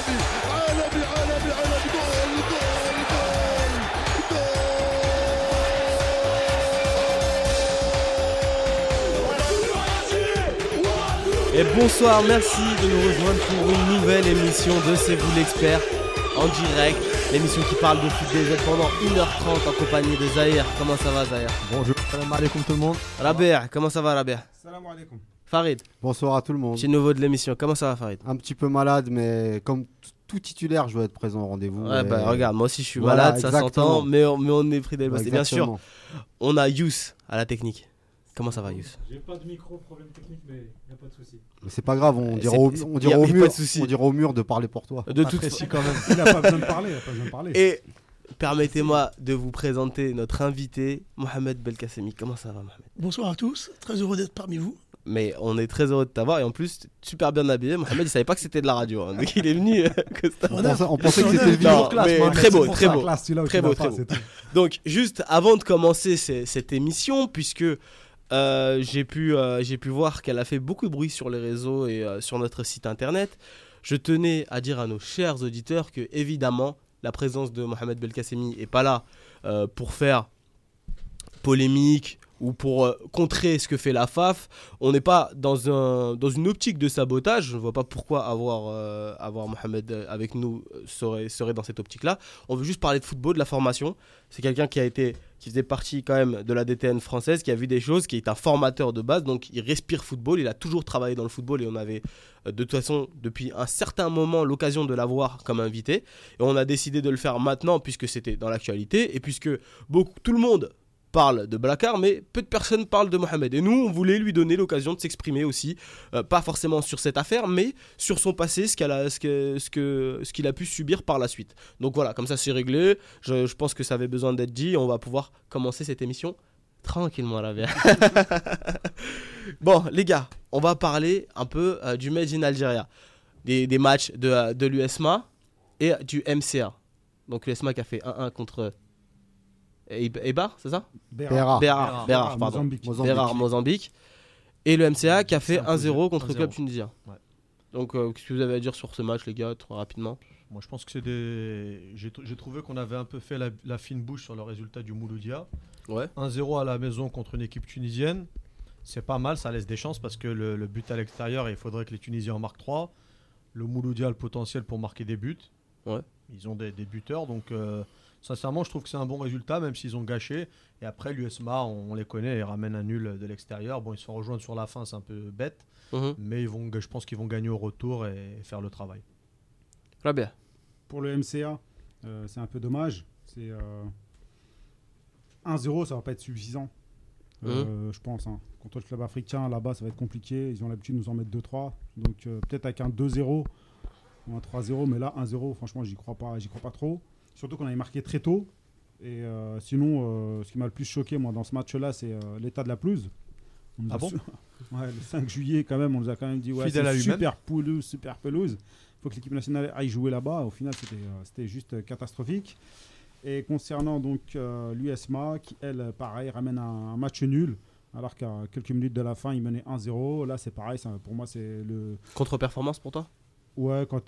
عالمي عالمي عالمي عالمي جول جول جول Et bonsoir, merci de nous rejoindre pour une nouvelle émission de C'est vous l'expert en direct. L'émission qui parle de foot des aides pendant 1h30 en compagnie de Zahir. Comment ça va Zahir Bonjour, salam alaikum tout le monde. Rabia, comment ça va Rabia Salam alaikum. Farid, Bonsoir à tout le monde. petit nouveau de l'émission. Comment ça va Farid? Un petit peu malade, mais comme tout titulaire, je dois être présent au rendez-vous. Ouais, et- bah regarde, moi aussi je suis Voilà, malade, ça s'entend, mais, on- mais on est pris. Ouais, Et bien sûr, on a Yous à la technique. Comment ça va Yous J'ai pas de micro, problème technique, mais y a pas de souci. Mais c'est pas grave, on Euh, dira au, on dira mur, de on dira au mur de parler pour toi. De toute Apprécie quand même. Il a pas besoin de parler, il a pas besoin de parler. Et permettez-moi de vous présenter notre invité, Mohamed Belkacemi. Comment ça va Mohamed? Bonsoir à tous, très heureux d'être parmi vous. Mais on est très heureux de t'avoir et en plus super bien habillé. Mohamed il savait pas que c'était de la radio, hein. donc il est venu. euh. On pensait, on pensait que c'était vidéo classe. mais moi. très beau, très beau. Classe, Très tu beau, très pas, beau. Donc juste avant de commencer ces- cette émission, puisque euh, j'ai pu, euh, j'ai pu voir qu'elle a fait beaucoup de bruit sur les réseaux et euh, sur notre site internet, je tenais à dire à nos chers auditeurs que évidemment la présence de Mohamed Belkacemi est pas là euh, pour faire polémique ou pour euh, contrer ce que fait la FAF. On n'est pas dans, un, dans une optique de sabotage. Je ne vois pas pourquoi avoir, euh, avoir Mohamed euh, avec nous serait, serait dans cette optique-là. On veut juste parler de football, de la formation. C'est quelqu'un qui a été qui faisait partie quand même de la DTN française, qui a vu des choses, qui est un formateur de base, donc il respire football, il a toujours travaillé dans le football et on avait de toute façon depuis un certain moment l'occasion de l'avoir comme invité et on a décidé de le faire maintenant puisque c'était dans l'actualité et puisque beaucoup, tout le monde parle de Blacard, mais peu de personnes parlent de Mohamed. Et nous, on voulait lui donner l'occasion de s'exprimer aussi, euh, pas forcément sur cette affaire, mais sur son passé, ce qu'elle a- ce que- ce qu'il a pu subir par la suite. Donc voilà, comme ça c'est réglé. Je, pense que ça avait besoin d'être dit. On va pouvoir commencer cette émission tranquillement à la vie. bon, les gars, on va parler un peu euh, du Made in Algeria, des, matchs de, euh, de l'USMA et du MCA. Donc l'USMA qui a fait 1-1 contre Eibar, c'est ça Béra. Bérard, Bérard, pardon. Mozambique. Mozambique. Bérard, Mozambique. Et le MCA qui a fait C'est un peu 1-0 contre le 1-0. club tunisien. Ouais. Donc, euh, qu'est-ce que vous avez à dire sur ce match, les gars, trop rapidement Moi, je pense que c'est des. J'ai tr- j'ai trouvé qu'on avait un peu fait la, la fine bouche sur le résultat du Mouloudia. Ouais. 1-0 à la maison contre une équipe tunisienne. C'est pas mal, ça laisse des chances parce que le, le but à l'extérieur, il faudrait que les Tunisiens en marquent 3. Le Mouloudia a le potentiel pour marquer des buts. Ouais. Ils ont des, des buteurs, donc euh, sincèrement, je trouve que c'est un bon résultat, même s'ils ont gâché. Et après, l'USMA, on, on les connaît, ils ramènent un nul de l'extérieur. Bon, ils se font rejoindre sur la fin, c'est un peu bête, Mhm. mais ils vont, je pense qu'ils vont gagner au retour et faire le travail. Très bien. Pour le MCA, euh, c'est un peu dommage. C'est euh, 1-0, ça va pas être suffisant. Euh, Je pense. hein. Contre le club africain, là-bas, ça va être compliqué. Ils ont l'habitude de nous en mettre 2-3. Donc euh, peut-être avec un 2-0 ou un 3-0, mais là 1-0, franchement, j'y crois pas, j'y crois pas trop. Surtout qu'on avait marqué très tôt. Et euh, sinon, euh, ce qui m'a le plus choqué moi dans ce match-là, c'est euh, l'état de la pelouse. On Ah bon su- Ouais, le 5 juillet quand même, on nous a quand même dit ouais, c'est super pelouse, super pelouse. Il faut que l'équipe nationale aille jouer là-bas. Au final, c'était c'était juste catastrophique. Et concernant donc euh, l'USMA, qui elle, pareil, ramène un, un match nul, alors qu'à quelques minutes de la fin, il menait 1-0. Là, c'est pareil, ça, pour moi, c'est le. Contre-performance pour toi? Ouais, quand,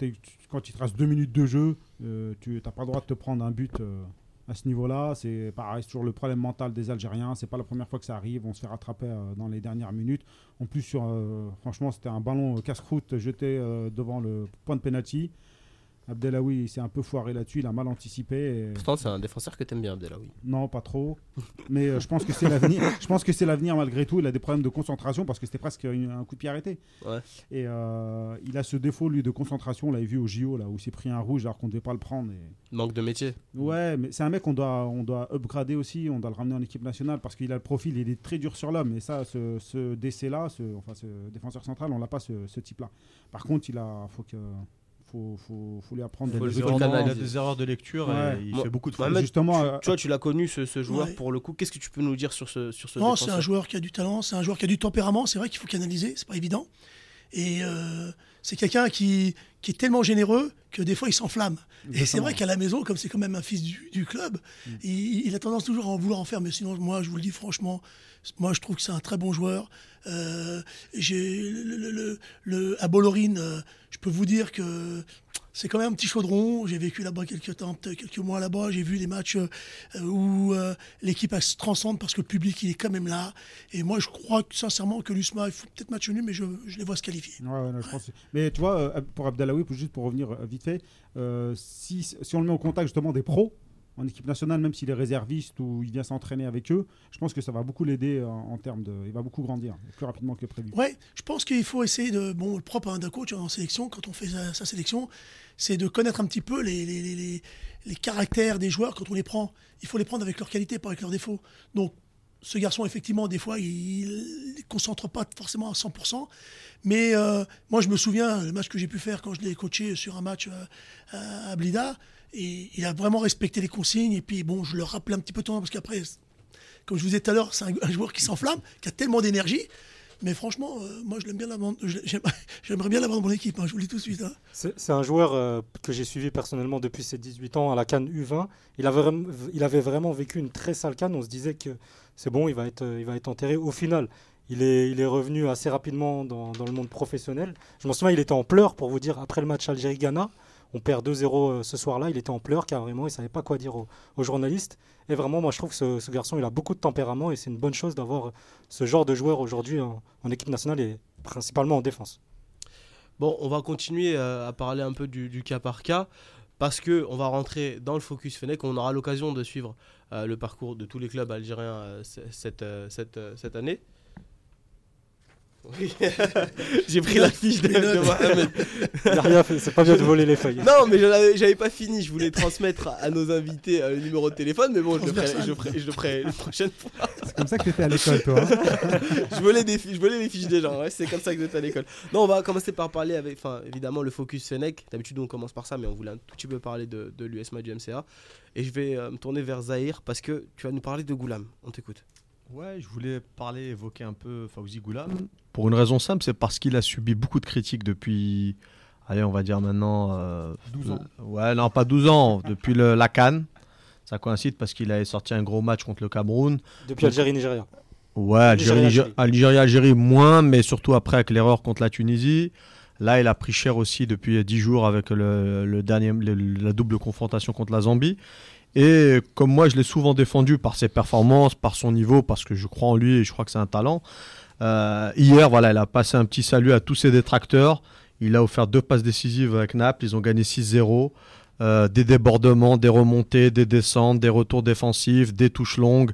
quand il te reste deux minutes de jeu, euh, tu n'as pas le droit de te prendre un but euh, à ce niveau-là. C'est pareil, c'est toujours le problème mental des Algériens. C'est pas la première fois que ça arrive. On se fait rattraper euh, dans les dernières minutes. En plus, sur, franchement, c'était un ballon casse-croûte jeté devant le point de penalty. Abdelawi il s'est un peu foiré là-dessus, il a mal anticipé. et- Pourtant, c'est un défenseur que t'aimes bien, Abdelawi. Non, pas trop. Mais euh, je pense que c'est l'avenir. Je pense que c'est l'avenir malgré tout. Il a des problèmes de concentration parce que c'était presque une- un coup de pied arrêté. Ouais. Et euh, il a ce défaut lui de concentration. On l'avait vu au JO là où il s'est pris un rouge alors qu'on ne devait pas le prendre. et- Manque de métier. Ouais, mais c'est un mec qu'on doit, on doit upgrader aussi. On doit le ramener en équipe nationale parce qu'il a le profil. Il est très dur sur l'homme. Et ça, ce, ce DC là, ce, enfin ce défenseur central, on l'a pas ce, ce type là. Par contre, il a, faut que, faut, faut, faut lui apprendre. Il Faut des le erreurs- il a des erreurs de lecture Ouais. et il Moi- fait beaucoup de fautes. Justement, euh, Tu vois, tu l'as connu, ce, ce joueur, Ouais. pour le coup. Qu'est-ce que tu peux nous dire sur ce, sur ce Non, c'est un joueur qui a du talent, c'est un joueur qui a du tempérament, c'est vrai qu'il faut canaliser, c'est pas évident. Et euh, c'est quelqu'un qui, qui est tellement généreux que des fois il s'enflamme. Et c'est vrai qu'à la maison, comme c'est quand même un fils du, du club, il, il a tendance toujours à en vouloir en faire. Mais sinon, moi, je vous le dis franchement, moi, je trouve que c'est un très bon joueur. Euh, j'ai le, le- le- le- à Bollorine, euh, je peux vous dire que c'est quand même un petit chaudron. J'ai vécu là-bas quelques temps, quelques mois là-bas. J'ai vu des matchs euh, où euh, l'équipe se transcende parce que le public il est quand même là. Et moi, je crois que, sincèrement que l'USMA, il faut peut-être match nul, mais je, je les vois se qualifier. Ouais, ouais, non, je pense que- Mais tu vois, pour Abdelawi, pour- juste pour revenir vite fait, si, si on le met au contact justement des pros en équipe nationale, même s'il est réserviste ou il vient s'entraîner avec eux, je pense que ça va beaucoup l'aider en, termes de. Il va beaucoup grandir plus rapidement que prévu. Ouais, je pense qu'il faut essayer de. Bon, le propre hein, d'un coach en sélection, quand on fait sa, sélection, c'est de connaître un petit peu les, les, les, les- les caractères des joueurs quand on les prend. Il faut les prendre avec leurs qualités, pas avec leurs défauts. Donc, ce garçon, effectivement, des fois, il ne concentre pas forcément à 100%. Mais euh, moi, je me souviens, le match que j'ai pu faire quand je l'ai coaché sur un match euh, à Blida, il a vraiment respecté les consignes. Et puis, bon, je le rappelais un petit peu temps, parce qu'après, comme je vous disais tout à l'heure, c'est un, joueur qui s'enflamme, qui a tellement d'énergie. Mais franchement, euh, moi, je l'aime bien J'aimerais bien l'avoir dans mon équipe, hein, je vous le dis tout de suite. hein. C'est un joueur euh, que j'ai suivi personnellement depuis ses 18 ans à la Cannes U20. Il avait, vraiment- vécu une très sale Cannes. On se disait que c'est bon, il va, être, euh, enterré. Au final, il est, il est revenu assez rapidement dans, dans le monde professionnel. Je m'en souviens, il était en pleurs pour vous dire, après le match Algérie-Ghana, on perd 2-0 euh, ce soir-là, il était en pleurs carrément, il savait pas quoi dire aux, journalistes. Et vraiment, moi je trouve que ce, garçon, il a beaucoup de tempérament et c'est une bonne chose d'avoir ce genre de joueur aujourd'hui en, équipe nationale et principalement en défense. Bon, on va continuer euh, à parler un peu du, cas par cas parce que on va rentrer dans le focus Fennec. On aura l'occasion de suivre euh, le parcours de tous les clubs algériens euh, euh, euh, cette année. Oui. J'ai pris la fiche de, de Mohamed. Il a rien fait, c'est pas bien de voler les feuilles. Non, mais j'avais pas fini. Je voulais transmettre à nos invités euh, le numéro de téléphone, mais bon, je le ferai, je le ferai, je le ferai la prochaine fois. C'est comme ça que tu étais à l'école, toi. hein. je volais des je volais les fiches des gens, ouais, c'est comme ça que j'étais à l'école. Non, on va commencer par parler avec, enfin, évidemment, le focus Fennec. D'habitude, on commence par ça, mais on voulait un tout petit peu parler de, de l'USMA du MCA. Et je vais euh, me tourner vers Zahir parce que tu vas nous parler de Goulam. On t'écoute. Ouais, je voulais parler, évoquer un peu Fauzi Goulam. Pour une raison simple, c'est parce qu'il a subi beaucoup de critiques depuis, allez, on va dire maintenant. euh, 12 ans. euh, ouais, non, pas 12 ans, depuis le, la Cannes. Ça coïncide parce qu'il avait sorti un gros match contre le Cameroun. Depuis Algérie-Nigeria. Ouais, Algérie, Algérie, Algérie, Algérie, Algérie, moins, mais surtout après avec l'erreur contre la Tunisie. Là, il a pris cher aussi depuis 10 jours avec le, le dernier, le- la double confrontation contre la Zambie. Et comme moi, je l'ai souvent défendu par ses performances, par son niveau, parce que je crois en lui et je crois que c'est un talent. euh, hier, voilà, il a passé un petit salut à tous ses détracteurs. Il a offert deux passes décisives avec Naples. Ils ont gagné 6-0. Euh, des débordements, des remontées, des descentes, des retours défensifs, des touches longues,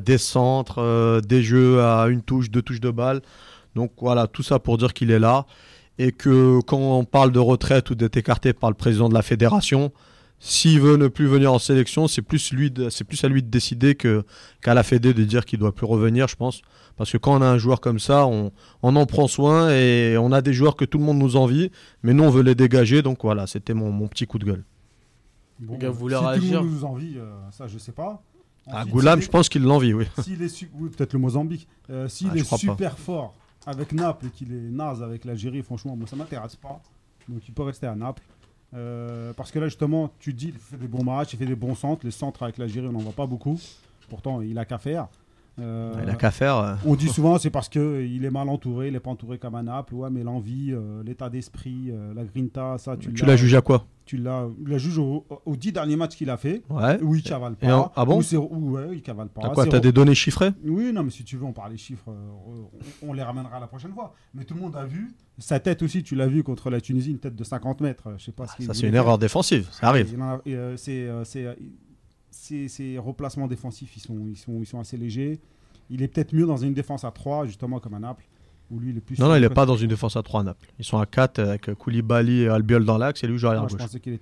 des centres, euh, des jeux à une touche, deux touches de balle. Donc voilà, tout ça pour dire qu'il est là. Et que quand on parle de retraite ou d'être écarté par le président de la fédération, s'il veut ne plus venir en sélection, c'est plus, lui de- c'est plus à lui de décider que, qu'à la Fédé de dire qu'il doit plus revenir, je pense. Parce que quand on a un joueur comme ça, on, on en prend soin et on a des joueurs que tout le monde nous envie, mais nous on veut les dégager. Donc voilà, c'était mon, mon petit coup de gueule. Bon, Les gars, vous voulez si tout le monde nous envie, euh, ça je sais pas. À Ensuite, Goulam, je pense qu'il l'envie, oui. est- S'il est su- oui, peut-être le Mozambique. Euh, S'il Ah, est pas. super fort avec Naples et qu'il est naze avec l'Algérie, franchement, moi ça m'intéresse pas. Donc il peut rester à Naples. Euh, parce que là justement, tu dis, il fait des bons matchs, il fait des bons centres. Les centres avec l'Algérie, on n'en voit pas beaucoup. Pourtant, il a qu'à faire. Euh, Il a qu'à faire. euh. on dit souvent c'est parce qu'il est mal entouré, il n'est pas entouré comme à Naples. Ouais, mais l'envie, euh, l'état d'esprit, la grinta, ça, tu, Tu l'as jugé à quoi? Tu l'as, la juge au- aux dix derniers matchs qu'il a fait. Ouais. Où il cavale pas. en- ah bon Où ouais, il cavale pas. T'as quoi T'as des données chiffrées? Oui, non, mais si tu veux, on parle des chiffres. euh, on, on les ramènera la prochaine fois. Mais tout le monde a vu. Sa tête aussi, tu l'as vu contre la Tunisie, une tête de 50 mètres. euh, Je sais pas ce qu'il Ça, c'est une faire. erreur défensive. Ça arrive. C'est, euh, ces- ces replacements défensifs, ils sont, ils, sont, ils sont assez légers. Il est peut-être mieux dans une défense à 3, justement, comme à Naples. Où lui, il est plus Non, non, il n'est pas dans une défense à 3 à Naples. Ils sont à 4 avec Koulibaly et Albiol dans l'axe et lui joue arrière Moi, je gauche. pensais qu'ils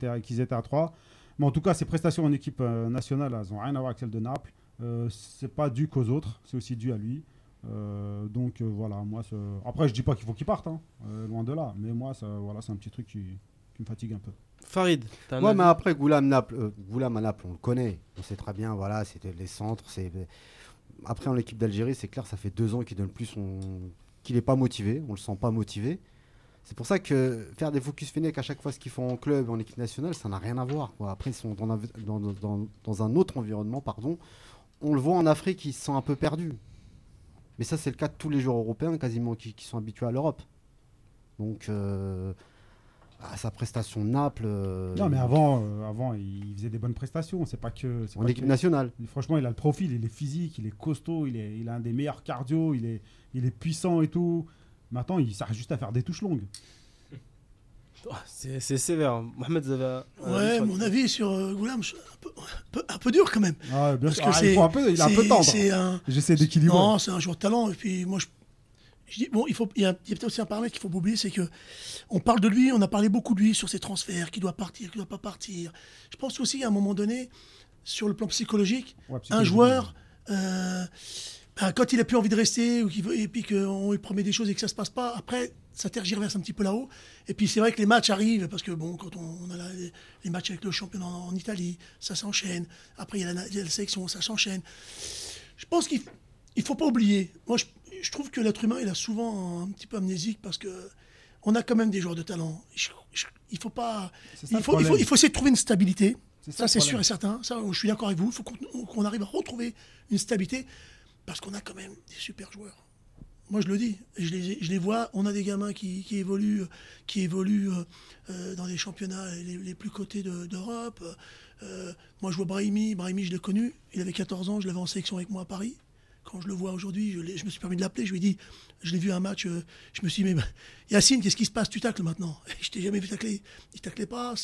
étaient à 3. Mais en tout cas, ses prestations en équipe euh, nationale, elles n'ont rien à voir avec celles de Naples. Euh, c'est pas dû qu'aux autres, c'est aussi dû à lui. Euh, donc euh, voilà, moi, après je dis pas qu'il faut qu'il parte, hein, euh, loin de là. Mais moi, ça, voilà, c'est un petit truc qui, qui me fatigue un peu. Farid, t'as un Ouais, mais après, Goulam, Naples, euh, Goulam à Naples, on le connaît. On sait très bien, voilà, c'était les centres. c'est Après, en équipe d'Algérie, c'est clair, ça fait deux ans qu'il donne plus son... qu'il n'est pas motivé. On le sent pas motivé. C'est pour ça que faire des focus Fennec à chaque fois ce qu'ils font en club, en équipe nationale, ça n'a rien à voir. Après, ils sont dans un, autre environnement, pardon. On le voit en Afrique, ils se sont un peu perdus. Mais ça, c'est le cas de tous les joueurs européens quasiment qui, qui sont habitués à l'Europe. Donc, euh, Ah, sa prestation Naples. euh, Non, mais avant, euh, avant, il faisait des bonnes prestations. C'est pas que. c'est En pas équipe que- nationale. Franchement, il a le profil, il est physique, il est costaud, il, est, il a un des meilleurs cardio, il est, il est puissant et tout. Maintenant, il sert juste à faire des touches longues. Oh, C'est c'est sévère. Mohamed, avis Ouais, mon avis sur euh, Goulam, je- un peu, un, peu, un peu dur quand même. Ah, bien Parce sûr. que Ah, c'est- il, un peu, il est un peu tendre. J'essaie d'équilibrer. Non, c'est un joueur de talent. Et puis moi, je, je dis, bon, il, faut, il y a, peut-être aussi un paramètre qu'il faut pas oublier, c'est que on parle de lui, on a parlé beaucoup de lui sur ses transferts, qui doit partir, qui doit pas partir. Je pense aussi à un moment donné, sur le plan psychologique, Ouais, un joueur, euh, ben, quand il a plus envie de rester, ou qu'il veut- et puis qu'on lui promet des choses et que ça se passe pas, après, ça tergiverse un petit peu là-haut. Et puis c'est vrai que les matchs arrivent, parce que bon, quand on, on a la- les matchs avec le championnat en, en Italie, ça s'enchaîne. Après, il y, a la, il y a la sélection, ça s'enchaîne. Je pense qu'il il faut pas oublier. Moi, je, je trouve que l'être humain, il a souvent un petit peu amnésique parce que on a quand même des joueurs de talent. Je- je- il faut pas. Ça Il faut, il, faut, problème. il faut essayer de trouver une stabilité. Ça c'est sûr et certain. Ça, je suis d'accord avec vous. Il faut qu'on arrive à retrouver une stabilité parce qu'on a quand même des super joueurs. Moi, je le dis, je les, je les vois. On a des gamins qui, qui évoluent, qui évoluent euh, euh, dans les championnats les, les plus cotés de- d'Europe. Euh, moi, je vois Brahimi. Brahimi, je l'ai connu. Il avait 14 ans. Je l'avais en sélection avec moi à Paris. Quand je le vois aujourd'hui, je, me suis permis de l'appeler. Je lui ai dit, je l'ai vu un match. euh, je me suis dit, mais Yacine, qu'est-ce qui se passe? Tu tacles maintenant. Je t'ai jamais vu tacler. Il taclait pas.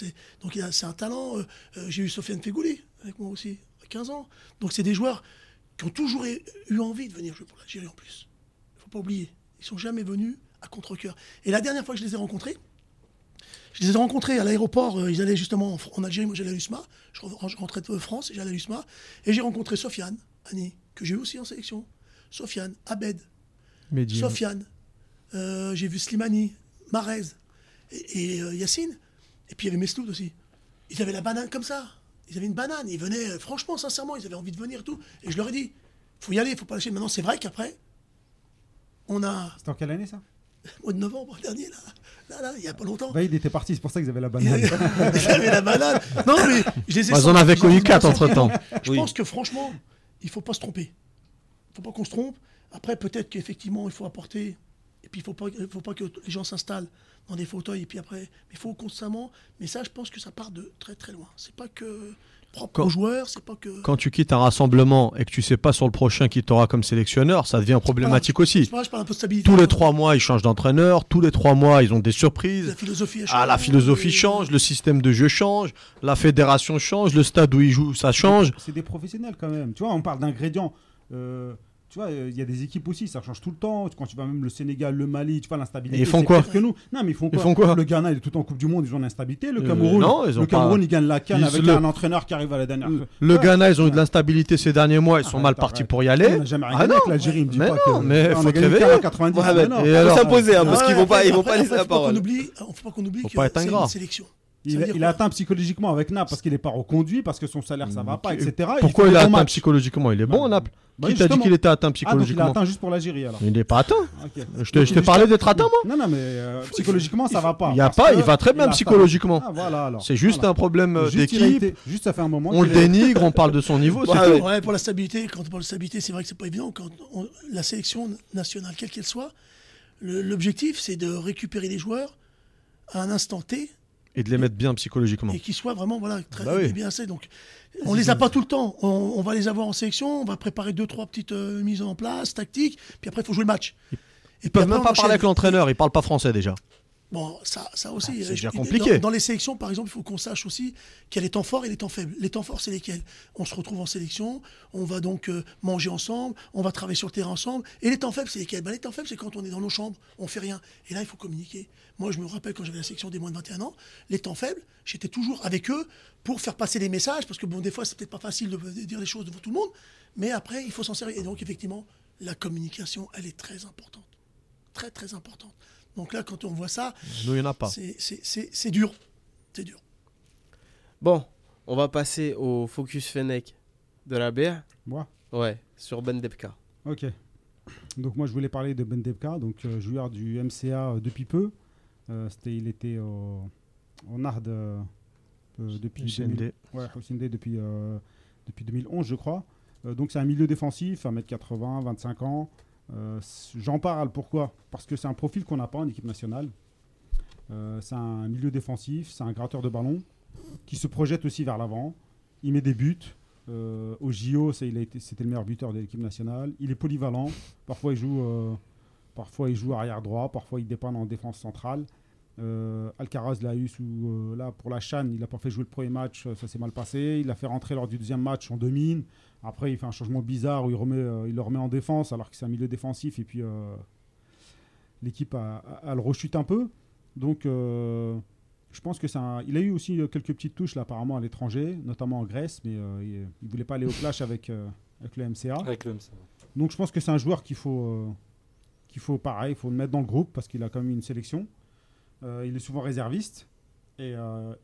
Donc, il a- c'est un talent. Euh, euh, j'ai eu Sofiane Fegouli avec moi aussi, à 15 ans. Donc, c'est des joueurs qui ont toujours eu envie de venir jouer pour l'Algérie en plus. Il faut pas oublier. Ils sont jamais venus à contre-coeur. Et la dernière fois que je les ai rencontrés, je les ai rencontrés à l'aéroport. ils allaient justement en, Algérie. Moi, j'allais à l'USMA. Je, re- je rentrais de France et j'allais à l'USMA. Et j'ai rencontré Sofiane, Annie, que j'ai eu aussi en sélection. Sofiane, Abed. Sofiane. Euh, j'ai vu Slimani, Marez et, et, euh, Yacine. Et puis il y avait Mesloud aussi. Ils avaient la banane comme ça. Ils avaient une banane. Ils venaient, euh, franchement, sincèrement, ils avaient envie de venir et tout. Et je leur ai dit, faut y aller, faut pas lâcher. Maintenant, c'est vrai qu'après, on a, C'était en quelle année ça? Au mois de novembre dernier, là, là, là, il y a pas longtemps. Bah, Il était parti, c'est pour ça qu'ils avaient la Ils banane. avaient la banane. Non, mais je les ai Bah, ils en avaient connu quatre leur sentir. entre-temps. Je Oui. pense que franchement, il faut pas se tromper. Il faut pas qu'on se trompe. Après, peut-être qu'effectivement, il faut apporter. Et puis, il faut pas, faut pas que les gens s'installent dans des fauteuils. Et puis après, il faut constamment. Mais ça, je pense que ça part de très très loin. C'est pas que propre Quand- aux joueurs. C'est pas que. Quand tu quittes un rassemblement et que tu sais pas sur le prochain qui t'aura comme sélectionneur, ça devient problématique aussi. Je parle, je parle un peu de stabilité. Tous les trois mois, ils changent d'entraîneur. Tous les trois mois, ils ont des La surprises. philosophie a Ah, la philosophie change, le système de jeu change, la fédération change, le stade où ils jouent, ça change. C'est des professionnels quand même. Tu vois, on parle d'ingrédients. Euh, tu vois, euh, il y a des équipes aussi, ça change tout le temps. Quand tu vas même le Sénégal, le Mali, tu vois, l'instabilité. Ils font quoi que nous. Non, mais ils font Ils quoi font quoi Le Ghana, il est tout en Coupe du Monde, ils ont l'instabilité. Le Euh, Cameroun, non, ils ont le pas- Cameroun, il gagne la canne Ils- avec le- un entraîneur qui arrive à la dernière. Le Ouais. Ghana, ils ont eu de l'instabilité ces derniers mois, ils sont Arrête, mal arrête. partis pour y On aller. n'a jamais rien Ah avec l'Algérie, il me dit mais pas non, que. mais on faut a gagné le réveiller. à 90 Mohamed, non. et faut alors s'imposer, hein, parce Ouais, qu'ils vont pas, ils vont pas laisser la pas parole. oublie, faut pas qu'on oublie que pas c'est une sélection. Il, il a atteint psychologiquement avec Naples parce qu'il n'est pas reconduit, parce que son salaire ça va pas, etc. Pourquoi il des a atteint psychologiquement? Il est bon, Bah, Naples? bah, Qui t'a dit qu'il était atteint Ah, donc il a psychologiquement? atteint juste pour l'Algérie alors. Il n'est pas atteint? Je te- je t'ai parlé d'être atteint, moi? Non, non, mais euh, psychologiquement ça va pas. Il y a pas, il va très bien psychologiquement. Ah, voilà. C'est juste Voilà. un problème euh, d'équipe. Juste ça fait un moment. On le est- dénigre, on parle de son niveau. Ouais. Ouais, pour la stabilité, quand on parle de stabilité, c'est vrai que c'est pas évident. Quand on- la sélection nationale, quelle qu'elle soit, l'objectif, c'est de récupérer les joueurs à un instant T Et de les mettre bien psychologiquement. et qu'ils soient vraiment voilà, très Bah oui. bien assez. Donc, on les a pas tout le temps. On, on va les avoir en sélection, on va préparer deux, trois petites euh, mises en place, tactiques, puis après, il faut jouer le match. Et Ils peuvent même pas parler avec l'entraîneur. l'entraîneur, ils parlent pas français déjà. Bon, ça, ça aussi. Ah, c'est euh, déjà compliqué. Dans, dans les sélections, par exemple, il faut qu'on sache aussi qu'il y a les temps forts et les temps faibles. Les temps forts, c'est lesquels? On se retrouve en sélection, on va donc euh, manger ensemble, on va travailler sur le terrain ensemble. Et les temps faibles, c'est lesquels? Ben, Les temps faibles, c'est quand on est dans nos chambres, on fait rien. Et là, il faut communiquer. Moi, je me rappelle quand j'avais la sélection des moins de 21 ans, les temps faibles, j'étais toujours avec eux pour faire passer les messages, parce que bon, des fois, c'est peut-être pas facile de, de dire les choses devant tout le monde, mais après, il faut s'en servir. Et donc, effectivement, la communication, elle est très importante. Très, très importante. Donc là, quand on voit ça, Nous, il n'y en a pas. c'est- dur. C'est dur. Bon, on va passer au focus Fennec de la BR. Moi Ouais, sur Ben Depka. Ok. Donc moi je voulais parler de Ben Debka, donc euh, joueur du MCA euh, depuis peu. Euh, c'était, il était au, au NARD euh, euh, depuis CND. 2000 ouais, au CND depuis, euh, depuis 2011 je crois. Euh, donc c'est un milieu défensif, 1m80, 25 ans. Euh, j'en parle pourquoi? Parce que c'est un profil qu'on n'a pas en équipe nationale. Euh, c'est un milieu défensif, c'est un gratteur de ballon qui se projette aussi vers l'avant. Il met des buts. Euh, au JO, c'était le meilleur buteur de l'équipe nationale. Il est polyvalent. Parfois, il joue, parfois, il joue arrière droit. Parfois, il dépanne en défense centrale. Euh, Alcaraz l'a eu sous, euh, là pour la Chan. Il n'a pas fait jouer le premier match, euh, ça s'est mal passé. Il l'a fait rentrer lors du deuxième match, on domine. Après, il fait un changement bizarre où il, remet, euh, il le remet en défense alors que c'est un milieu défensif. Et puis, l'équipe a, a- a le rechute un peu. Donc, je pense que c'est un- Il a eu aussi quelques petites touches là, apparemment à l'étranger, notamment en Grèce, mais il ne voulait pas aller au clash avec, avec le MCA. Avec le MCA. Donc je pense que c'est un joueur qu'il faut, qu'il faut pareil, il faut le mettre dans le groupe parce qu'il a quand même une sélection. Euh, il est souvent réserviste et euh,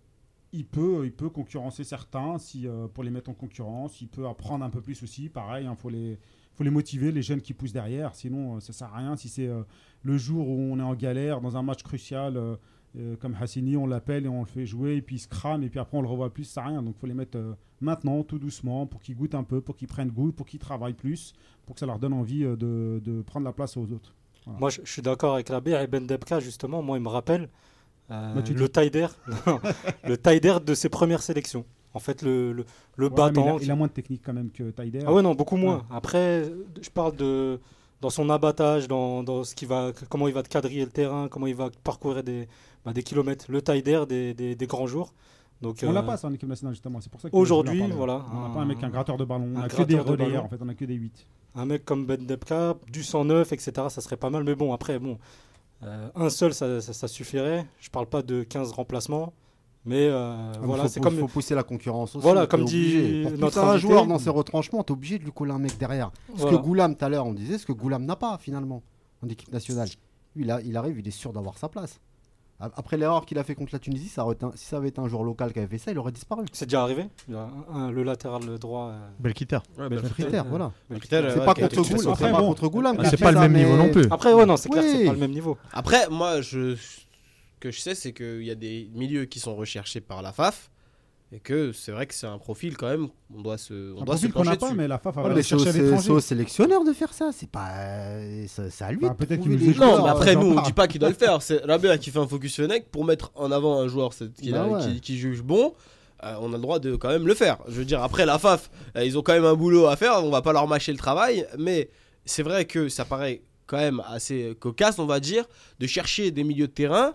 il peut, il peut concurrencer certains si, euh, pour les mettre en concurrence. Il peut apprendre un peu plus aussi. Pareil, il faut les, faut les motiver, les jeunes qui poussent derrière. Sinon, ça sert à rien. Si c'est le jour où on est en galère dans un match crucial. comme Hassini, on l'appelle et on le fait jouer, et puis il se crame, et puis après on le revoit plus, ça sert à rien. Donc il faut les mettre maintenant, tout doucement, pour qu'ils goûtent un peu, pour qu'ils prennent goût, pour qu'ils travaillent plus, pour que ça leur donne envie de prendre la place aux autres. Moi, je, je suis d'accord avec la bière et Ben Debka, justement. Moi, il me rappelle euh, Bah, le Taider, non, le Taider de ses premières sélections. En fait, le, le, le Ouais, mais il, a, battant. il a moins de technique quand même que Taider. Ah ouais, non, beaucoup moins. Après, je parle de dans son abattage, dans, dans ce qui va, comment il va te quadriller le terrain, comment il va parcourir des, bah, des kilomètres, le Taider des, des, des grands jours. Donc, on euh, l'a pas ça en équipe nationale justement, c'est pour ça Aujourd'hui, voilà, On n'a pas un- mec, un gratteur de ballon, on a que des relayeurs en fait, on a que des 8. un mec comme Ben Debka, du 109, etc., ça serait pas mal. Mais bon, après, bon, euh, un seul, ça, ça- ça suffirait. Je parle pas de 15 remplacements, mais euh, voilà, faut, c'est faut- comme. faut pousser la concurrence aussi. Voilà, comme dit. Pour notre un joueur dans ses retranchements, t'es obligé de lui coller un mec derrière. Ce Voilà. que Goulam, tout à l'heure, on disait, ce que Goulam n'a pas finalement en équipe nationale. Lui, il, a- il arrive, il est sûr d'avoir sa place. Après l'erreur qu'il a fait contre la Tunisie, ça aurait été un- si ça avait été un joueur local qui avait fait ça, il aurait disparu. C'est déjà arrivé. Il y a un- un- le latéral droit. euh, Belkiter. Ouais, euh, voilà. Belkiter, C'est ouais, pas contre sauté. c'est pas bon. contre Goulam. Ah, c'est pas le même niveau non plus. Après, ouais, non, c'est clair, c'est pas le même niveau. Après, moi, je, ce que je sais, c'est qu'il y a des milieux qui sont recherchés par la FAF et que c'est vrai que c'est un profil quand même. On doit se, on Un doit profil qu'on pencher n'a pas, dessus. mais la FAF Ouais, le c'est au, sélectionneur de faire ça. C'est pas, euh, c'est à lui. Bah, peut-être qu'il nous. Non, mais après, nous, on dit pas qu'il doit le faire. C'est Rabia qui fait un focus sur Fennec pour mettre en avant un joueur Bah a- ouais. qui, qui juge bon. euh, on a le droit de quand même le faire. Je veux dire, après la FAF, euh, ils ont quand même un boulot à faire. On va pas leur mâcher le travail. Mais c'est vrai que ça paraît quand même assez cocasse, on va dire, de chercher des milieux de terrain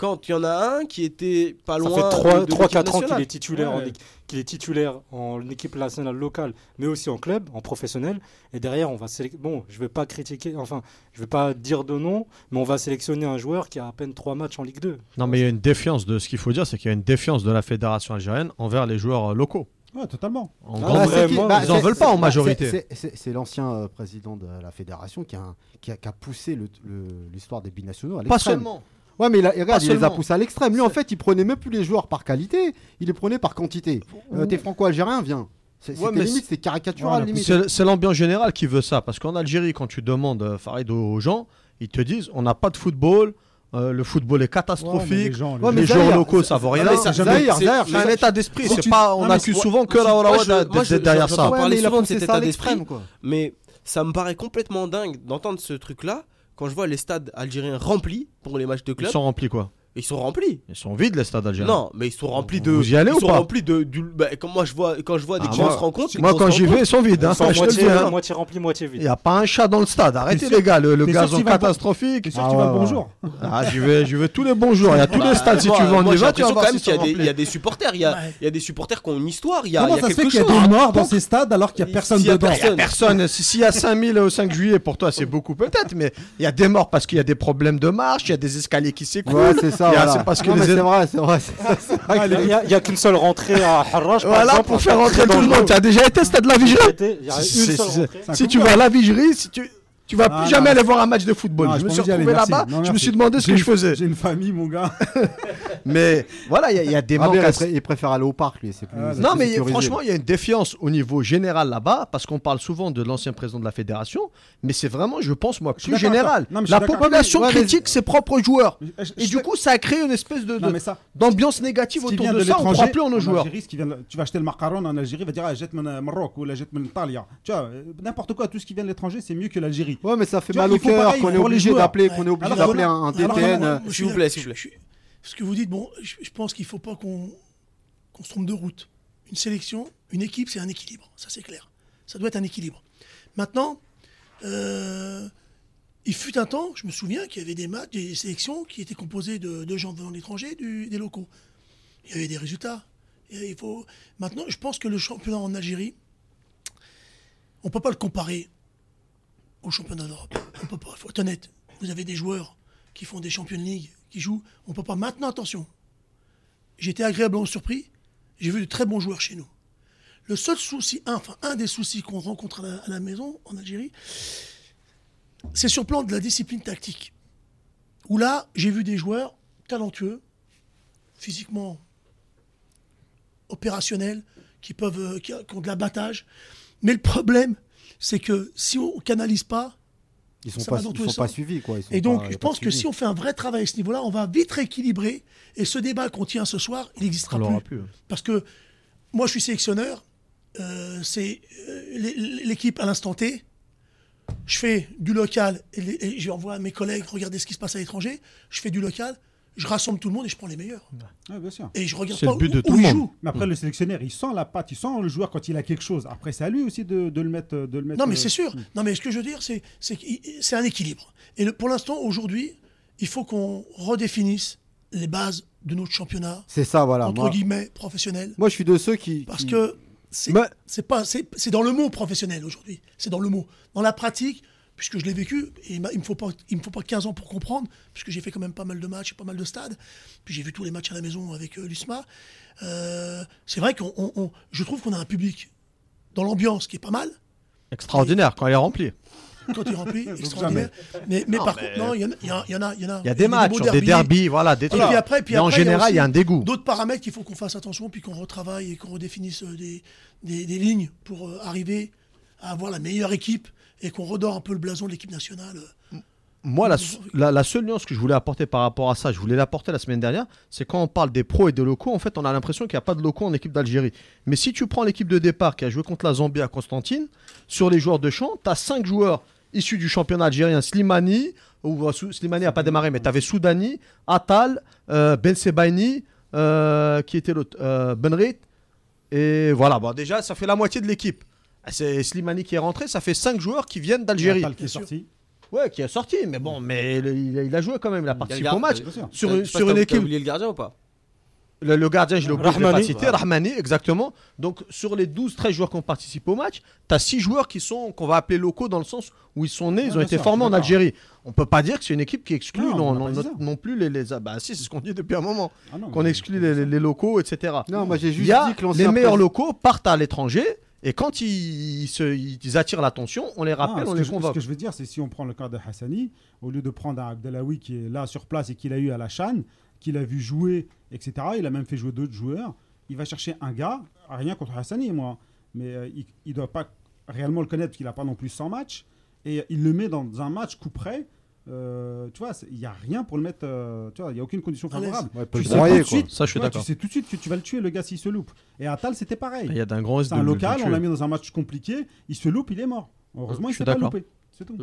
quand il y en a un qui était pas Ça loin fait de- 3-4 de ans qu'il est titulaire, en, Ouais. qu'il est titulaire en équipe nationale locale, mais aussi en club, en professionnel. Et derrière, on va sélectionner. Bon, je vais pas critiquer, enfin, je vais pas dire de nom, mais on va sélectionner un joueur qui a à peine 3 matchs en Ligue 2. Non, mais il y a une défiance de ce qu'il faut dire, c'est qu'il y a une défiance de la fédération algérienne envers les joueurs euh, locaux. Ouais, totalement. En Ah, Bah, bah, ils en c'est- veulent pas en majorité. c'est- C'est c'est l'ancien euh, président de la fédération qui a, qui a, qui a poussé le- le- l'histoire des binationaux à Pas seulement. Ouais, mais il a- regarde, il les a poussés à l'extrême. Lui, en fait, il prenait même plus les joueurs par qualité, il les prenait par quantité. Euh, T'es franco-algérien, viens. C'est- Ouais, limite, c'est- caricatural. C'est l'ambiance générale qui veut ça. Parce qu'en Algérie, quand tu demandes, euh, Farid, aux gens, ils te disent on n'a pas de football, euh, le football est Ouais, catastrophique, les gens, les Ouais, mais les gens- joueurs Zahir, locaux, ça vaut rien. C'est un état d'esprit. Pas, on accuse souvent que la Olawa derrière ça. a souvent de cet état d'esprit. Mais ça me paraît complètement dingue d'entendre ce truc-là quand je vois les stades algériens remplis pour les matchs de Ils club. sont remplis quoi Ils sont remplis. Ils sont vides les stades algériens. Non, mais ils sont remplis de. Vous y allez ils ou sont pas remplis de. Du, bah, quand moi je vois, quand je vois des Ah, grosses moi- rencontres. Moi, quand j'y vais, ils sont vides. hein, sont je te le moitié, dis, hein. moitié rempli, moitié Il vide. n'y a pas un chat dans le stade. Arrêtez les gars, le, le gazon catastrophique. Sûr Ah tu vas le bonjour Ah, j'y vais, j'y vais tous les bons jours. Il y a tous les stades. Si moi- tu veux, on moi, y va, tu vas quand même qu'il y, a des- il y a rempli. des supporters. Il y a, il a des supporters qui ont une histoire. Il y a, Comment il y a ça se fait qu'il y a des morts dans ces stades alors qu'il n'y a personne s'il y a dedans personne- Personne, si- s'il y a 5000 au 5 juillet, pour toi, c'est beaucoup peut-être, mais il y a des morts parce qu'il y a des problèmes de marche, il y a des escaliers qui s'écroulent. C'est ça. Voilà. parce que les- c'est vrai, c'est vrai. que- Il n'y a, qu'une seule rentrée à Harrach. Voilà, exemple, pour faire rentrer tout le monde. Tu as déjà été stade de la Vigerie Si tu vas à la Vigerie, si tu, tu vas Ah, plus jamais non. aller voir un match de football. Non, je me suis retrouvé là-bas, je me suis demandé ce que je faisais. J'ai une famille, mon gars. Mais voilà, il y a- il y, a des Ah, manques. à- il pré- il préfère aller au parc, lui. Plus. Ah, Non, mais sécurisé. franchement, il y a une défiance au niveau général là-bas, parce qu'on parle souvent de l'ancien président de la fédération, mais c'est vraiment, je pense, moi, Je suis plus général. Non, La population Ouais, mais- critique ses propres joueurs. Et du coup, ça a créé une espèce d'ambiance négative autour de, ça. On ne croit plus en nos joueurs. Tu vas acheter le macaron en Algérie, il va dire ah, jette mon Maroc ou la jette mon Italia. Tu vois, euh, n'importe quoi, tout ce qui vient de l'étranger, c'est mieux que l'Algérie. Ouais, mais ça fait Tu vois, mal au cœur qu'on est obligé d'appeler, Ouais. qu'on est obligé d'appeler un, DTN. s'il vous plaît, s'il vous plaît. ce que vous dites, bon, je, je pense qu'il ne faut pas qu'on qu'on se trompe de route. Une sélection, une équipe, c'est un équilibre, ça c'est clair. Ça doit être un équilibre. Maintenant, euh, il fut un temps, je me souviens qu'il y avait des matchs, des sélections qui étaient composées de, de gens venant de l'étranger, des locaux. Il y avait des résultats. Et il faut... Maintenant, je pense que le championnat en Algérie, on ne peut pas le comparer au championnat d'Europe. On peut pas, faut être honnête. Vous avez des joueurs qui font des Champions League, qui jouent. On peut pas. Maintenant, attention. Été agréablement surpris. J'ai vu de très bons joueurs chez nous. Le seul souci, enfin, un des soucis qu'on rencontre à la, à la maison, en Algérie, c'est sur le plan de la discipline tactique. Où là, j'ai vu des joueurs talentueux, physiquement opérationnels, qui, peuvent, euh, qui, qui ont de l'abattage. Mais le problème, c'est que si on ne canalise pas, Ils sont Ça pas, ils sont pas suivis. Quoi. Ils sont et donc, pas- je pense que si on fait un vrai travail à ce niveau-là, on va vite rééquilibrer. Et ce débat qu'on tient ce soir, il n'existera plus. Parce que moi, je suis sélectionneur. euh, c'est euh, l'é- l'équipe à l'instant T. Je fais du local et, et j'envoie à mes collègues regarder ce qui se passe à l'étranger. Je fais du local, je rassemble tout le monde et je prends les meilleurs. Ouais, bien sûr. Et je regarde pas le but où, de où tout le ils monde. jouent. Mais après, le sélectionneur, il sent la patte, il sent le joueur quand il a quelque chose. Après, c'est à lui aussi de, de le mettre. De le mettre Non, mais euh, c'est sûr. Non, mais ce que je veux dire, c'est c'est un équilibre. Et le- pour l'instant, aujourd'hui, il faut qu'on redéfinisse les bases de notre championnat, C'est ça, voilà. entre Moi, guillemets, professionnel. moi, je suis de ceux qui. Parce qui- que c'est pas c'est dans le mot professionnel aujourd'hui. C'est dans le mot. Dans la pratique, puisque je l'ai vécu, et il il me faut pas il me faut pas 15 ans pour comprendre, puisque j'ai fait quand même pas mal de matchs et pas mal de stades. Puis j'ai vu tous les matchs à la maison avec euh, l'USMA. Euh, c'est vrai qu'on on- on- je trouve qu'on a un public dans l'ambiance qui est pas mal. Extraordinaire quand elle est remplie. Quand il est rempli, extraordinaire. Mais, mais Non, par mais- contre, non, il y, en a- il y en a- il y en a. Il y, en a, Il y a des matchs, des derbys, voilà, des Et trucs. puis après, puis Mais en après, il y a général, il y a un dégoût. D'autres paramètres qu'il faut qu'on fasse attention, puis qu'on retravaille et qu'on redéfinisse euh, des, des, des lignes pour euh, arriver à avoir la meilleure équipe et qu'on redore un peu le blason de l'équipe nationale. euh. Moi, la, la, la seule nuance que je voulais apporter par rapport à ça, je voulais l'apporter la semaine dernière, c'est quand on parle des pros et des locaux, en fait, on a l'impression qu'il n'y a pas de locaux en équipe d'Algérie. Mais si tu prends l'équipe de départ qui a joué contre la Zambie à Constantine, sur les joueurs de champ, tu as 5 joueurs issus du championnat algérien, Slimani, ou euh, Slimani n'a pas démarré, mais tu avais Soudani, Atal, euh, Ben Sebaini, euh, qui était l'autre, euh, Benrit, et voilà, bon, déjà, ça fait la moitié de l'équipe. Ah, C'est Slimani qui est rentré, ça fait 5 joueurs qui viennent d'Algérie. Qui est sorti. Ouais, qui est sorti, mais bon, mais le- il, a, il a joué quand même, il a participé au match. Sur, une- sur une équipe, oublié le gardien ou pas le, le gardien, je l'ai pas Rahmani. cité, Rahmani, exactement. Donc sur les 12-13 joueurs qui ont participé au match, tu as 6 joueurs qui sont, qu'on va appeler locaux dans le sens où ils sont nés, Ouais, ils ont été sûr, formés en. Algérie. On peut pas dire que c'est une équipe qui exclut Non, non, non, non- plus les, les... ah Bah si, c'est ce qu'on dit depuis un moment, Ah non, qu'on exclut les, les- locaux, etc. Non, moi, j'ai juste dit que les meilleurs locaux partent à l'étranger, et quand ils, se- ils attirent l'attention, on les Ah, rappelle, on que les je- Ce convoque. que je veux dire, c'est si on prend le cas de Hassani, au lieu de prendre un Abdelawi qui est là sur place et qu'il a eu à la Chan, qu'il a vu jouer, etc., il a même fait jouer d'autres joueurs, il va chercher un gars, rien contre Hassani, moi, mais euh, il ne doit pas réellement le connaître parce qu'il n'a pas non plus 100 matchs, et il le met dans un match coup près. Euh, tu vois, il n'y a rien pour le mettre. euh, tu vois, il n'y a aucune condition l'aise. favorable. Ouais, tu sais broyer, tout de suite, Ça, je suis tu vois, d'accord. Tu sais tout de suite que tu vas le tuer, le gars, s'il se loupe. Et Atal, c'était pareil. Il y a d'un grand C'est un local, on l'a mis dans un match compliqué, il se loupe, il est mort. Heureusement, Je il s'est pas loupé. C'est tout.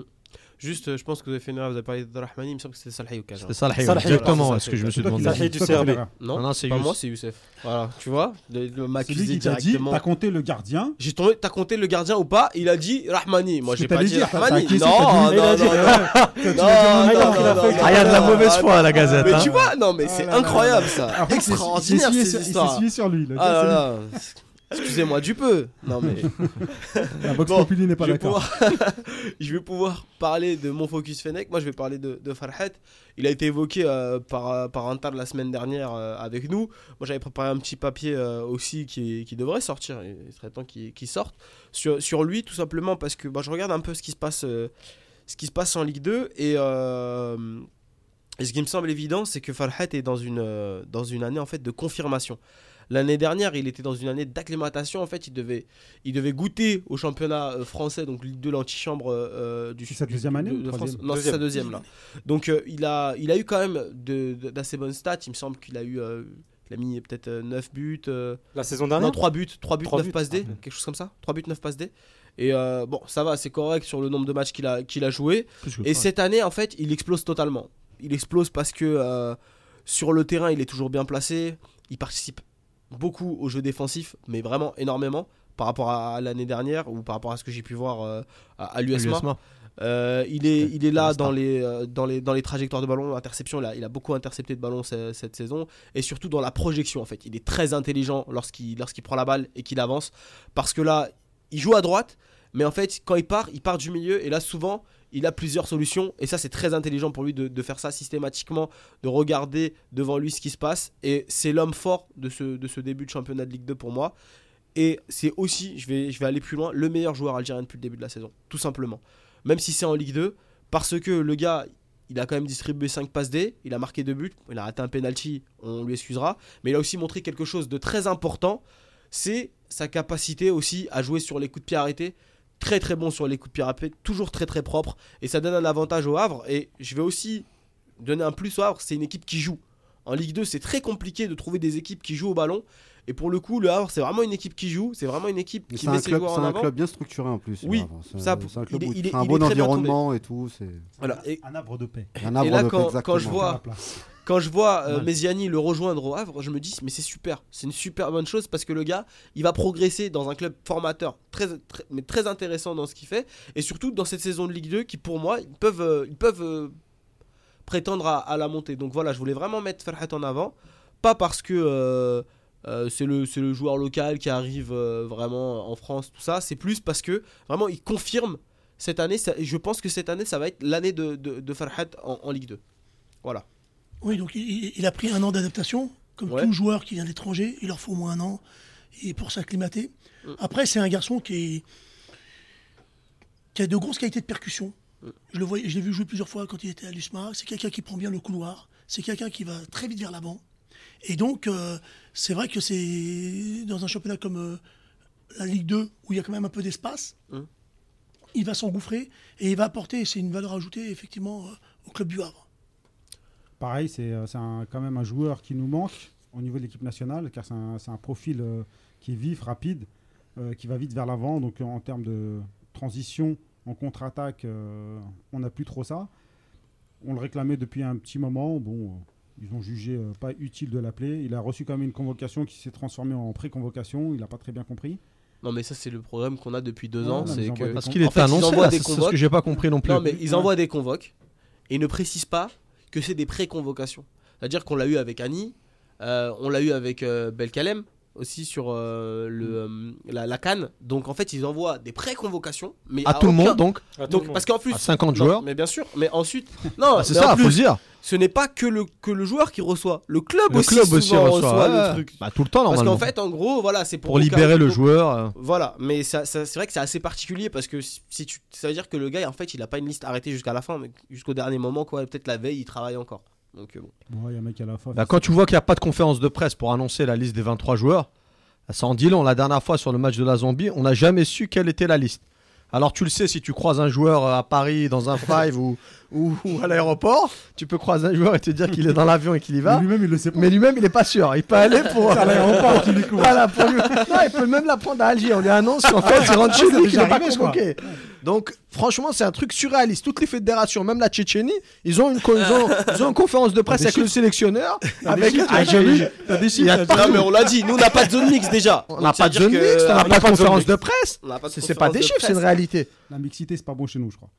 Juste, euh, je pense que vous avez fait une erreur, vous avez parlé de Rahmani, il me semble que c'était Salhi ou Kaja. C'est Ça, le exactement Haït, ce que je me suis C'est demandé. Salhi du c'est CRB. Non, Non, c'est pas Youssef. moi, c'est Youssef. Voilà, tu vois, le, le C'est directement. t'as compté le gardien. J'ai tombé, t'as compté le gardien ou pas Il a dit Rahmani. Moi, j'ai pas dit Rahmani. Non, non, non, Ah, il y a de la mauvaise foi à la Gazette. Mais hein. tu vois, non, mais Ah c'est là incroyable ça. Extraordinaire il s'est ces suivi- sur lui. Ah là c'est là. Excusez-moi du peu. Non mais. La Vox Bon, Populi n'est pas d'accord. pouvoir... je vais pouvoir parler de mon focus Fennec. Moi, je vais parler de, de Farhat. Il a été évoqué euh, par, euh, par Antar la semaine dernière euh, avec nous. Moi, j'avais préparé un petit papier euh, aussi qui, qui devrait sortir. Il serait temps qu'il sorte. Sur, sur lui, tout simplement parce que bah, je regarde un peu ce qui se passe, ce qui se passe en Ligue 2. Et, et ce qui me semble évident, c'est que Farhat est dans une, dans une année en fait, de confirmation. L'année dernière, il était dans une année d'acclimatation. En fait, il devait, il devait goûter au championnat euh, français, donc 2, l'antichambre euh, du C'est sa deuxième année de, de France. Non, c'est sa deuxième là. Donc euh, il, a, il a eu quand même de- de- d'assez bonnes stats. Il me semble qu'il a eu. euh, il a mis peut-être 9 buts. euh, La saison non, dernière 3 buts, 3 buts, Trois 9 buts. passes D, Ah, quelque chose comme ça. 3 buts, 9 passes D. Et euh, bon, ça va, c'est correct sur le nombre de matchs qu'il a, qu'il a joué. Et cette année, en fait, il explose totalement. Il explose parce que euh, Sur le terrain, il est toujours bien placé. Il participe beaucoup au jeu défensif, mais vraiment énormément par rapport à l'année dernière ou par rapport à ce que j'ai pu voir euh, à, l'USMA. Euh, il, est, il est là dans les, euh, dans, les, dans les trajectoires de ballon, interception, il a, il a beaucoup intercepté de ballons ce- cette saison, et surtout dans la projection en fait. Il est très intelligent lorsqu'il lorsqu'il prend la balle et qu'il avance, parce que là, il joue à droite, mais en fait, quand il part, il part du milieu, et là, souvent, il a plusieurs solutions, et ça, c'est très intelligent pour lui de, faire ça systématiquement, de regarder devant lui ce qui se passe, et c'est l'homme fort de ce, début de championnat de Ligue 2 pour moi. Et c'est aussi, je vais, je vais aller plus loin, le meilleur joueur algérien depuis le début de la saison, tout simplement même si c'est en Ligue 2, parce que le gars, il a quand même distribué 5 passes D, il a marqué 2 buts, il a raté un penalty, on lui excusera, mais il a aussi montré quelque chose de très important, c'est sa capacité aussi à jouer sur les coups de pied arrêtés, très très bon sur les coups de pied toujours très très propre, et ça donne un avantage au Havre, et je vais aussi donner un plus au Havre, c'est une équipe qui joue. En Ligue 2, c'est très compliqué de trouver des équipes qui jouent au ballon, et pour le coup, le Havre, c'est vraiment une équipe qui joue, c'est vraiment une équipe qui C'est met un, ses club, joueurs c'est en un avant. club bien structuré en plus. Oui, ça, c'est un club il est- où il un il bon environnement et tout. C'est Voilà, et, Un arbre de paix. un arbre là, de quand- paix, quand je vois- quand je vois euh. Méziani le rejoindre au Havre, je me dis mais c'est super, c'est une super bonne chose parce que le gars, il va progresser dans un club formateur très, très- mais très intéressant dans ce qu'il fait et surtout dans cette saison de Ligue 2 qui pour moi ils peuvent euh, ils peuvent euh, prétendre à, à la montée. Donc voilà, je voulais vraiment mettre Ferhat en avant, pas parce que euh, euh, c'est le c'est le joueur local qui arrive euh, vraiment en France tout ça, c'est plus parce que vraiment il confirme cette année, ça- je pense que cette année ça va être l'année de, de, de Ferhat en, en Ligue 2. Voilà. Oui, donc il, a pris un an d'adaptation. Comme Ouais. tout joueur qui vient de l'étranger, il leur faut au moins un an et pour s'acclimater. Mm. Après, c'est un garçon qui, est, qui a de grosses qualités de percussion. Mm. Je le voyais, je l'ai vu jouer plusieurs fois quand il était à l'USMA. C'est quelqu'un qui prend bien le couloir. C'est quelqu'un qui va très vite vers l'avant. Et donc, euh, c'est vrai que c'est dans un championnat comme euh, la Ligue 2, où il y a quand même un peu d'espace, Mm. il va s'engouffrer et il va apporter, c'est une valeur ajoutée effectivement euh, au club du Havre. Pareil, c'est quand même un joueur qui nous manque au niveau de l'équipe nationale, car c'est un, profil euh, qui est vif, rapide, euh, qui va vite vers l'avant. Donc en termes de transition, en contre-attaque, euh, on n'a plus trop ça. On le réclamait depuis un petit moment. Bon, euh, ils ont jugé euh, pas utile de l'appeler. Il a reçu quand même une convocation qui s'est transformée en pré-convocation. Il n'a pas très bien compris. Non mais ça c'est le problème qu'on a depuis deux ans, c'est que Parce qu'il En était fait, ils annoncé, envoient là, des c'est ce convoques. que j'ai pas compris non plus. non mais ils Ouais. envoient des convoques et ils ne précisent pas que c'est des pré-convocations. C'est-à-dire qu'on l'a eu avec Annie, euh, on l'a eu avec euh, Belkalem aussi sur euh, le, euh, la, la canne. Donc en fait ils envoient des pré-convocations, mais À tout le monde, donc, À Donc le parce qu'en plus à 50 non, joueurs. mais bien sûr, mais ensuite non, Ah, c'est ça, plus, faut dire. ce n'est pas que le que le joueur qui reçoit, le club Le aussi club aussi reçoit. le ouais. truc. Bah, tout le temps, Parce normalement. qu'en fait en gros voilà c'est pour, pour libérer le joueur. euh, Voilà, mais ça, ça- c'est vrai que c'est assez particulier parce que si si tu, ça veut dire que le gars, en fait, il a pas une liste arrêtée jusqu'à la fin, mais jusqu'au dernier moment, quoi. Peut-être la veille, il travaille encore. Donc euh, bon. Bon, il y a un mec à la fois. Bah, quand tu vois qu'il n'y a pas de conférence de presse pour annoncer la liste des 23 joueurs, ça en dit long. La dernière fois sur le match de la Zambie, on n'a jamais su quelle était la liste. Alors tu le sais, si tu croises un joueur euh, à Paris dans un five ou, ou, ou à l'aéroport, tu peux croiser un joueur et te dire qu'il est dans l'avion et qu'il y va. Mais lui-même, il le sait pas. Mais lui-même, il est pas sûr. Il peut aller pour. C'est à l'aéroport qu'il découvre. Voilà, pour lui. Non, il peut même la prendre à Alger. On lui annonce qu'en fait, il rentre chez Ça, c'est lui, qu'il n'est pas arrivé, je crois. convoqué. Donc, franchement, c'est un truc surréaliste. Toutes les fédérations, même la Tchétchénie, ils ont une, co- ils ont, ils ont une conférence de presse avec le sélectionneur. Avec Ah, Il y a pas- Non, mais on l'a dit, nous, on n'a pas de zone mix déjà. On n'a pas de zone mixte, on n'a pas de conférence mixte. de presse. On n'a pas de C'est c'est pas conférence des de chiffres, c'est une presse. réalité. La mixité, c'est pas bon chez nous, je crois.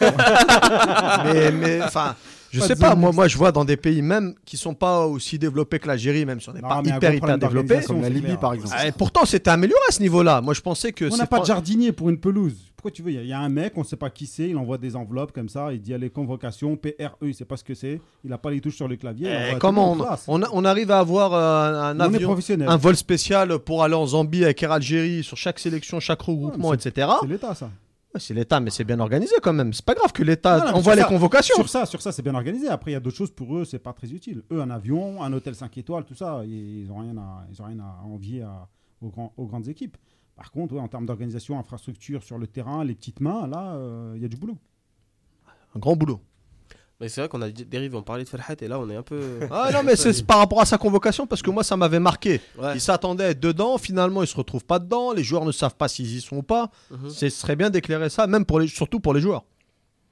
mais, mais, enfin, je Pas sais de pas. zone Moi, mixte. moi, je vois dans des pays même qui sont pas aussi développés que l'Algérie, même si on n'est Non, pas mais un hyper gros hyper problème développé. d'organisation. Comme la c'est Libye, clair. par exemple. Ah, et pourtant, c'était amélioré à ce niveau-là. Moi, je pensais que On n'a pas de jardinier pour une pelouse. Pourquoi tu veux? Il y a- il y, a un mec, on ne sait pas qui c'est, il envoie des enveloppes comme ça, il dit allez, convocation, PRE, il ne sait pas ce que c'est, il n'a pas les touches sur le clavier. Eh, tout comment on, on, arrive à avoir euh, un avion, un vol spécial pour aller en Zambie avec Air Algérie sur chaque sélection, chaque regroupement, Ouais, etc. C'est l'État, ça. Ouais, C'est l'État, mais c'est bien organisé quand même. C'est pas grave que l'État envoie les ça- convocations. Sur ça, sur ça c'est bien organisé. Après, il y a d'autres choses pour eux, c'est pas très utile. Eux, un avion, un hôtel 5 étoiles, tout ça, ils n'ont rien, à- ils ont rien à envier à- aux, grands- aux grandes équipes. Par contre, ouais, en termes d'organisation, infrastructure sur le terrain, les petites mains, là, euh, il y a du boulot. Un grand boulot. Mais c'est vrai qu'on a dérivé, on parlait de Ferhat et là on est un peu. Ah non, mais c'est par rapport à sa convocation parce que moi ça m'avait marqué. Ouais. Il s'attendait à être dedans, finalement il se retrouve pas dedans, les joueurs ne savent pas s'ils y sont ou pas. Mhm. Ce serait bien d'éclairer ça, même pour les, surtout pour les joueurs.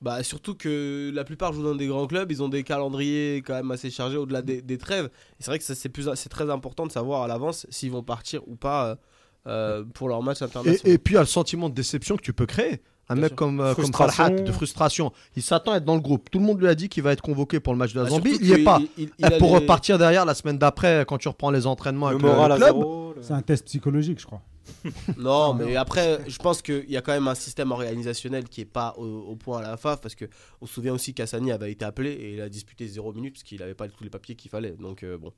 Bah, surtout que la plupart jouent dans des grands clubs, ils ont des calendriers quand même assez chargés au-delà des, des trêves. C'est vrai que c'est plus- c'est très important de savoir à l'avance s'ils vont partir ou pas euh, pour leur match international. Et, et puis il y a le sentiment de déception que tu peux créer. Un Bien mec sûr. comme, euh, comme Frustration. Farhat, de frustration. Il s'attend à être dans le groupe. Tout le monde lui a dit qu'il va être convoqué pour le match de la Bah, Zambie. Il n'y est pas. il- il Et a pour les- repartir derrière la semaine d'après, quand tu reprends les entraînements Le avec le, moral le club, le- C'est un test psychologique, je crois. Non, mais après, je pense qu'il y a quand même un système organisationnel qui est pas au, au point à la FAF parce que on se souvient aussi qu'Assani avait été appelé et il a disputé 0 minutes parce qu'il n'avait pas tous les papiers qu'il fallait. Donc euh, bon,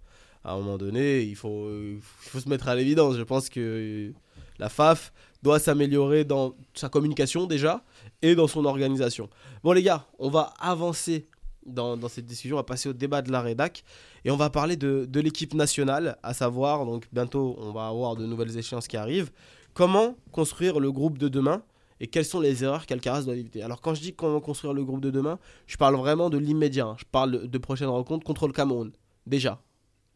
à un moment donné, il faut, euh, il faut se mettre à l'évidence. Je pense que la FAF doit s'améliorer dans sa communication déjà et dans son organisation. Bon les gars, on va avancer dans, dans cette discussion, on va passer au débat de la rédac et on va parler de, de l'équipe nationale, à savoir, donc bientôt on va avoir de nouvelles échéances qui arrivent. Comment construire le groupe de demain et quelles sont les erreurs qu'Alcaraz doit éviter? Alors quand je dis comment construire le groupe de demain, je parle vraiment de l'immédiat. hein. Je parle de prochaines rencontres contre le Cameroun. Déjà.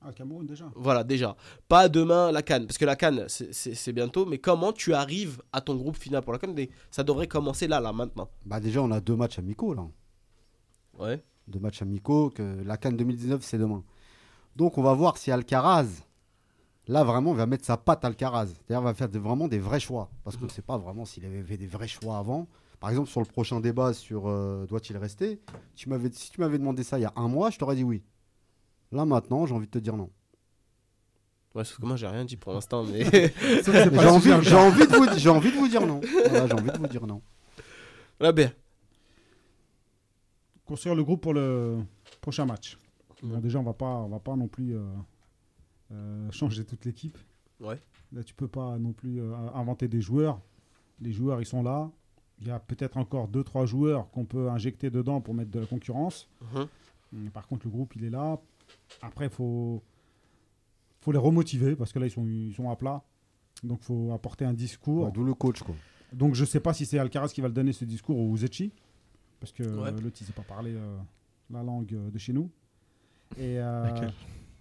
Ah, Cameroun déjà. Voilà, déjà. Pas demain la Cannes, parce que la Cannes c'est- bientôt, mais comment tu arrives à ton groupe final pour la Cannes? Ça devrait commencer là, là, maintenant. Bah déjà, on a deux matchs amicaux là. Ouais. Deux matchs amicaux. Que la Cannes 2019, c'est demain. Donc on va voir si Alcaraz, là vraiment, va mettre sa patte Alcaraz. C'est-à-dire va faire de- vraiment des vrais choix. Parce qu'on ne sait pas vraiment s'il avait fait des vrais choix avant. Par exemple, sur le prochain débat sur euh, doit-il rester, tu si tu m'avais demandé ça il y a un mois, je t'aurais dit oui. Là maintenant, j'ai envie de te dire non. Ouais, sauf que moi j'ai rien dit pour l'instant, mais. J'ai envie, j'ai envie de vous, j'ai envie de vous dire non. Voilà, j'ai envie de vous dire non. Voilà, bien. Construire le groupe pour le prochain match. Bon, Ouais. déjà, on va pas, on va pas non plus euh, euh, changer toute l'équipe. Ouais. Là, tu peux pas non plus euh, inventer des joueurs. Les joueurs, ils sont là. Il y a peut-être encore 2-3 joueurs qu'on peut injecter dedans pour mettre de la concurrence. Mhm. Hum, Par contre, le groupe, il est là. Après, il faut, faut les remotiver parce que là, ils sont, ils sont à plat. Donc, il faut apporter un discours. Ouais, D'où le coach quoi. Donc, je sais pas si c'est Alcaraz qui va le donner ce discours ou Zetchi. Parce que Ouais. l'autre, il sait pas parler euh, la langue euh, de chez nous. Et, euh,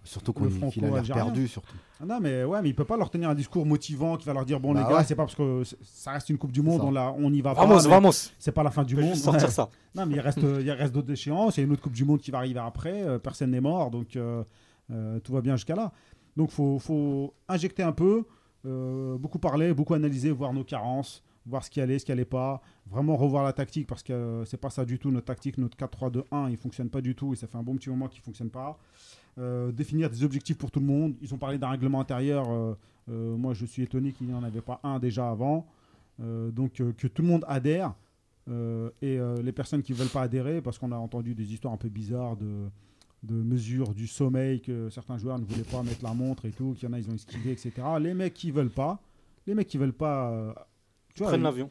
Surtout Le qu'on- qu'il a perdu surtout. ah non, mais ouais, mais il peut pas leur tenir un discours motivant qui va leur dire bon Bah les gars, ouais. c'est pas parce que ça reste une Coupe du Monde, on, la, on y va Vamos, pas. vamos. C'est pas la fin du monde. juste sortir Ouais. ça. Non, mais il reste, il reste d'autres échéances. Il y a une autre Coupe du Monde qui va arriver après. euh, personne n'est mort, donc euh, euh, tout va bien jusqu'à là. Donc faut, faut injecter un peu, euh, beaucoup parler, beaucoup analyser, voir nos carences, voir ce qui allait, ce qui allait pas. Vraiment revoir la tactique parce que euh, c'est pas ça du tout notre tactique, notre 4-3-2-1, il fonctionne pas du tout et ça fait un bon petit moment qu'il fonctionne pas. Euh, définir des objectifs pour tout le monde. Ils ont parlé d'un règlement intérieur. euh, euh, moi, je suis étonné qu'il n'y en avait pas un déjà avant. Donc que tout le monde adhère. Et les personnes qui veulent pas adhérer, parce qu'on a entendu des histoires un peu bizarres de, de mesures du sommeil, que certains joueurs ne voulaient pas mettre la montre et tout, qu'il y en a, ils ont esquivé, etc. Les mecs qui veulent pas, les mecs qui veulent pas, tu Prennent l'avion.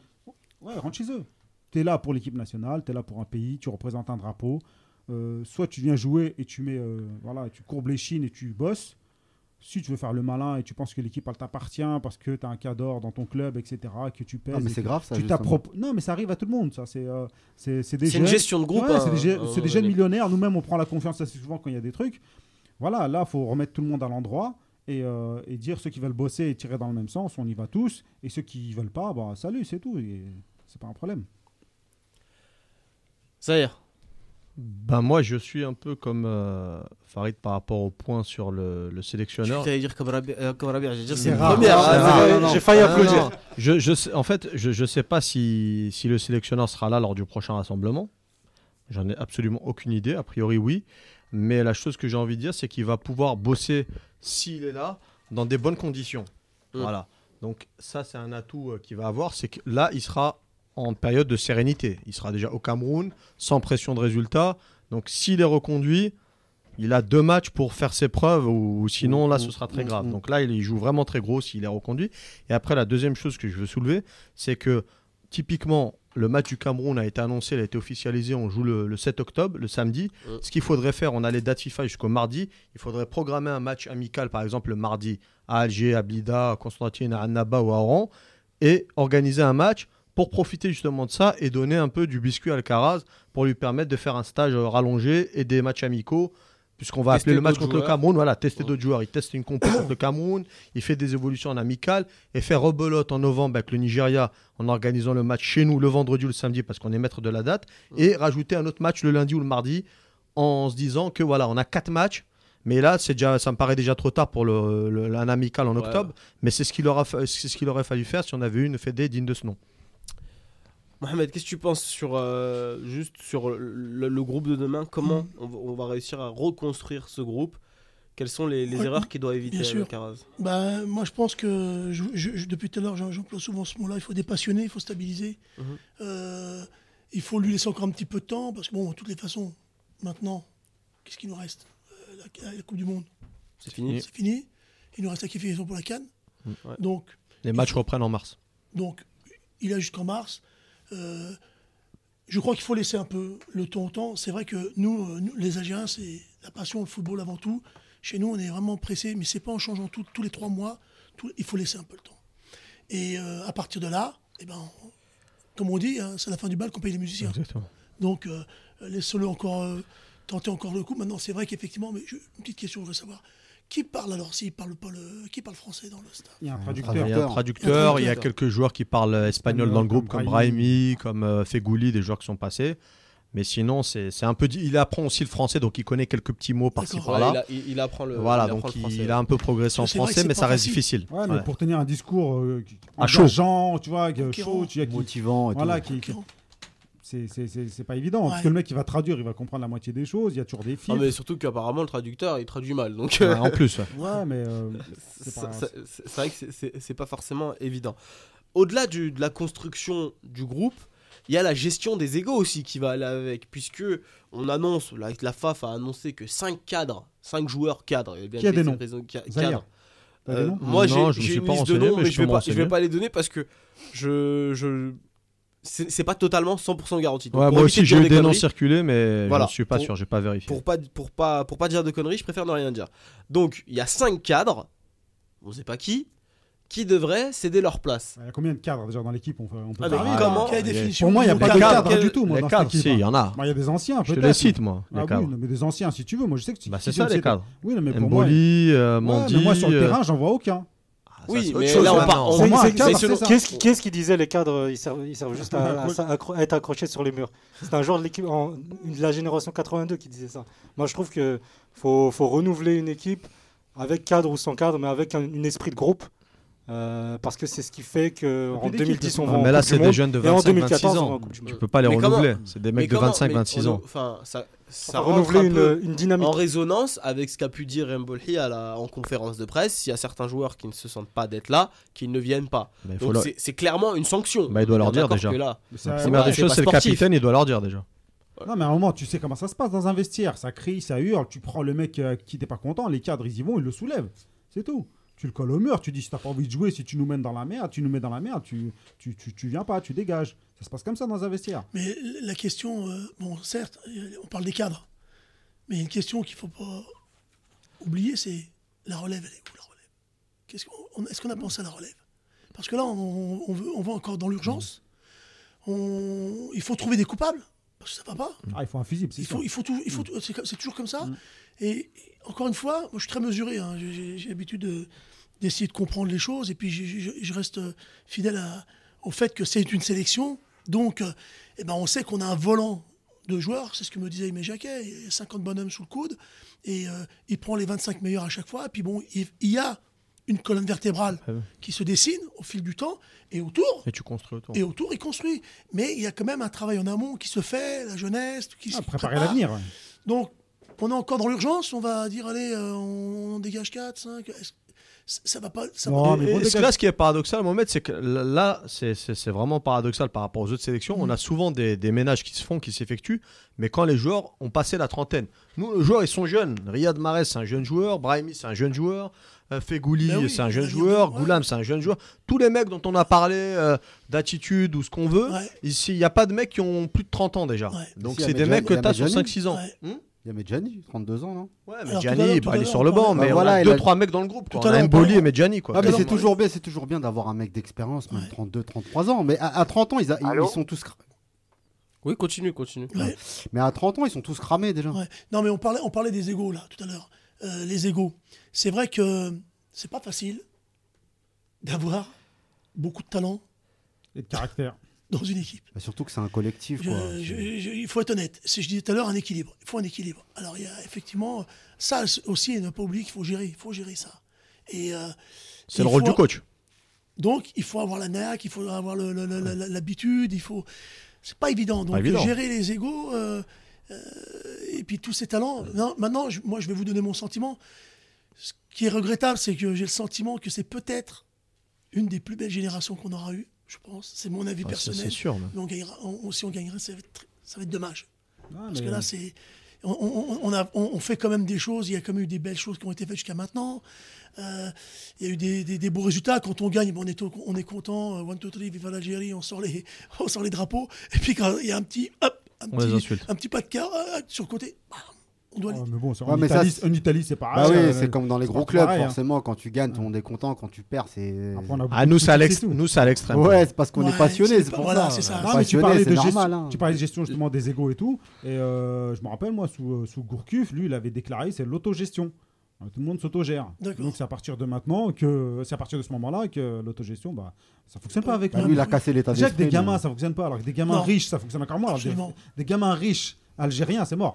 Ouais, rentre chez eux. Tu es là pour l'équipe nationale, tu es là pour un pays, tu représentes un drapeau. Euh, soit tu viens jouer et tu mets, euh, voilà, tu courbes les chines et tu bosses. Si tu veux faire le malin et tu penses que l'équipe elle t'appartient parce que tu as un cadre dans ton club, etc., que tu pèses. Ah, mais c'est grave ça. tu Non, mais ça arrive à tout le monde. Ça, c'est euh, c'est des une gestion de groupe. Ouais, hein, c'est des, un c'est des moment jeunes millionnaires. Nous-mêmes, on prend la confiance assez souvent quand il y a des trucs. Voilà, là, faut remettre tout le monde à l'endroit et, euh, et dire ceux qui veulent bosser et tirer dans le même sens, on y va tous. Et ceux qui veulent pas, bah salut, c'est tout. C'est pas un problème. Zahir. Ben moi, je suis un peu comme euh, Farid par rapport au point sur le, le Je sélectionneur. vais dire comme Rabia, euh, comme je C'est. J'ai failli Ah, non, applaudir. non. Je, je sais- en fait, je ne sais pas si, si le sélectionneur sera là lors du prochain rassemblement. J'en ai absolument aucune idée. A priori, oui. Mais la chose que j'ai envie de dire, c'est qu'il va pouvoir bosser, s'il est là, dans des bonnes conditions. Mm. Voilà. Donc ça, c'est un atout euh, qu'il va avoir. C'est que là, il sera en période de sérénité. Il sera déjà au Cameroun, sans pression de résultat. Donc s'il est reconduit, il a deux matchs pour faire ses preuves, ou, sinon là, ce sera très Mm, grave. mm. Donc là, il joue vraiment très gros s'il est reconduit. Et après, la deuxième chose que je veux soulever, c'est que typiquement, le match du Cameroun a été annoncé, il a été officialisé, on joue le, le 7 octobre, le samedi. Ce qu'il faudrait faire, on a les dates FIFA jusqu'au mardi, il faudrait programmer un match amical, par exemple le mardi, à Alger, à Blida, à Constantine, à Annaba ou à Oran, et organiser un match pour profiter justement de ça et donner un peu du biscuit à Alcaraz pour lui permettre de faire un stage rallongé et des matchs amicaux puisqu'on va Tester appeler le match contre le. Cameroun, voilà, tester Ouais. d'autres joueurs. Il teste une compétition contre le Cameroun, il fait des évolutions en amical et fait rebelote en novembre avec le Nigeria en organisant le match chez nous le vendredi ou le samedi parce qu'on est maître de la date et rajouter un autre match le lundi ou le mardi en se disant que voilà, on a quatre matchs. Mais là, c'est déjà, ça me paraît déjà trop tard pour le, le- un amical en Ouais. octobre. Mais c'est ce qu'il aura, fa- c'est ce qu'il aurait fallu faire si on avait eu une fédé digne de ce nom. Mohamed, qu'est-ce que tu penses sur euh, juste sur le, le groupe de demain? Comment Mm. on, va, on va réussir à reconstruire ce groupe? Quelles sont les, les Ouais, erreurs qu'il doit éviter bien Caraz? Bah, moi, je pense que je- je- je- depuis tout à l'heure, j'en- j'emploie souvent ce mot-là. Il faut dépassionner, il faut stabiliser. Mhm. Euh, il faut lui laisser encore un petit peu de temps parce que, bon, de toutes les façons, maintenant, qu'est-ce qu'il nous reste? Euh, la, la Coupe du Monde, C'est fini c'est fini. Il nous reste la qualification pour la Cannes. Mm. Ouais. Donc, Les matchs reprennent en mars. donc, il a jusqu'en mars. Euh, je crois qu'il faut laisser un peu le temps au temps. C'est vrai que nous, euh, nous, les Algériens, c'est la passion, le football avant tout. Chez nous, on est vraiment pressés, mais c'est pas en changeant tout, tous les trois mois. Tout- il faut laisser un peu le temps. Et euh, à partir de là, eh ben, on- comme on dit, hein, c'est la fin du bal qu'on paye les musiciens. Exactement. Donc, laissez-le encore tenter encore le coup. Maintenant, c'est vrai qu'effectivement, mais je- une petite question, je voudrais savoir. Qui parle alors s'il parle pas le, qui parle français dans le staff Il y a un traducteur. Il y a un Traducteur. traducteur, il y a Traducteur. quelques joueurs qui parlent espagnol dans le groupe, comme Brahimi, comme euh, Fegouli, des joueurs qui sont passés. Mais sinon, c'est c'est un peu. Il apprend aussi le français, donc il connaît quelques petits mots par-ci. Ouais, par-là. il, a- il- il apprend le Voilà, il donc le français. il a un peu progressé en français, mais ça reste difficile. Ouais, mais Ouais. pour tenir un discours euh, qui- À chaud. engageant, tu vois, chaud, tu vois, qui- motivant et voilà, tout. qui, qui- c'est- pas évident. Parce que le mec, il va traduire, il va comprendre la moitié des choses. Il y a toujours des Ah, films. mais surtout qu'apparemment le traducteur il traduit mal donc Ouais, en plus, ouais. Ouais, mais euh, c'est vrai que c'est- pas forcément évident. Au-delà de la construction du groupe, il y a la gestion des égaux aussi qui va aller avec, puisque on annonce, la, la FAF a annoncé que 5 cadres, 5 joueurs cadres, il y a bien Qui a des noms cadres. Euh, moi j'ai une pas liste de noms, mais mais je vais pas, me je vais pas les donner parce que je, je c'est pas totalement 100% garanti. Donc, Ouais, moi aussi, j'ai eu des noms circulés, mais Voilà. je ne suis pas Pour- sûr, j'ai pas vérifié. pour pas pour pas pour pas dire de conneries, je préfère ne rien dire. Donc il y a 5 cadres, on sait pas qui, qui devraient céder leur place. Il y a combien de cadres déjà dans l'équipe on, peut- on peut Avec parler comment Quelle il y a- définition Pour moi, il n'y a pas de cadre cadre quel- du tout. Moi, les dans cadres, cette si, équipe. il y en a. Bah, Il y a des anciens, Je te les cite, moi, les Ah oui, cadres. non, mais des anciens, si tu veux. Moi, je sais que Bah, c'est ça, le les cadres. Oui, non, mais pour moi, Mboli, euh, Ouais, Mandi. mais moi, sur le euh, terrain, j'en vois aucun. Oui, mais chose, là on parle. Qu'est-ce qui, qui disait les cadres ils servent, ils servent juste à, à- à accro- à être accrochés sur les murs C'est un joueur de l'équipe de la génération 82 qui disait ça. Moi je trouve que faut, faut renouveler une équipe avec cadre ou sans cadre, mais avec un, un esprit de groupe. Euh, parce que c'est ce qui fait qu'en plus d'équipe, 2010 on va Ah, en mais là, c'est des jeunes de et en 25, 2014 26 on va en ans. Tu peux pas les Mais renouveler. C'est des mecs de comment- 25, mais 26 on- ans. Enfin, ça, ça renouveler un une, peu une dynamique. en résonance avec ce qu'a pu dire Mbolhi à la, en conférence de presse. Il y a certains joueurs qui ne se sentent pas d'être là, qu'ils ne viennent pas. Mais Donc leur- c'est- clairement une sanction. Bah, il doit leur dire déjà. La c'est première des choses, c'est le capitaine, il doit leur dire déjà. Non, mais à un moment, tu sais comment ça se passe dans un vestiaire. Ça crie, ça hurle. Tu prends le mec euh, qui n'était pas content, les cadres, ils y vont, ils le soulèvent. C'est tout. Tu le colles au mur. Tu dis, si t'as pas envie de jouer, si tu nous mènes dans la merde, tu nous mets dans la merde, tu, tu, tu, tu viens pas, tu dégages. Ça se passe comme ça dans un vestiaire. Mais la question, euh, bon, certes, on parle des cadres, mais une question qu'il ne faut pas oublier, c'est la relève, elle est où la relève? Qu'on- Est-ce qu'on a pensé à la relève? Parce que là, on, on veut, on va encore dans l'urgence. On- Il faut trouver des coupables, parce que ça va pas. Ah, il faut un fusible, c'est Il faut, il faut tout, il faut, tout- c'est, toujours comme ça. Et, et encore une fois, moi, je suis très mesuré. hein. J'ai l'habitude de- d'essayer de comprendre les choses, et puis je, je- je reste euh, fidèle à- au fait que c'est une sélection. Donc, euh, eh ben, on sait qu'on a un volant de joueurs. C'est ce que me disait Aimé Jacquet. Il y a 50 bonhommes sous le coude, et euh, il prend les 25 meilleurs à chaque fois. Et puis bon, il, il y a une colonne vertébrale Ah qui se dessine au fil du temps, et autour, Et tu construis autour. et autour, il construit. Mais il y a quand même un travail en amont qui se fait, la jeunesse, qui Ah, se préparer prépare. l'avenir. ouais. Donc, on est encore dans l'urgence, on va dire, allez, euh, on, on dégage 4, 5. Est-ce- Ça va pas. Ça Non, va- mais bon, et là, ce qui est paradoxal, Mohamed, c'est que là, c'est- vraiment paradoxal par rapport aux autres sélections. On a souvent des, des ménages qui se font, qui s'effectuent, mais quand les joueurs ont passé la trentaine. Nous, les joueurs, ils sont jeunes. Riyad Mahrez, c'est un jeune joueur. Brahimi, c'est un jeune joueur. euh, Fegouli, Ben oui, c'est un jeune joueur. ouais. Goulam, c'est un jeune joueur. Tous les mecs dont on a parlé euh, d'attitude ou ce qu'on veut, Ouais. ici, il n'y a pas de mecs qui ont plus de 30 ans déjà. Ouais. Donc, Si, c'est des mecs que tu as sur Medjani. 5-6 ans. Ouais. Il y a Medjani, 32 ans, non? Ouais, Medjani, bah, il est sur le banc, mais on voilà, a deux, a- trois mecs dans le groupe. quoi. Tout à On a Mboli et Medjani. Quoi. Ah, mais c'est toujours bien, c'est toujours bien d'avoir un mec d'expérience, même Ouais. 32, 33 ans. Mais à, à 30 ans, ils, a- ils- sont tous. cra- Oui, continue, continue. Ouais. Mais à 30 ans, ils sont tous cramés déjà. Ouais. Non, mais on parlait, on parlait des égaux là tout à l'heure. Euh, les égaux. C'est vrai que c'est pas facile d'avoir beaucoup de talent Et de caractère. Dans une équipe. Bah, surtout que c'est un collectif. Je- quoi. je- C'est- je- il faut être honnête. Si je disais tout à l'heure un équilibre, il faut un équilibre. Alors il y a effectivement ça aussi, ne pas oublier qu'il faut gérer, il faut gérer ça. Et euh, C'est le rôle faut- du coach. Donc il faut avoir la nac, il faut avoir l'habitude, il faut. C'est pas évident. Donc évident. gérer les égaux euh, euh, et puis tous ces talents. Non, maintenant, je- moi je vais vous donner mon sentiment. Ce qui est regrettable, c'est que j'ai le sentiment que c'est peut-être une des plus belles générations qu'on aura eues. Je pense. C'est mon avis Ah, personnel. C'est sûr. mais- on gagnera, on- si on gagnerait, ça va être, tr- ça va être dommage. Ah, Parce que là, c'est. On, on- on a, on, on fait quand même des choses, il y a quand même eu des belles choses qui ont été faites jusqu'à maintenant. Euh, il y a eu des, des- des beaux résultats. Quand on gagne, on, est, au- on est content. euh, One, two, three, viva l'Algérie, on, sort les- on sort les drapeaux. Et puis quand il y a un petit, hop, un, petit, insulte. un petit pas de cœur euh, sur le côté, bam, on doit Ouais, aller. mais bon, c'est- Ouais, en, mais ça, Italie, c'est- en Italie, c'est pareil. Bah oui, euh, c'est comme dans les gros clubs, pareil, hein. forcément. Quand tu gagnes, tout le monde est content. Quand tu perds, c'est. Ah, nous, c'est à l'extrême. tout. Nous, c'est à l'extrême. Ouais, c'est parce qu'on Ouais, est passionné, c'est pour voilà, ça. c'est ça. Non, mais tu Passionné, parlais, c'est de normal. gestion, hein. tu parlais de gestion justement des égaux et tout. Et euh, je me rappelle, moi, sous, euh, sous Gourcuff, lui, il avait déclaré c'est l'autogestion. Euh, Tout le monde s'autogère. Donc c'est à partir de maintenant que c'est à partir de ce moment-là que l'autogestion, bah, ça fonctionne pas avec Bah, nous. lui, il a cassé l'état Déjà que des d'esprit. gamins, ça fonctionne pas. Alors que des gamins Non. riches, ça fonctionne encore moins. Des gamins riches algériens, c'est mort.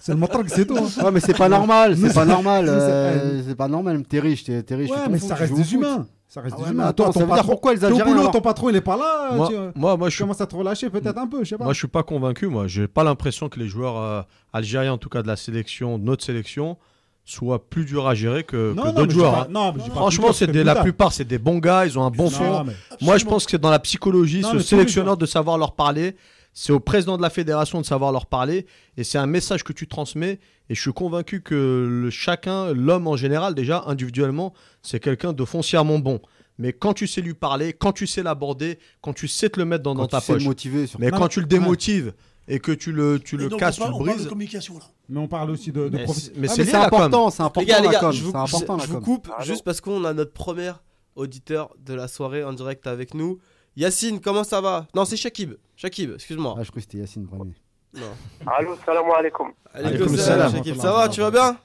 C'est le montant que c'est tout. hein. Ouais, mais c'est pas normal, c'est pas normal. euh, C'est pas normal. T'es riche, t'es t'es riche. Ouais, t'en mais fous, ça tu reste joues au des foot. humains. Ça reste Ah des ouais, humains. attends, Toi, ça ton veut dire patron- pourquoi les t'es au Algériens, boulot, alors ton patron, il est pas là. Moi, tu, moi, moi, je tu suis commences à te relâcher peut-être un peu, je sais pas. Moi, je suis pas convaincu. Moi, j'ai pas l'impression que les joueurs euh, algériens, en tout cas de la sélection, de notre sélection, soient plus durs à gérer que, mais d'autres je joueurs. hein. pas- non, mais je dis pas Franchement, c'est des, la plupart, c'est des bons gars. Ils ont un bon Non, mais- Moi, je pense que c'est dans la psychologie, Non, ce mais tous les sélectionneur de savoir leur parler. C'est au président de la fédération de savoir leur parler. Et c'est un message que tu transmets. Et je suis convaincu que le- chacun, l'homme en général, déjà, individuellement, c'est quelqu'un de foncièrement bon. Mais quand tu sais lui parler, quand tu sais l'aborder, quand tu sais te le mettre dans, Quand dans ta poche. motiver. Mais Non, quand tu le démotives et que tu le, tu Et le donc, casses, on parle, tu on le parle de brises. communication là. Mais on parle aussi de, de Mais c'est- mais Ah, important, c'est important Les gars, les la gars, com. je vous, C'est important je- la je vous com. coupe juste parce qu'on a notre premier auditeur de la soirée en direct avec nous. Yacine, comment ça va? Non, c'est Shakib. Shakib, excuse-moi. Ah, je crois que c'était Yacine premier. Non. Allô, salam alaikum. Allez, Alaikum salam. Shakib, ça va Tu vas bien?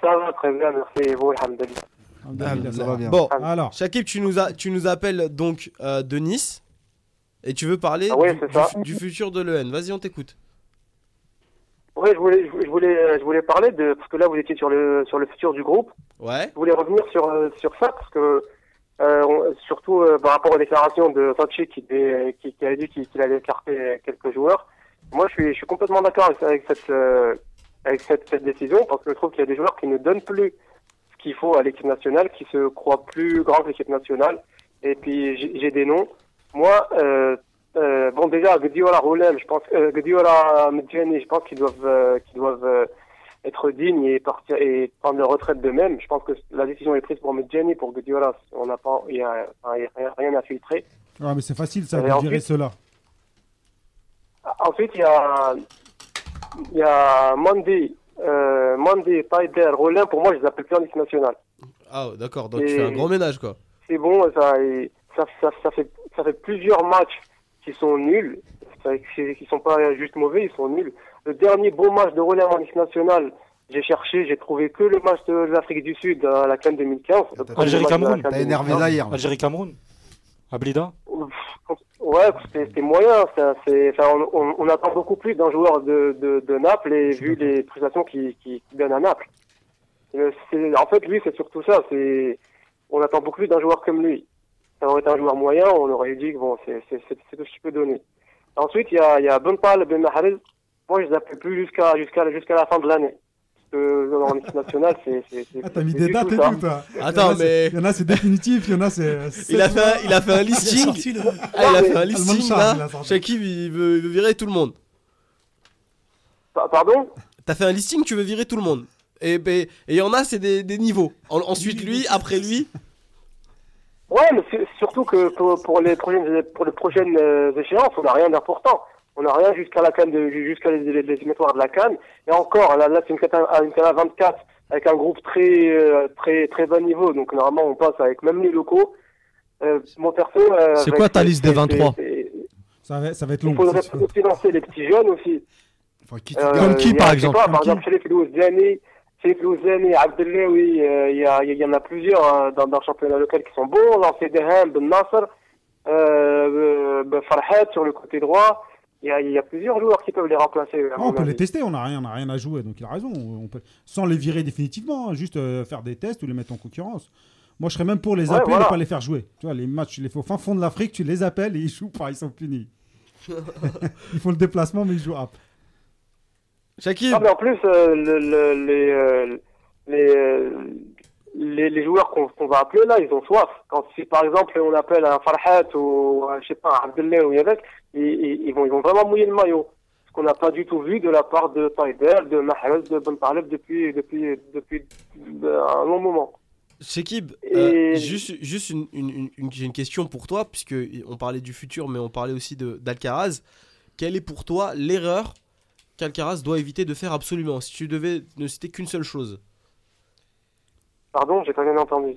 Ça va très bien, merci. Et vous, alhamdulillah. Alhamdulillah, Ça va bien. Bon, Alors, Shakib, tu nous, as, tu nous appelles donc euh, de Nice et tu veux parler Ah du, c'est ça. du- du futur de l'EN. Vas-y, on t'écoute. Oui, je voulais, je voulais, je voulais parler de, parce que là, vous étiez sur le, sur le futur du groupe. Ouais. Je voulais revenir sur, euh, sur ça, parce que, euh, surtout euh, par rapport aux déclarations de Sachi qui, qui, qui a dit qu'il qu'il allait écarter quelques joueurs. Moi, je suis, je suis complètement d'accord avec, cette, euh, avec cette, cette décision, parce que je trouve qu'il y a des joueurs qui ne donnent plus ce qu'il faut à l'équipe nationale, qui se croient plus grands que l'équipe nationale. Et puis, j'ai des noms. Moi, euh, euh, bon, déjà, Guardiola, Roulem, je pense, euh, Guardiola, je pense qu'ils doivent, qu'ils doivent être dignes et partir et prendre leur retraite d'eux-mêmes. Je pense que la décision est prise pour Medjani, pour Guardiola, on n'a pas, il y a, rien- à filtrer. ouais, mais c'est facile ça Et de ensuite- gérer cela. Ensuite, il y a, il y a Mandy, euh, Mandy, Taider, Rollin, pour moi, je les appelle plus en équipe nationale. Ah, d'accord. Donc, tu Et- fais un grand ménage, quoi. C'est bon, ça, et ça, ça, ça fait, ça fait plusieurs matchs qui sont nuls, qui sont pas juste mauvais, ils sont nuls. Le dernier bon match de Rollin en équipe nationale, j'ai cherché, j'ai trouvé que le match de l'Afrique du Sud à la CAN 2015. Le premier Algérie, match de la Cameroun. CAN T'as énervé 2015. Zahir. là. Algérie-Cameroun Ablida Pff, Ouais, c'était moyen. ça, c'est- enfin, on, on, on attend beaucoup plus d'un joueur de, de, de Naples et vu les prestations qu'il qui, qui donne à Naples. En fait, lui, c'est surtout ça. C'est on attend beaucoup plus d'un joueur comme lui. Ça aurait été un joueur moyen, on aurait dit que bon, c'est c'est- c'est- c'est tout ce qu'il peut donner. Ensuite, il y a, il y a Benpal, Ben Mahrez. Moi, je les appelle plus jusqu'à jusqu'à jusqu'à la fin de l'année. Parce que dans l'équipe nationale, c'est Ah, t'as mis des dates tout et tout, toi. Attends, Il en mais- Il y en a, c'est définitif, il y en a, c'est. Il a fait un, il a fait un Il listing. Ah, il a fait un listing il là. Shakib, il veut, il veut virer tout le monde. Pa- Pardon? T'as fait un listing, tu veux virer tout le monde. Et ben, et il y en a, c'est des, des niveaux. En- ensuite, lui, après lui. Ouais, mais c'est surtout que pour, pour les prochaines pour les prochaines euh, échéances, on n'a rien d'important. On n'a rien jusqu'à la canne de jusqu'à les, les, les éliminatoires de la canne. Et encore, là, là c'est une canne à une canne à 24 avec un groupe très euh, très très bas niveau. Donc normalement, on passe avec même les locaux. Euh, mon perso. euh, C'est quoi ta liste des 23? c'est- Ça va, ça va être Il long. faudrait sûr. aussi lancer les petits jeunes aussi. Enfin, qui Euh, Comme qui, il par exemple pas, Par qui exemple, Philippe Louzani, Philippe Louzani, Abdellaoui, euh, il y, a- il y en a plusieurs hein, dans, dans le championnat local qui sont bons. Lancer Dehem, Ben Nasser, euh, ben Farhat sur le côté droit. Il y, a, il y a plusieurs joueurs qui peuvent les remplacer. Ah, on peut avis. les tester, on n'a rien, on a rien à jouer, donc il a raison. On peut, sans les virer définitivement, hein, juste euh, faire des tests ou les mettre en concurrence. Moi, je serais même pour les Ouais, appeler et voilà. pas les faire jouer. Tu vois, les matchs, tu les fais au fin fond de l'Afrique, tu les appelles et ils jouent pas, ils sont punis. ils font le déplacement, mais ils jouent up. Shakib, Ah, mais en plus, euh, le- le- les, euh, les, euh, les, les joueurs qu'on va appeler là, ils ont soif. Quand si par exemple on appelle un Farhat ou un, je sais pas, un Abdellah ou Yavek, ils, vont, ils vont vraiment mouiller le maillot. Ce qu'on n'a pas du tout vu de la part de Taider, de Mahrez, de Ben Taleb depuis, depuis, depuis un long moment. Shakib, Et- euh, juste, juste une, une- j'ai une question pour toi, puisque on parlait du futur, mais on parlait aussi d'Alcaraz. Quelle est pour toi l'erreur qu'Alcaraz doit éviter de faire absolument Si tu devais ne citer qu'une seule chose, Pardon, j'ai pas bien entendu.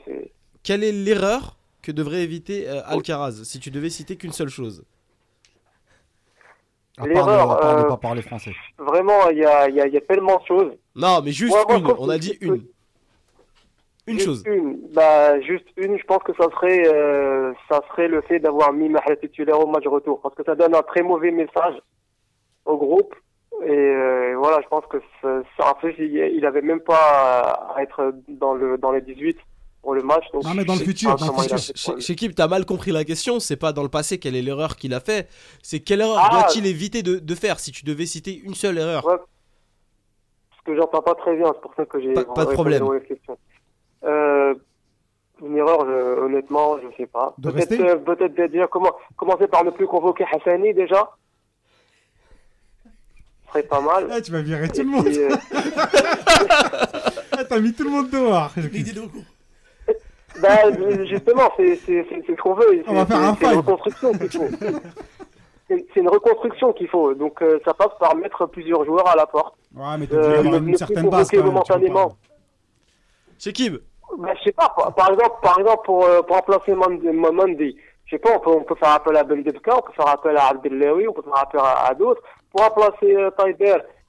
quelle est l'erreur que devrait éviter euh, Alcaraz Si tu devais citer qu'une seule chose. À part, L'erreur, de, à part de euh, pas parler français. Vraiment, il y a, il y, a, il y a tellement de choses. Non, mais juste Ouais, une, on a dit une. Une Juste chose. Une. Bah, juste une, je pense que ça serait, euh, ça serait le fait d'avoir mis Mahrez titulaire au match retour. Parce que ça donne un très mauvais message au groupe. Et euh, voilà, je pense que ça, ça- en fait, il, il avait même pas à être dans, le, dans les 18 pour le match. Donc, Non, mais dans le futur, Shakib, t'as mal compris la question. C'est pas dans le passé quelle est l'erreur qu'il a fait. C'est quelle erreur Ah. doit-il éviter de, de faire Si tu devais citer une seule erreur? Ouais. Parce que j'entends pas très bien, c'est pour ça que j'ai Pas- pas de problème. Euh, une erreur, je- honnêtement, je sais pas. De Peut-être rester euh, peut-être de dire comment commencer par ne plus convoquer Hassani déjà. Ce serait pas mal. Eh, tu vas virer tout Et le monde. euh, Eh, T'as mis tout le monde dehors. Bah, justement, c'est c'est- c'est- c'est ce qu'on veut. On va C'est- faire un c'est- C'est une reconstruction qu'il faut. C'est c'est une reconstruction qu'il faut. Donc euh, ça passe par mettre plusieurs joueurs à la porte. Ouais, mais Euh, d'avoir ne- une certaine base. quand tu momentanément. pas- Shakib, Bah, je sais pas, par, par exemple, par exemple pour, euh, pour remplacer Mandi, je sais pas, on peut, on peut faire appel à Ben Debka, on peut faire appel à Abdellaoui, on peut faire appel à, à d'autres. Pour remplacer euh,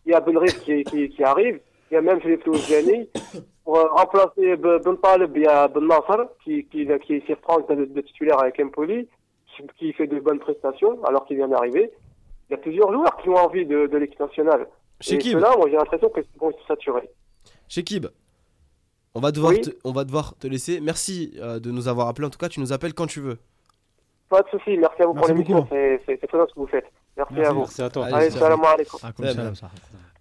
il y a Ben Rif qui, qui, qui arrive, il y a même Philippe Louzani. Pour euh, remplacer Ben Taleb, il y a Ben Nasser qui, qui, qui s'y reprend de, de titulaire avec Empoli, qui, fait de bonnes prestations alors qu'il vient d'arriver. Il y a plusieurs joueurs qui ont envie de, de l'équipe nationale. Et Shakib, ceux-là, moi j'ai l'impression qu'ils vont se saturer. Shakib. On va, devoir Oui. te, on va devoir te laisser. Merci euh, de nous avoir appelé. En tout cas, tu nous appelles quand tu veux. Pas de souci, merci à vous Merci pour l'émission, beaucoup. c'est c'est- c'est très bien ce que vous faites. Merci, Merci. à vous. Merci à toi. Allez, salam alaikum.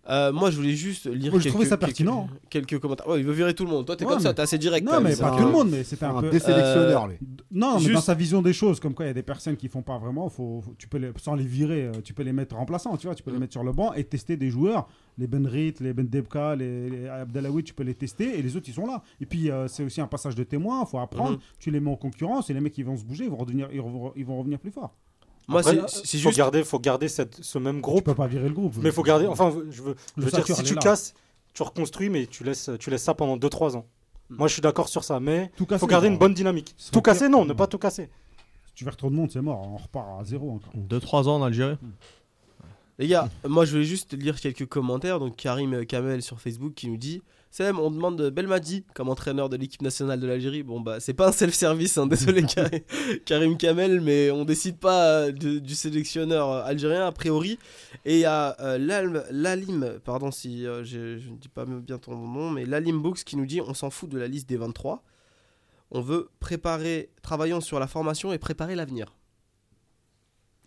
Ça, ça. Euh, moi, je voulais juste lire Moi, je quelques, trouvais ça quelques- pertinent. quelques commentaires. Ouais, il veut virer tout le monde. Toi, t'es Ouais, comme ça, mais- t'es assez direct. Non, quand mais même. pas tout le monde, mais c'était un Un peu. désélectionneur, lui. Non, mais Juste- dans sa vision des choses, comme quoi il y a des personnes qui font pas vraiment, faut, faut- tu peux les, sans les virer, euh, tu peux les mettre remplaçants, tu vois, tu peux les mettre sur le banc et tester des joueurs, les Benrit, les Ben Debka, les, les Abdelawi, tu peux les tester et les autres ils sont là. Et puis euh, c'est aussi un passage de témoin, faut apprendre, Mhm. tu les mets en concurrence et les mecs ils vont se bouger, ils vont redevenir, ils vont, ils vont revenir plus fort. Moi, Après, c'est c'est faut juste. garder, faut garder cette, ce même Tu groupe. peux pas virer le groupe. Mais faut garder. Enfin, je veux, je veux dire, si tu casses, tu reconstruis, mais tu laisses, tu laisses ça pendant 2-3 ans. Moi, je suis d'accord sur ça, mais Tout il casser, faut garder une bonne dynamique. Tout casser, non, ne pas tout casser. Si tu verres trop de monde, c'est mort, on repart à zéro encore. 2-3 ans en Algérie. Les gars, moi, je voulais juste lire quelques commentaires. Donc, Karim Kamel sur Facebook qui nous dit Sam, on demande Belmadi comme entraîneur de l'équipe nationale de l'Algérie. Bon, bah, c'est pas un self-service, hein, désolé Karim, Karim Kamel, mais on décide pas euh, de- du sélectionneur euh, algérien a priori. Et il y a euh, Lalim, pardon si euh, je, je ne dis pas bien ton nom, mais Lalim Books qui nous dit On s'en fout de la liste des 23. On veut préparer, travaillons sur la formation et préparer l'avenir.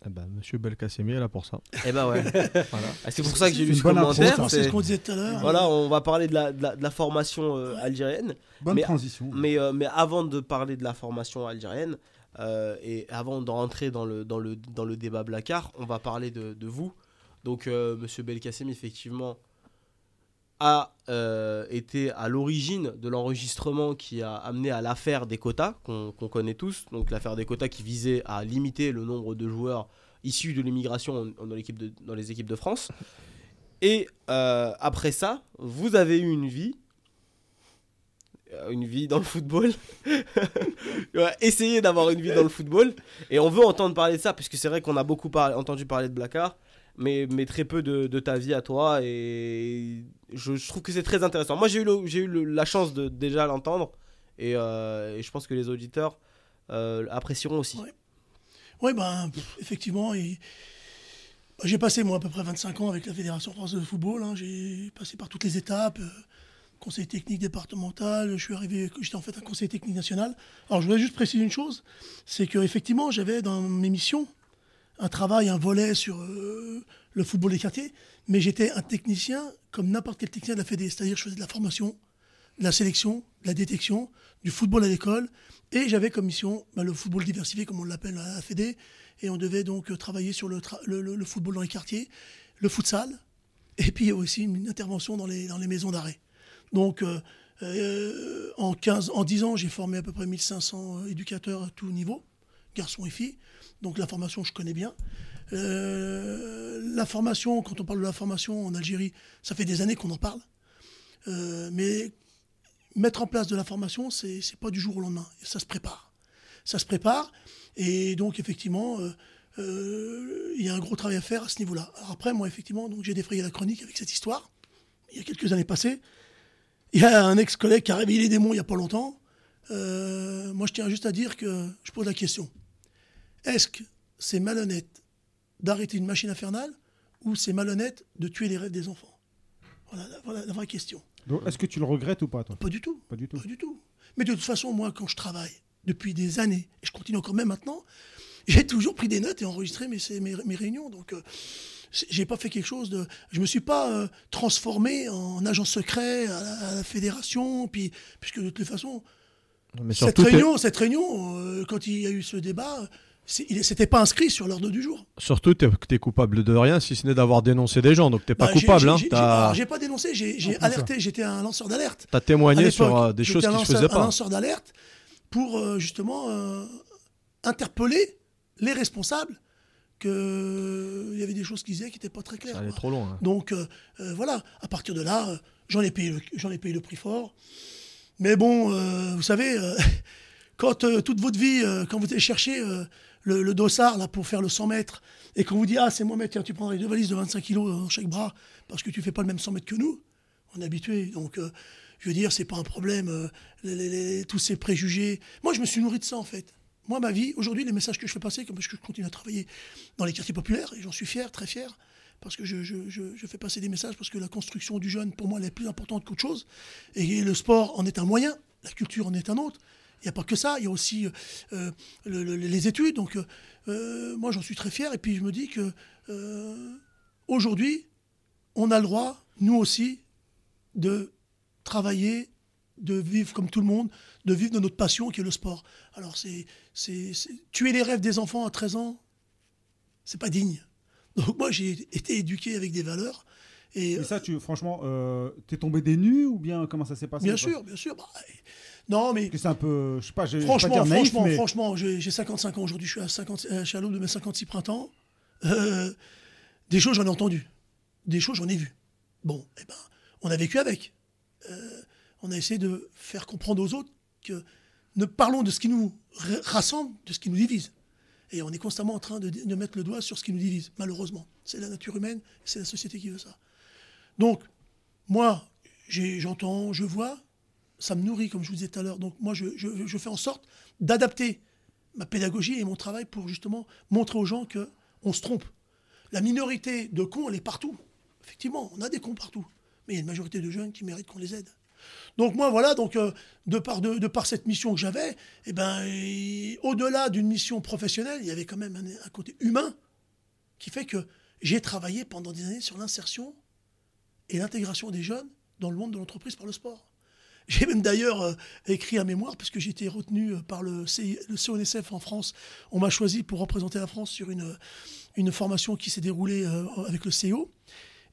Eh ben, Monsieur Belkacemi est là pour ça. Eh ben ouais. voilà. Ah, C'est pour ça que j'ai lu ce commentaire. ça. C'est ce qu'on disait tout à l'heure. Voilà, on va parler de la, de la, de la formation euh, algérienne. Bonne Mais- transition. Mais, euh, mais avant de parler de la formation algérienne, euh, et avant de rentrer dans le, dans le, dans le débat Blacard, on va parler de, de vous. Donc, euh, Monsieur Belkacem, effectivement, a euh, été à l'origine de l'enregistrement qui a amené à l'affaire des quotas, qu'on connaît tous. Donc, l'affaire des quotas qui visait à limiter le nombre de joueurs issus de l'immigration dans, dans les équipes de France. Et euh, après ça, vous avez eu une vie euh, une vie dans le football. Ouais, essayer d'avoir une vie dans le football. Et on veut entendre parler de ça, puisque c'est vrai qu'on a beaucoup parlé- entendu parler de Blacard, mais, très peu de, ta vie à toi. Et je, trouve que c'est très intéressant. Moi, j'ai eu, la chance de déjà l'entendre. Et, euh, et je pense que les auditeurs euh, apprécieront aussi. Oui, ben, effectivement. bah, j'ai passé, moi, à peu près 25 ans avec la Fédération française de football. hein. J'ai passé par toutes les étapes. euh, conseil technique départemental, je suis arrivé, j'étais en fait un conseil technique national. Alors, je voudrais juste préciser une chose c'est qu'effectivement, j'avais dans mes missions un travail, un volet sur euh, le football des quartiers, mais j'étais un technicien comme n'importe quel technicien de la Fédé. C'est-à-dire, je faisais de la formation, de la sélection, de la détection, du football à l'école, et j'avais comme mission bah, le football diversifié, comme on l'appelle à la Fédé, et on devait donc euh, travailler sur le, le- football dans les quartiers, le futsal, et puis aussi une intervention dans les, dans les maisons d'arrêt. Donc, euh, en, 15, en 10 ans, j'ai formé à peu près 1500 éducateurs à tout niveau, garçons et filles. Donc, la formation, je connais bien. Euh, la formation, quand on parle de la formation en Algérie, ça fait des années qu'on en parle. Euh, mais mettre en place de la formation, c'est c'est pas du jour au lendemain. Ça se prépare. Ça se prépare. Et donc, effectivement, euh, il y a un gros travail à faire à ce niveau-là. Après, moi, effectivement, j'ai défrayé la chronique avec cette histoire. Il y a quelques années passées. Il y a un ex-collègue qui a réveillé les démons il n'y a pas longtemps. Moi, je tiens juste à dire que je pose la question. Est-ce que c'est malhonnête d'arrêter une machine infernale ou c'est malhonnête de tuer les rêves des enfants? Voilà, la- voilà la vraie question. Donc, Est-ce que tu le regrettes ou pas, toi? Pas du tout. Pas du tout. Pas du tout. Mais de toute façon, moi, quand je travaille depuis des années, et je continue encore même maintenant, j'ai toujours pris des notes et enregistré mes, mes, mes réunions. Donc, euh, j'ai pas fait quelque chose de. Je me suis pas euh, transformé en agent secret à la, à la fédération, puis, puisque de toute façon, Mais cette réunion, cette réunion euh, quand il y a eu ce débat, s'était pas inscrit sur l'ordre du jour. surtout t'es es coupable de rien, si ce n'est d'avoir dénoncé des gens. Donc t'es pas Bah, coupable. j'ai- hein. j'ai- pas dénoncé, j'ai plus, alerté, j'étais un lanceur d'alerte. as À témoigné sur euh, des choses un qui se lanceur- faisaient Un pas. lanceur d'alerte pour euh, justement euh, interpeller les responsables qu'il y avait des choses qu'ils disaient qui n'étaient pas très claires. Ça allait quoi. trop loin. hein. Donc euh, euh, voilà, à partir de là, euh, j'en ai, payé le- j'en ai payé le prix fort. Mais bon, euh, vous savez, euh, quand euh, toute votre vie, euh, quand vous allez chercher euh, le, dossard là, pour faire le 100 mètres, et qu'on vous dit, ah c'est moi, mec, tiens, tu prendras les deux valises de 25 kilos dans chaque bras, parce que tu fais pas le même 100 mètres que nous, on est habitué. Donc, euh, je veux dire, c'est pas un problème, euh, tous ces préjugés. Moi, je me suis nourri de ça, en fait. Moi, ma vie, aujourd'hui, les messages que je fais passer, comme parce que je continue à travailler dans les quartiers populaires, et j'en suis fier, très fier, parce que je- je fais passer des messages, parce que la construction du jeune, pour moi, elle est plus importante qu'autre chose. Et le sport en est un moyen, la culture en est un autre. Il n'y a pas que ça, il y a aussi euh, euh, le- le- les études. Donc, euh, moi, j'en suis très fier. Et puis, je me dis que euh, aujourd'hui, on a le droit, nous aussi, de travailler, de vivre comme tout le monde, de vivre de notre passion qui est le sport. Alors, c'est, c'est, c'est- tuer les rêves des enfants à 13 ans, c'est pas digne. Donc, moi, j'ai été éduqué avec des valeurs. Et, Et ça, tu, franchement, euh, t'es tombé des nues ou bien comment ça s'est passé bien sûr, bien sûr. bah, non, mais c'est un peu, je sais pas, j'ai- vais pas Franchement, dire naïf, franchement, mais franchement, j'ai j'ai 55 ans aujourd'hui, je suis à, 50, euh, je suis à l'aube de mes 56 printemps. Euh, des choses, j'en ai entendu. Des choses, j'en ai vu. Bon, eh ben, on a vécu avec. Euh, on a essayé de faire comprendre aux autres que ne parlons de ce qui nous rassemble, de ce qui nous divise. Et on est constamment en train de, de mettre le doigt sur ce qui nous divise, malheureusement. C'est la nature humaine, c'est la société qui veut ça. Donc, moi, j'entends, je vois, ça me nourrit, comme je vous disais tout à l'heure. Donc moi, je, fais en sorte d'adapter ma pédagogie et mon travail pour justement montrer aux gens que on se trompe. La minorité de cons, elle est partout. Effectivement, on a des cons partout. Mais il y a une majorité de jeunes qui méritent qu'on les aide. Donc moi, voilà, donc euh, de, par, cette mission que j'avais, eh ben, au-delà d'une mission professionnelle, il y avait quand même un côté humain qui fait que j'ai travaillé pendant des années sur l'insertion et l'intégration des jeunes dans le monde de l'entreprise par le sport. J'ai même d'ailleurs euh, écrit un mémoire, puisque j'ai été retenu euh, par le, CI le CONSF en France. On m'a choisi pour représenter la France sur une, une formation qui s'est déroulée euh, avec le CO.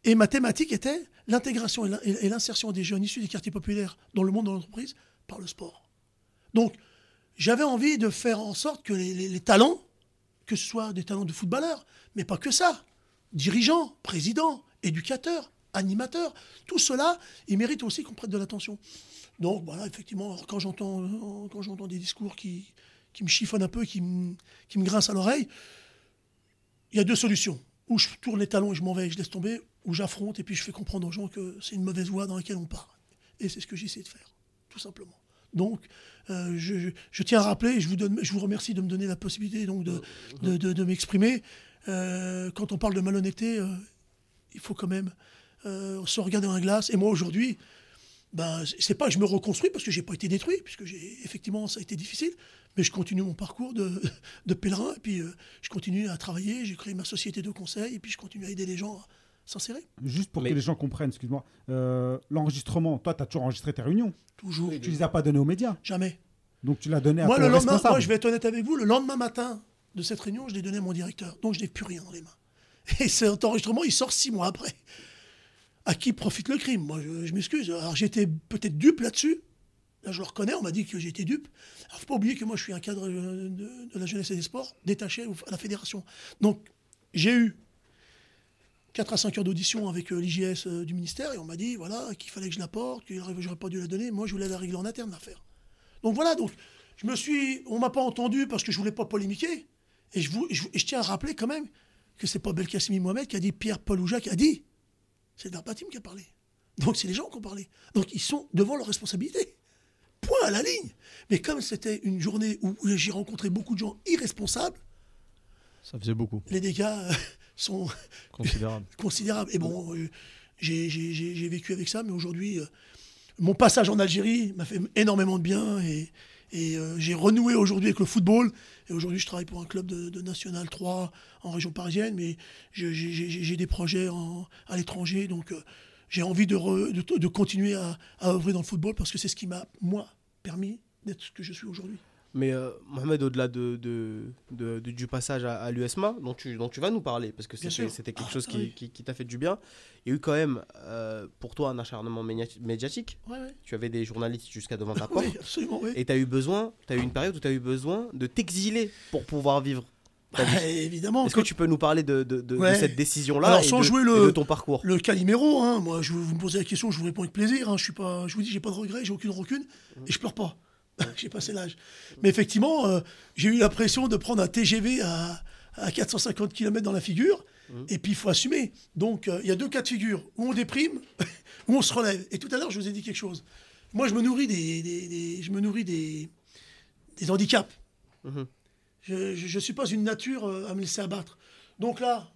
Et ma thématique était l'intégration et l'in- et l'insertion des jeunes issus des quartiers populaires dans le monde de l'entreprise par le sport. Donc, j'avais envie de faire en sorte que les, les- les talents, que ce soit des talents de footballeurs, mais pas que ça, dirigeants, présidents, éducateurs, animateurs. Tout cela, ils méritent aussi qu'on prête de l'attention. Donc voilà, effectivement, quand j'entends quand j'entends des discours qui, qui me chiffonnent un peu, qui me, qui me grincent à l'oreille, il y a deux solutions. Ou je tourne les talons et je m'en vais et je laisse tomber, ou j'affronte et puis je fais comprendre aux gens que c'est une mauvaise voie dans laquelle on part. Et c'est ce que j'essaie de faire, tout simplement. Donc, euh, je, je- tiens à rappeler, et je vous, donne, je vous remercie de me donner la possibilité donc, de, de, de- de m'exprimer. Euh, quand on parle de malhonnêteté, euh, il faut quand même euh, se regarder dans la glace. Et moi, aujourd'hui, ben, c'est pas que je me reconstruis parce que j'ai pas été détruit, puisque j'ai effectivement ça a été difficile, mais je continue mon parcours de, de pèlerin, et puis euh, je continue à travailler, j'ai créé ma société de conseil, et puis je continue à aider les gens à s'insérer. Juste pour Mais- que les gens comprennent, excuse-moi, euh, l'enregistrement, toi, tu as toujours enregistré tes réunions. Toujours, Tu les as pas données aux médias. jamais. Donc tu l'as donné à Moi, ton le lendemain, responsable. moi, je vais être honnête avec vous, le lendemain matin de cette réunion, je l'ai donné à mon directeur, donc je n'ai plus rien dans les mains. Et cet enregistrement, il sort six mois après. À qui profite le crime Moi, je, m'excuse. Alors, j'étais peut-être dupe là-dessus. Là, je le reconnais, on m'a dit que j'étais dupe. Alors, faut pas oublier que moi, je suis un cadre euh, de, la jeunesse et des sports, détaché à la fédération. Donc, j'ai eu 4 à 5 heures d'audition avec euh, l'IGS euh, du ministère, et on m'a dit, voilà, qu'il fallait que je l'apporte, que j'aurais pas dû la donner. Moi, je voulais la régler en interne, l'affaire. Donc voilà, donc je me suis, on m'a pas entendu parce que je voulais pas polémiquer. Et je, tiens à rappeler quand même que c'est pas Belkacemi Mohamed qui a dit Pierre, Paul ou Jacques a dit. C'est Verbatim qui a parlé. Donc c'est les gens qui ont parlé. Donc ils sont devant leurs responsabilités. Point à la ligne. Mais comme c'était une journée où, j'ai rencontré beaucoup de gens irresponsables, Ça faisait beaucoup, les dégâts euh, sont considérable. considérable. Et bon, euh, j'ai vécu avec ça, mais aujourd'hui, euh, mon passage en Algérie m'a fait énormément de bien et, et, euh, j'ai renoué aujourd'hui avec le football. Et aujourd'hui, je travaille pour un club de, National 3 en région parisienne, mais j'ai- des projets à l'étranger, donc euh, j'ai envie de continuer à, à œuvrer dans le football parce que c'est ce qui m'a, moi, permis d'être ce que je suis aujourd'hui. Mais euh, Mohamed, au-delà de, de- de- de- du passage à, à l'USMA, dont tu, dont tu vas nous parler, parce que c'était quelque Ah, chose ah qui, oui. qui- qui t'a fait du bien, il y a eu quand même euh, pour toi un acharnement média- médiatique. Ouais, ouais. Tu avais des journalistes jusqu'à devant ta porte. Oui, absolument, oui. Et tu as eu besoin, tu as eu une période où tu as eu besoin de t'exiler pour pouvoir vivre. Bah, évidemment. Est-ce que tu peux nous parler de, de- de- de Ouais. cette décision-là Alors, et, sans de- jouer et le- de ton parcours? Le Calimero, hein, moi, je, vous me posez la question, je vous réponds avec plaisir. hein, je suis pas, je vous dis, j'ai pas de regrets, j'ai aucune rancune et je pleure pas. J'ai passé l'âge. Mais effectivement, euh, j'ai eu l'impression de prendre un TGV à, à 450 km dans la figure. Et puis il faut assumer. Donc euh, il y a deux cas de figure où on déprime, où on se relève. Et tout à l'heure, je vous ai dit quelque chose. Moi, je me nourris des, des- des- je me nourris des, des handicaps. Mhm. Je ne suis pas une nature euh, à me laisser abattre. Donc là,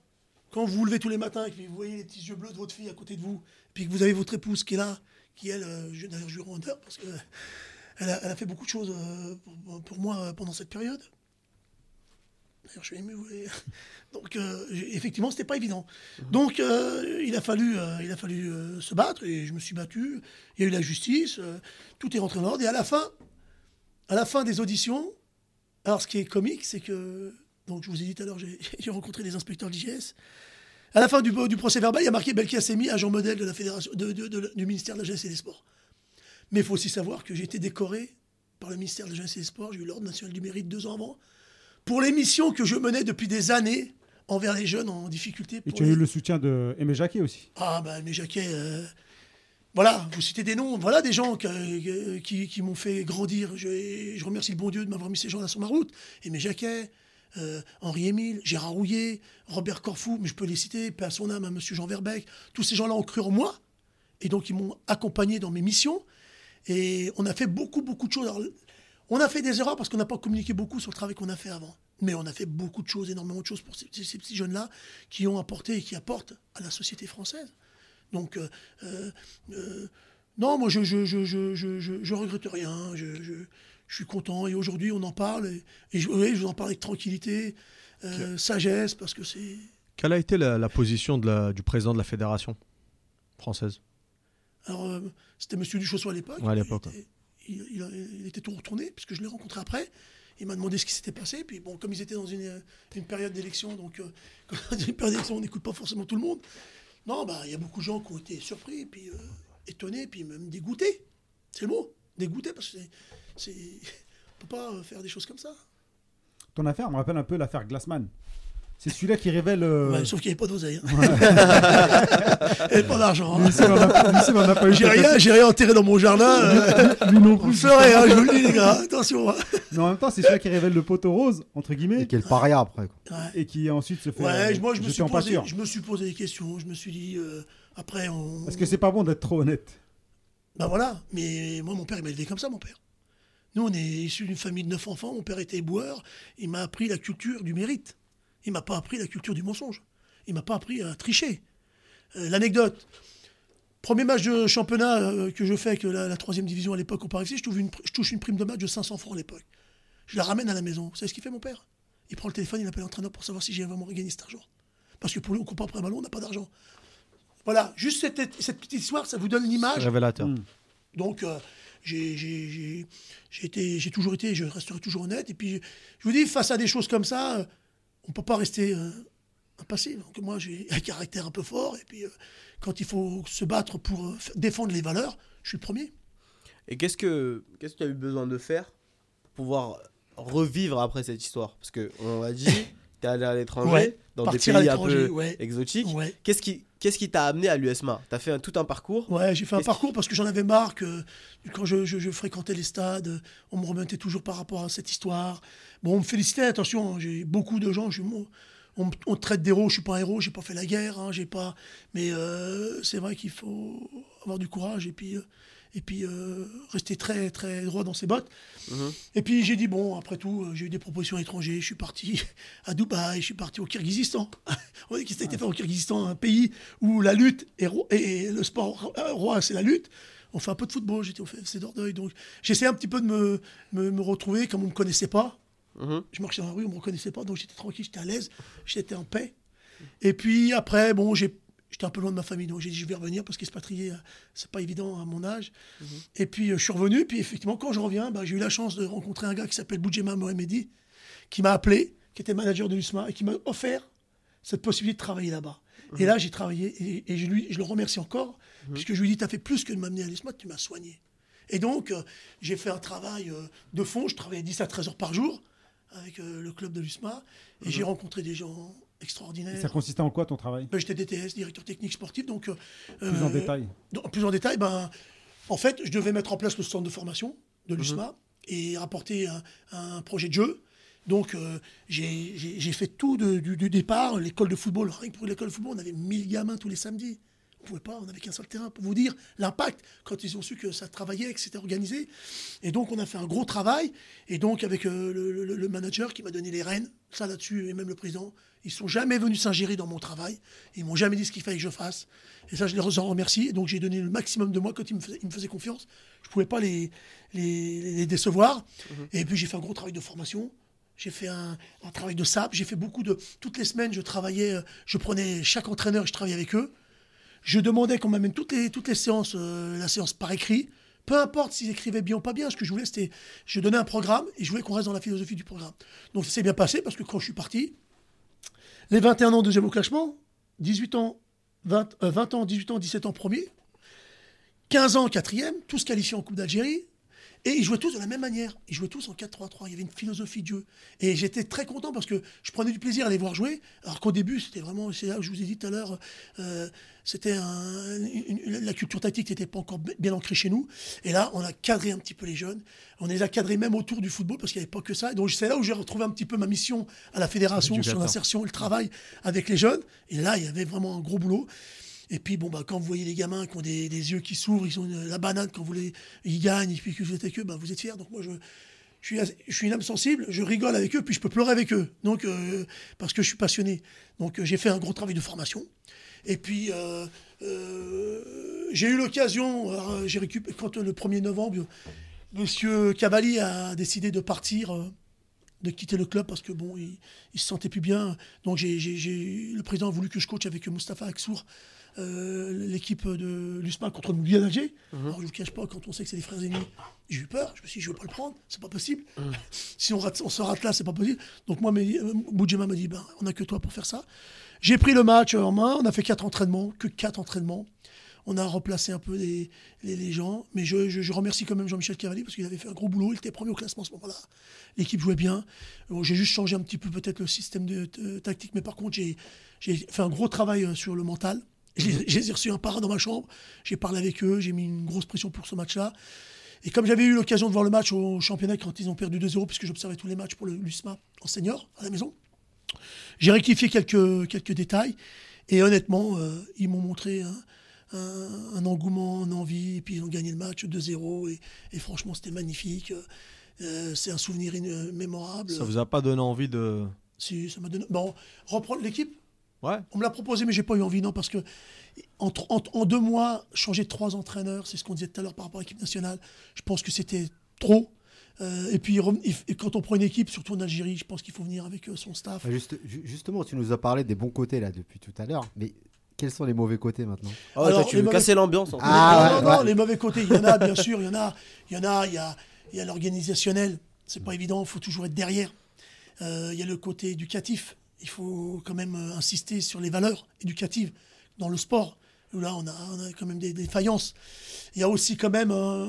quand vous vous levez tous les matins et que vous voyez les petits yeux bleus de votre fille à côté de vous, puis que vous avez votre épouse qui est là, qui elle, euh, je- d'ailleurs je lui rends parce que elle a, elle a fait beaucoup de choses euh, pour, pour moi euh, pendant cette période. D'ailleurs, je suis ému. Donc, euh, effectivement, c'était pas évident. Donc, euh, il a fallu, euh, il a fallu se battre et je me suis battu. Il y a eu la justice, tout est rentré en ordre. Et à la fin, à la fin des auditions, alors ce qui est comique, c'est que, donc je vous ai dit tout à l'heure, j'ai rencontré les inspecteurs de l'IGS. À la fin du, du procès verbal, il y a marqué Belkacemi, agent modèle de la fédération, de- de- de- du ministère de la Jeunesse et des Sports. Mais il faut aussi savoir que j'ai été décoré par le ministère de la Jeunesse et des Sports. J'ai eu l'ordre national du mérite deux ans avant pour les missions que je menais depuis des années envers les jeunes en difficulté. Et tu as les- eu le soutien de Aimé Jacquet aussi. ah, ben, mes Jacquet. euh, Voilà, vous citez des noms. Voilà des gens que- qui, qui m'ont fait grandir. Je, je remercie le bon Dieu de m'avoir mis ces gens-là sur ma route. Mes Jacquet, euh, Henri Émile, Gérard Rouillet, Robert Corfou, mais je peux les citer, paix à son âme, à Monsieur Jean Verbeck. Tous ces gens-là ont cru en moi. Et donc, ils m'ont accompagné dans mes missions. Et on a fait beaucoup, beaucoup de choses. Alors, on a fait des erreurs parce qu'on n'a pas communiqué beaucoup sur le travail qu'on a fait avant. Mais on a fait beaucoup de choses, énormément de choses pour ces, petits jeunes-là qui ont apporté et qui apportent à la société française. Donc, euh, euh, euh, non, moi, je je, je, je, je, je- je regrette rien. Je, suis content. Et aujourd'hui, on en parle. Et, et je, oui, vous en parle avec tranquillité, euh, sagesse, parce que c'est. Quelle a été la, la position de la- du président de la fédération française? Alors, euh, c'était Monsieur Duchossois à l'époque. Ouais, à l'époque, Il, était- il- il- il était tout retourné, puisque je l'ai rencontré après. Il m'a demandé ce qui s'était passé. Puis, bon, comme ils étaient dans une, une période d'élection, donc, euh, quand une période d'élection, on n'écoute pas forcément tout le monde. Non, bah, il y a beaucoup de gens qui ont été surpris, puis euh, étonnés, puis même dégoûtés. C'est le mot, dégoûtés, parce que c'est. On peut pas euh, faire des choses comme ça. Ton affaire me rappelle un peu l'affaire Glassman. C'est celui-là qui révèle. euh, Ouais, sauf qu'il n'y avait pas d'oseille. hein. Et pas d'argent. hein. J'ai rien, j'ai rien enterré dans mon jardin. euh, Lui non Vous le plus. saurez, hein, je vous le dis, les gars. Attention. hein. Mais en même temps, c'est celui-là qui révèle le poteau rose, entre guillemets, Et quel paria après. quoi. Ouais. et qui ensuite se fait. Ouais, euh, moi je me, suis en posé, je me suis posé des questions. Je me suis dit, euh, après, on. Parce que c'est pas bon d'être trop honnête? Bah voilà, mais moi mon père il m'a élevé comme ça, mon père. Nous on est issus d'une famille de neuf enfants, mon père était éboueur, il m'a appris la culture du mérite. Il m'a pas appris la culture du mensonge. Il m'a pas appris à tricher. Euh, L'anecdote. Premier match de championnat euh, que je fais avec la, troisième division à l'époque au Paris je touche, une, pr- je touche une prime de match de 500 francs à l'époque. Je la ramène à la maison. Vous savez ce qu'il fait mon père? Il prend le téléphone, il appelle l'entraîneur pour savoir si j'ai vraiment gagné cet argent. Parce que pour lui, on ne pas après un ballon, on n'a pas d'argent. Voilà, juste cette, cette petite histoire, ça vous donne l'image Révélateur. Mm. donc, euh, j'ai- toujours été, je resterai toujours honnête. Et puis, je vous dis, face à des choses comme ça, euh, on ne peut pas rester euh, impassif. Donc, moi, j'ai un caractère un peu fort. Et puis, euh, quand il faut se battre pour euh, défendre les valeurs, je suis le premier. Et qu'est-ce que qu'est-ce que tu as eu besoin de faire pour pouvoir revivre après cette histoire? Parce que on l'a dit, tu es allé à l'étranger, Ouais, dans des pays un peu ouais. exotiques. Ouais. Qu'est-ce qui qu'est-ce qui t'a amené à l'USMA Tu as fait un- tout un parcours? Ouais, j'ai fait un parcours parce que j'en avais marre que quand je, je- je fréquentais les stades, on me remettait toujours par rapport à cette histoire. Bon, on me félicitait, attention, hein, j'ai beaucoup de gens, je, on, on traite d'héros, je suis pas un héros, j'ai pas fait la guerre, hein, j'ai pas. Mais euh, c'est vrai qu'il faut avoir du courage et puis, euh, et puis euh, rester très très droit dans ses bottes. Mhm. Et puis j'ai dit bon, après tout, euh, j'ai eu des propositions étrangères. Je suis parti à Dubaï, je suis parti au Kyrgyzstan. On dit qu'il s'était fait au Kyrgyzstan, un pays où la lutte et le sport euh, roi, c'est la lutte. On fait un peu de football, j'étais au FC d'Ordeuil. Donc j'essayais un petit peu de me, me, me retrouver comme on ne me connaissait pas. Mhm. Je marchais dans la rue, on ne me reconnaissait pas, donc j'étais tranquille, j'étais à l'aise, j'étais en paix. Et puis après, bon, j'ai- j'étais un peu loin de ma famille, donc j'ai dit je vais revenir parce qu'expatrier, euh, c'est pas évident à mon âge. Et puis euh, je suis revenu, puis effectivement, quand je reviens, bah, j'ai eu la chance de rencontrer un gars qui s'appelle Boudjema Mohamedi, qui m'a appelé, qui était manager de l'USMA, et qui m'a offert cette possibilité de travailler là-bas. Et là, j'ai travaillé, et, et je, lui, je le remercie encore, puisque je lui ai dit, tu as fait plus que de m'amener à l'USMA, tu m'as soigné. Et donc, euh, j'ai fait un travail euh, de fond, je travaillais 10 à 13 heures par jour avec euh, le club de l'USMA, et j'ai rencontré des gens extraordinaires. Ça consistait en quoi ton travail Ben, J'étais DTS, directeur technique sportif, donc... euh, Plus en euh, détail. plus en détail, ben, en fait, je devais mettre en place le centre de formation de l'USMA et apporter un, un projet de jeu. Donc, euh, j'ai fait tout de- du, du départ. L'école de football, rien que pour l'école de football, on avait 1000 gamins tous les samedis. On pouvait pas, on n'avait qu'un seul terrain. Pour vous dire l'impact, quand ils ont su que ça travaillait, que c'était organisé. Et donc, on a fait un gros travail. Et donc, avec euh, le, le- le manager qui m'a donné les rênes, ça là-dessus, et même le président, ils sont jamais venus s'ingérer dans mon travail. Ils m'ont jamais dit ce qu'il fallait que je fasse. Et ça, je les en remercie. Et donc, j'ai donné le maximum de moi quand ils me faisaient, ils me faisaient confiance. Je pouvais pas les, les, les décevoir. Et puis, j'ai fait un gros travail de formation. J'ai fait un, un travail de SAP. J'ai fait beaucoup de. Toutes les semaines, je travaillais. euh, Je prenais chaque entraîneur et je travaillais avec eux. Je demandais qu'on m'amène toutes les, séances, euh, la séance par écrit. Peu importe s'ils écrivaient bien ou pas bien, ce que je voulais, c'était. Je donnais un programme et je voulais qu'on reste dans la philosophie du programme. Donc, ça s'est bien passé parce que quand je suis parti, les 21 ans deuxième au classement, 18 ans, 20, euh, 20 ans, 18 ans, 17 ans premier, 15 ans quatrième, tous qualifiés en Coupe d'Algérie. Et ils jouaient tous de la même manière. Ils jouaient tous en 4-3-3. Il y avait une philosophie de jeu. Et j'étais très content parce que je prenais du plaisir à les voir jouer. Alors qu'au début, c'était vraiment, c'est là où je vous ai dit tout à l'heure, euh, c'était un- la culture tactique n'était pas encore bi- bien ancrée chez nous. Et là, on a cadré un petit peu les jeunes. On les a cadrés même autour du football parce qu'il n'y avait pas que ça. Et donc c'est là où j'ai retrouvé un petit peu ma mission à la fédération sur l'insertion et le travail avec les jeunes. Et là, il y avait vraiment un gros boulot. Et puis, bon, bah, quand vous voyez les gamins qui ont des, des yeux qui s'ouvrent, ils ont la banane quand vous les, ils gagnent, et puis que vous êtes avec eux, bah, vous êtes fiers. Donc, moi, je, je, suis, je suis une âme sensible, je rigole avec eux, puis je peux pleurer avec eux. Donc, euh, parce que je suis passionné. Donc, euh, j'ai fait un gros travail de formation. Et puis, euh, j'ai eu l'occasion, j'ai récupéré, quand le 1er novembre, Monsieur Cavalli a décidé de partir. de quitter le club parce que bon, il, il se sentait plus bien. Donc j'ai- le président a voulu que je coach avec Mustapha Aksour euh, l'équipe de l'USMA contre le Guyane d'Alger. Alors je ne vous cache pas, quand on sait que c'est des frères ennemis, j'ai eu peur. Je me suis dit, je ne vais pas le prendre, c'est pas possible. si on, rate, on se rate là, c'est pas possible. Donc moi, euh, Boudjema m'a dit, ben, on n'a que toi pour faire ça. J'ai pris le match en main, on a fait quatre entraînements, que quatre entraînements. on a replacé un peu les, les, les gens. Mais je, je- je remercie quand même Jean-Michel Cavalli parce qu'il avait fait un gros boulot. Il était premier au classement à ce moment-là. L'équipe jouait bien. Bon, j'ai juste changé un petit peu peut-être le système de, de- tactique, mais par contre, j'ai fait un gros travail euh, sur le mental. J'ai j'ai reçu un par un dans ma chambre. J'ai parlé avec eux. J'ai mis une grosse pression pour ce match-là. Et comme j'avais eu l'occasion de voir le match au championnat quand ils ont perdu 2-0, puisque j'observais tous les matchs pour le l'USMA en senior à la maison, j'ai rectifié quelques, quelques détails. Et honnêtement, euh, ils m'ont montré un, un- un engouement, une envie, et puis ils ont gagné le match 2-0. Et, et franchement, c'était magnifique. Euh, c'est un souvenir mémorable. Ça vous a pas donné envie de. Si, ça m'a donné. Bon, reprendre l'équipe Ouais. On me l'a proposé, mais j'ai pas eu envie, non, parce que en, tr- en- en deux mois, changer de trois entraîneurs, c'est ce qu'on disait tout à l'heure par rapport à l'équipe nationale. Je pense que c'était trop. Euh, et puis, et quand on prend une équipe, surtout en Algérie, je pense qu'il faut venir avec euh, son staff. Juste- ju- justement, tu nous as parlé des bons côtés là depuis tout à l'heure, mais quels sont les mauvais côtés maintenant? Oh, Alors, toi, tu veux mauvais- casser l'ambiance en fait. Ah, non, ouais, non, les mauvais côtés, il y en a, bien sûr, il y en a. Il y en a, il y a, il y a l'organisationnel. C'est pas évident, il faut toujours être derrière. Euh, il y a le côté éducatif. Il faut quand même euh, insister sur les valeurs éducatives dans le sport. Où Là, on a, quand même des, faillances. Il y a aussi quand même euh,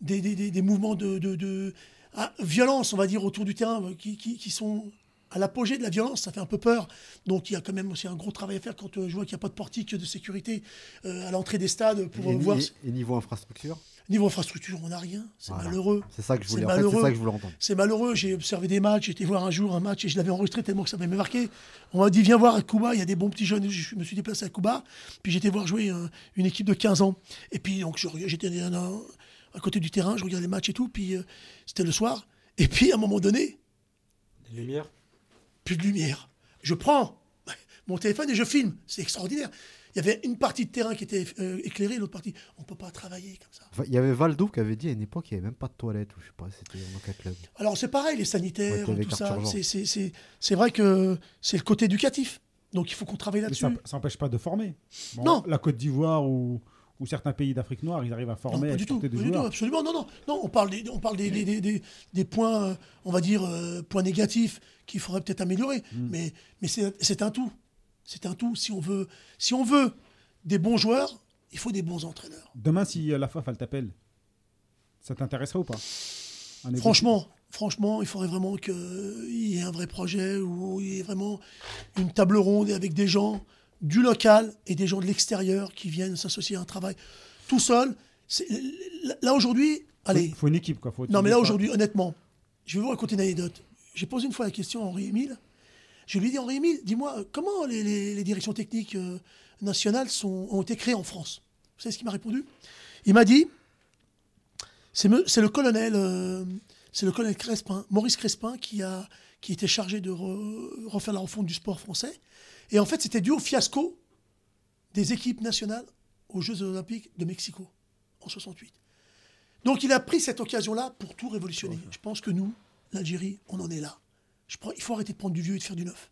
des, des- mouvements de, de- de- ah, violence, on va dire, autour du terrain, euh, qui, qui- qui sont à l'apogée de la violence. Ça fait un peu peur. Donc, il y a quand même aussi un gros travail à faire quand euh, je vois qu'il n'y a pas de portique de sécurité euh, à l'entrée des stades pour et, voir. et- et niveau infrastructure Niveau infrastructure, on n'a rien. C'est Voilà. malheureux. C'est ça que je C'est voulais. En fait, c'est malheureux. ça que je voulais entendre. C'est malheureux. J'ai observé des matchs. J'ai été voir un jour un match et je l'avais enregistré tellement que ça m'avait marqué. On m'a dit viens voir à Cuba. Il y a des bons petits jeunes. Je me suis déplacé à Cuba. Puis j'étais voir jouer euh, une équipe de 15 ans. Et puis donc j'étais à côté du terrain. Je regardais les matchs et tout. Puis euh, c'était le soir. Et puis à un moment donné, Les lumières. Plus de lumière. Je prends mon téléphone et je filme. C'est extraordinaire. Il y avait une partie de terrain qui était euh, éclairée, l'autre partie. On peut pas travailler comme ça. Enfin, Il y avait Valdo qui avait dit à une époque qu'il n'y avait même pas de toilette, ou je sais pas, c'était club. Alors c'est pareil, les sanitaires, tout ça. c'est- C'est c'est- c'est vrai que c'est le côté éducatif. Donc il faut qu'on travaille Mais là-dessus. ça ça n'empêche pas de former. Bon, Non. La Côte d'Ivoire ou, ou certains pays d'Afrique noire, ils arrivent à Non, former, à pas du tout, des pas du tout, joueurs. absolument. Non, non, non. On parle des, on parle des, des, des- des- points, euh, on va dire, euh, points négatifs qu'il faudrait peut-être améliorer. Mm. Mais, mais c'est un tout. C'est un tout. Si on veut, si on veut des bons joueurs, il faut des bons entraîneurs. Demain, si euh, la FAF, elle t'appelle, ça t'intéresserait ou pas? Franchement, franchement, il faudrait vraiment qu'il y ait un vrai projet où il y ait vraiment une table ronde avec des gens du local et des gens de l'extérieur qui viennent s'associer à un travail tout seul. Là aujourd'hui, allez, Il faut une équipe, quoi. Faut Non, mais là aujourd'hui, honnêtement, je vais vous raconter une anecdote. J'ai posé une fois la question à Henri Émile. Je lui ai dit, Henri Émile, dis-moi, comment les, les- les directions techniques euh, nationales sont, ont été créées en France? Vous savez ce qu'il m'a répondu? Il m'a dit, c'est le colonel, euh, c'est le colonel Crespin, Maurice Crespin, qui a qui était chargé de re- refaire la refonte du sport français. Et en fait, c'était dû au fiasco des équipes nationales aux Jeux Olympiques de Mexico en 68. Donc il a pris cette occasion-là pour tout révolutionner. Je pense que nous, l'Algérie, on en est là. Je prends- il faut arrêter de prendre du vieux et de faire du neuf.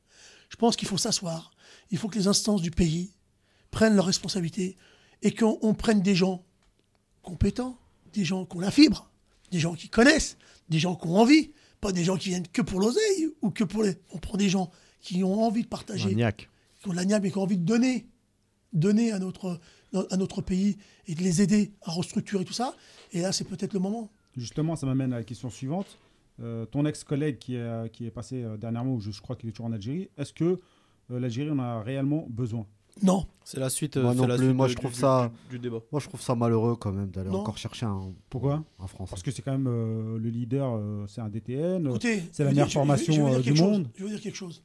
Je pense qu'il faut s'asseoir. Il faut que les instances du pays prennent leurs responsabilités et qu'on on prenne des gens compétents, des gens qui ont la fibre, des gens qui connaissent, des gens qui ont envie, pas des gens qui viennent que pour l'oseille ou que pour les... On prend des gens qui ont envie de partager Maniaque. qui ont de la niaque, mais qui ont envie de donner, donner à notre, à notre pays et de les aider à restructurer tout ça. Et là, c'est peut-être le moment. Justement, ça m'amène à la question suivante. Euh, ton ex-collègue qui est, qui est passé euh, dernièrement, je, je crois qu'il est toujours en Algérie, est-ce que euh, l'Algérie en a réellement besoin? Non, C'est la suite. Moi euh, non c'est la plus, suite moi, de- je du- trouve du- ça- du, du débat. Moi, je trouve ça malheureux quand même d'aller encore chercher un, Pourquoi? un Français. Parce que c'est quand même euh, le leader, euh, c'est un DTN. euh, écoutez, c'est la meilleure dire- je- je- je veux formation, euh, du chose. monde. Je veux dire quelque chose.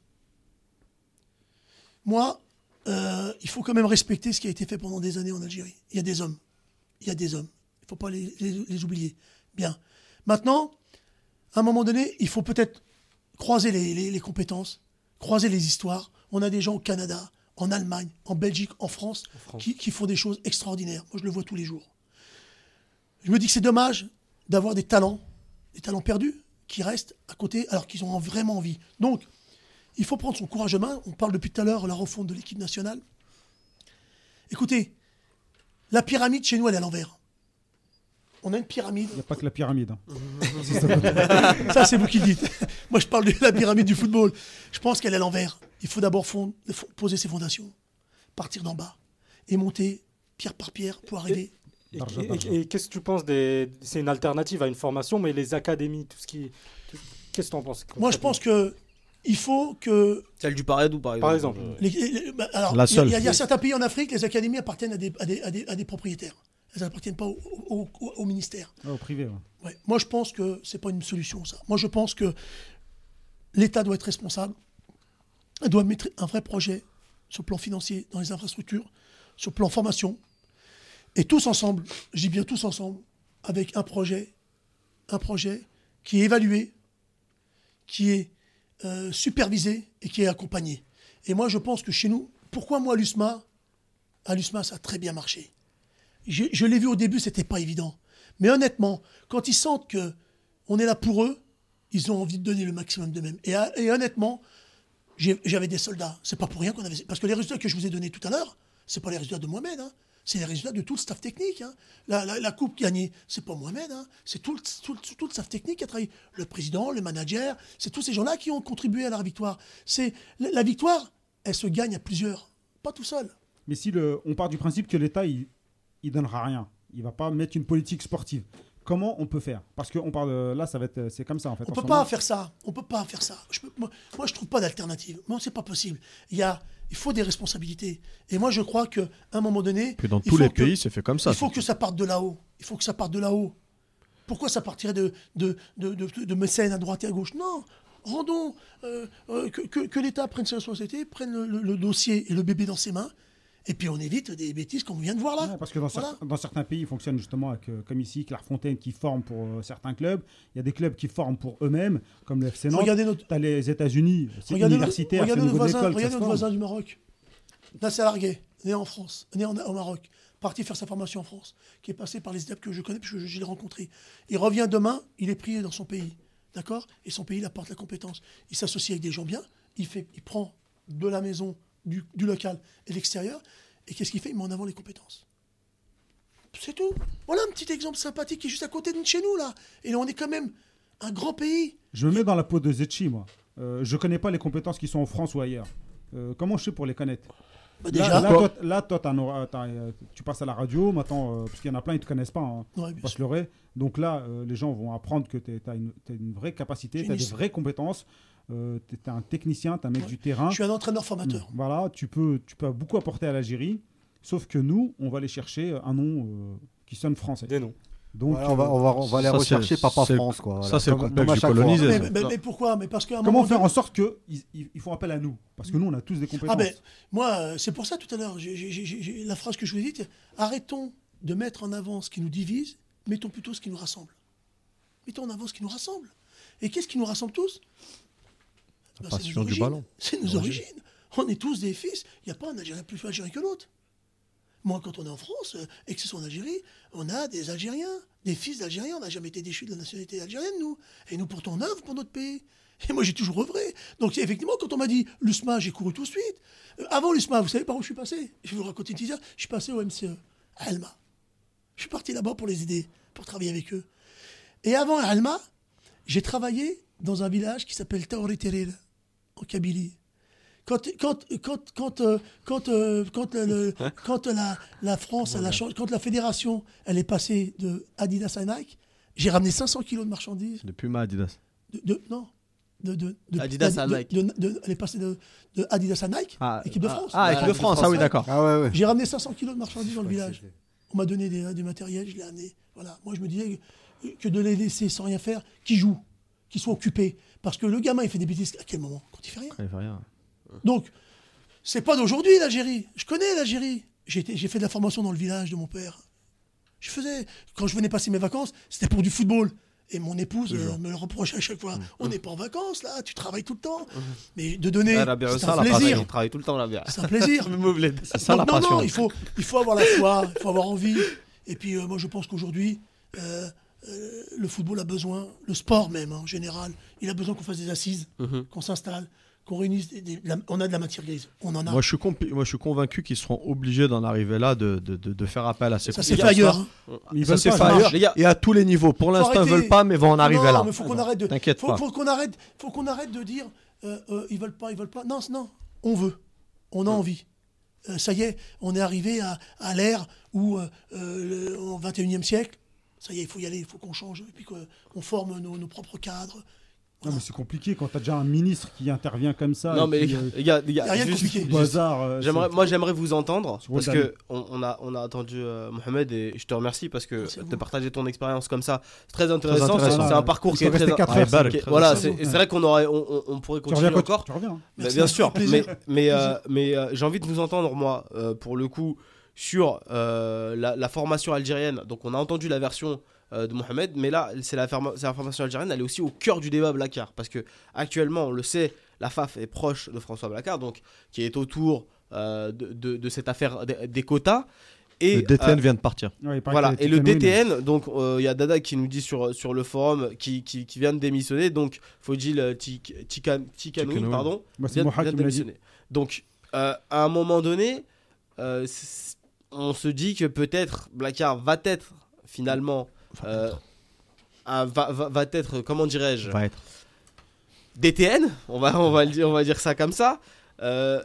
Moi, euh, il faut quand même respecter ce qui a été fait pendant des années en Algérie. Il y a des hommes. Il y a des hommes. Il ne faut pas les, les- les oublier. Bien. Maintenant, à un moment donné, il faut peut-être croiser les, les- les compétences, croiser les histoires. On a des gens au Canada, en Allemagne, en Belgique, en France, Qui, qui font des choses extraordinaires. Moi, je le vois tous les jours. Je me dis que c'est dommage d'avoir des talents, des talents perdus, qui restent à côté alors qu'ils ont vraiment envie. Donc, il faut prendre son courage à main. On parle depuis tout à l'heure de la refonte de l'équipe nationale. Écoutez, la pyramide chez nous, elle est à l'envers. On a une pyramide. Il n'y a pas que la pyramide. hein. Ça, c'est vous qui le dites. Moi, je parle de la pyramide du football. Je pense qu'elle est à l'envers. Il faut d'abord fond- fond- poser ses fondations, partir d'en bas et monter pierre par pierre, pour arriver. Et, qu'est-ce que tu penses des. C'est une alternative à une formation, mais les académies, tout ce qui. Qu'est-ce que tu en penses? Moi, je pense que il faut que Celle du Paradou, par exemple. Par exemple. Les- les- bah, alors, La il y a- seule. il y, a- il y a certains pays en Afrique, les académies appartiennent à des, à des, à des, à des propriétaires. Elles n'appartiennent pas au, au- au- au ministère. Ouais, au privé. ouais. Ouais. Moi, je pense que c'est pas une solution, ça. Moi, je pense que l'État doit être responsable. Elle doit mettre un vrai projet sur le plan financier, dans les infrastructures, sur le plan formation. Et tous ensemble, je dis bien tous ensemble, avec un projet, un projet qui est évalué, qui est euh, supervisé et qui est accompagné. Et moi, je pense que chez nous, pourquoi moi, l'USMA À l'USMA, ça a très bien marché? Je, l'ai vu au début, c'était pas évident. Mais honnêtement, quand ils sentent que on est là pour eux, ils ont envie de donner le maximum d'eux-mêmes. Et, et honnêtement, j'avais des soldats. C'est pas pour rien qu'on avait. Parce que les résultats que je vous ai donnés tout à l'heure, c'est pas les résultats de Mohamed. hein. C'est les résultats de tout le staff technique. hein. La, coupe gagnée, c'est pas Mohamed. hein. C'est tout le, tout, le- staff technique qui a travaillé. Le président, le manager, c'est tous ces gens-là qui ont contribué à la victoire. C'est la, victoire, elle se gagne à plusieurs, pas tout seul. Mais si on part du principe que l'État, il, il donnera rien, il va pas mettre une politique sportive. Comment on peut faire? Parce que on parle de- là, ça va être, c'est comme ça en fait. On en peut pas moment. faire ça. On peut pas faire ça. Je peux- moi, moi, je trouve pas d'alternative. Moi, c'est pas possible. Il y a, il faut des responsabilités. Et moi, je crois que à un moment donné, Puis dans tous les que- pays, c'est fait comme ça. il faut que ça parte de là-haut. Il faut que ça parte de là-haut. Pourquoi ça partirait de, de, de, de, de mécènes à droite et à gauche? Non Rendons euh, euh, que, que- que l'État prenne ses responsabilités, prenne le, le- le dossier et le bébé dans ses mains, et puis on évite des bêtises qu'on vient de voir là. Ouais, parce que dans, Voilà. cer- dans certains pays, ils fonctionnent justement avec, euh, comme ici, Clairefontaine qui forme pour euh, certains clubs. Il y a des clubs qui forment pour eux-mêmes, comme le FC Nantes. Regardez notre, as les États-Unis, c'est universitaire, regardez notre voisin, regardez notre voisin du Maroc. Nasser Larguet, né en France, né en- au Maroc, parti faire sa formation en France, qui est passé par les étapes que je connais, puisque je, je l'ai rencontré. Il revient demain, il est pris dans son pays. D'accord? Et son pays, il apporte la compétence. Il s'associe avec des gens bien, il, fait, il prend de la maison, du, du local et de l'extérieur, et qu'est-ce qu'il fait? Il met en avant les compétences. C'est tout. Voilà un petit exemple sympathique qui est juste à côté de chez nous, là. Et là, on est quand même un grand pays. Je me mets dans la peau de Zetchi, moi. Euh, je connais pas les compétences qui sont en France ou ailleurs. Euh, comment je fais pour les connaître? Bah, Là, déjà, là, toi, là, euh, tu passes à la radio maintenant, euh, parce qu'il y en a plein, ils te connaissent pas. hein. Ouais, pas sûr. se leurrer. Donc là, euh, les gens vont apprendre que tu as une, vraie capacité, tu as des vraies compétences. Tu es un technicien, tu un mec Ouais. du terrain. je suis un entraîneur formateur. Voilà, tu peux, tu peux beaucoup apporter à l'Algérie. Sauf que nous, on va aller chercher un nom euh, qui sonne français. Des noms. Donc, Voilà, on, va, on, va, on va aller Ça, rechercher Papa France. Quoi, ça, c'est le complexe du colonisé. Mais, ça. mais- mais pourquoi? Mais parce un comment moment faire en sorte qu'ils ils, font appel à nous? Parce que nous, on a tous des compétences. Ah ben, moi, euh, c'est pour ça tout à l'heure, la phrase que je vous ai dite, arrêtons de mettre en avant ce qui nous divise, mettons plutôt ce qui nous rassemble. Mettons en avant ce qui nous rassemble. Et qu'est-ce qui nous rassemble tous? Ben, c'est nos passion du origines. ballon. C'est nos origines. On est tous des fils. Il n'y a pas un Algérien plus algérien que l'autre. Moi, quand on est en France, euh, et que ce soit en Algérie, on a des Algériens, des fils d'Algériens. On n'a jamais été déchus de la nationalité algérienne, nous. Et nous portons en œuvre pour notre pays. Et moi, j'ai toujours œuvré. Donc, effectivement, quand on m'a dit l'USMA, j'ai couru tout de suite. Euh, avant l'USMA, vous savez par où je suis passé? Je vais vous raconter une petite histoire. Je suis passé au MCE, à Alma. Je suis parti là-bas pour les aider, pour travailler avec eux. Et avant Alma, j'ai travaillé dans un village qui s'appelle Taori Kabylie. Quand, quand, quand, quand, euh, quand, euh, quand, le- le- quand la, la France, elle a changé- quand la fédération, elle est passée de Adidas à Nike, j'ai ramené 500 kilos de marchandises. De Puma Adidas. De, de- non. De, de, de- Adidas à Nike. de- de- elle est passée de, de Adidas à Nike, équipe de France. Ah, équipe de France, ah oui, d'accord. Ah ouais, ouais. J'ai ramené 500 kilos de marchandises dans le village. On m'a donné des, du matériel, je l'ai amené. Voilà. Moi, je me disais que, que de les laisser sans rien faire, qu'ils jouent, qu'ils soient occupés. Parce que le gamin, il fait des bêtises. À quel moment? Quand il fait rien. Il fait rien. Donc, c'est pas d'aujourd'hui l'Algérie. Je connais l'Algérie. J'ai été- j'ai fait de la formation dans le village de mon père. Je faisais, quand je venais passer mes vacances, c'était pour du football. Et mon épouse euh, me le reprochait à chaque fois. On n'est pas en vacances là, tu travailles tout le temps. Mais de donner, Ah, c'est ça, un plaisir. il travaille tout le temps, bière. C'est un plaisir. C'est ça la non, passion. non, il faut, il faut avoir la foi, il faut avoir envie. Et puis, euh, moi, je pense qu'aujourd'hui, euh, euh, le football a besoin, le sport même, hein, en général, il a besoin qu'on fasse des assises, Mhm. qu'on s'installe, qu'on réunisse. des- des- la- on a de la matière grise. On en a. Moi, je suis, compli- moi, je suis convaincu qu'ils seront obligés d'en arriver là, de, de, de, de faire appel à ces ça s'est fait compétences-là. ailleurs. hein. Ils Ça s'est pas, fait ça ailleurs. marche. Les gars. Et à tous les niveaux. Pour l'instant, ils veulent pas, mais vont en arriver non, là. mais faut qu'on arrête de. T'inquiète faut, pas. faut qu'on arrête, faut qu'on arrête de dire euh, euh, ils veulent pas, ils veulent pas. Non, non, on veut, on a envie. euh, ça y est, on est arrivé à, à l'ère où, euh, euh, le- au 21e siècle, ça y est, il faut y aller, il faut qu'on change, et puis qu'on forme nos, nos propres cadres. Non, mais c'est compliqué quand t'as déjà un ministre qui intervient comme ça. Non mais gars, y a rien de juste- compliqué. juste- bazar, euh, J'aimerais, moi, j'aimerais vous entendre parce que on, on a, on a entendu euh, Mohamed et je te remercie parce que de partager ton expérience comme ça, c'est très intéressant. intéressant. C'est, c'est un parcours Il qui est très, quatre heures, balle, qui est- très voilà. intéressant. C'est, c'est vrai qu'on aurait, on, on- on pourrait Tu continuer encore. tu reviens. Bah, Merci, bien sûr, mais, mais, euh, mais euh, j'ai envie de vous entendre, moi, euh, pour le coup, sur euh, la, la formation algérienne. Donc, on a entendu la version euh, de Mohamed, mais là, c'est la, formation algérienne, elle est aussi au cœur du débat Blacard. Parce que, actuellement, on le sait, la FAF est proche de François Blacard, donc, qui est autour euh, de, de- de cette affaire des, des quotas. Et, Le DTN euh, vient de partir. Ouais, voilà, et le DTN, donc euh, il y a Dada qui nous dit sur, sur le forum qui, qui, qui vient de démissionner, donc Fodil Tik- Tikan- Tikanoui, Tikanoui. pardon, Moi, c'est vient, vient de démissionner. Donc, euh, à un moment donné, euh, on se dit que peut-être Blackard va être finalement. euh, un- va, va, va être, comment dirais-je, Va être. DTN, on va, on, va le dire, on va dire ça comme ça. Euh,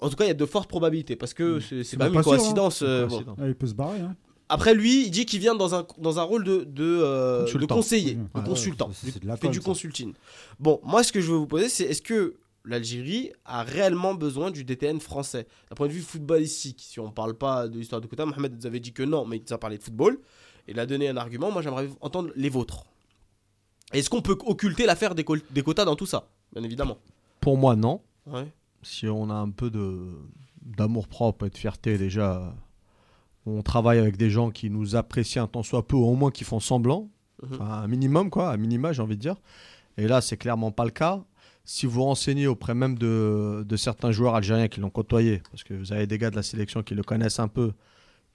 en tout cas, il y a de fortes probabilités parce que c'est, c'est C'est quand même pas une hein. euh, bon. Coïncidence. Ouais, il peut se barrer. Hein. Après, lui, il dit qu'il vient dans un, dans un rôle de, de, euh, conseiller, de ouais, consultant. c'est- c'est de la Il fait com, du ça. consulting. Bon, moi, ce que je veux vous poser, c'est est-ce que l'Algérie a réellement besoin du DTN français D'un point de vue footballistique, si on ne parle pas de l'histoire de quota, Mohamed vous avait dit que non, mais il nous a parlé de football. Il a donné un argument, moi j'aimerais entendre les vôtres. Est-ce qu'on peut occulter l'affaire des, quotas dans tout ça? Bien évidemment. Pour moi, non. Ouais. si on a un peu d'amour propre et de fierté déjà, on travaille avec des gens qui nous apprécient un tant soit peu, ou au moins qui font semblant, Mhm. Enfin, un minimum quoi, un minima j'ai envie de dire. Et là, c'est clairement pas le cas. Si vous renseignez auprès même de, de certains joueurs algériens qui l'ont côtoyé, parce que vous avez des gars de la sélection qui le connaissent un peu,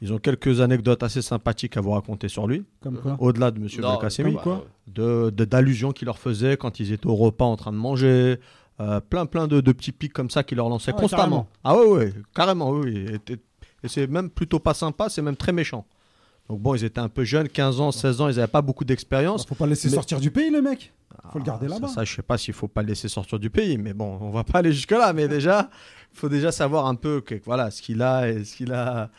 ils ont quelques anecdotes assez sympathiques à vous raconter sur lui, Comme quoi au-delà de M. Belkacemi quoi de de- d'allusions qu'il leur faisait quand ils étaient au repas en train de manger, euh, plein plein de, de petits pics comme ça qu'il leur lançait Ah ouais, constamment. Ah ouais ouais, carrément oui. oui. Et, et- et c'est même plutôt pas sympa, c'est même très méchant. Donc bon, ils étaient un peu jeunes, 15 ans, 16 ans, ils n'avaient pas beaucoup d'expérience. Faut pas le laisser Mais- sortir du pays, le mec. Faut le garder Ah, ça- là-bas. Ça, je sais pas s'il faut pas le laisser sortir du pays, mais bon, on va pas aller jusque là. Mais déjà, il faut déjà savoir un peu que, voilà ce qu'il a et ce qu'il a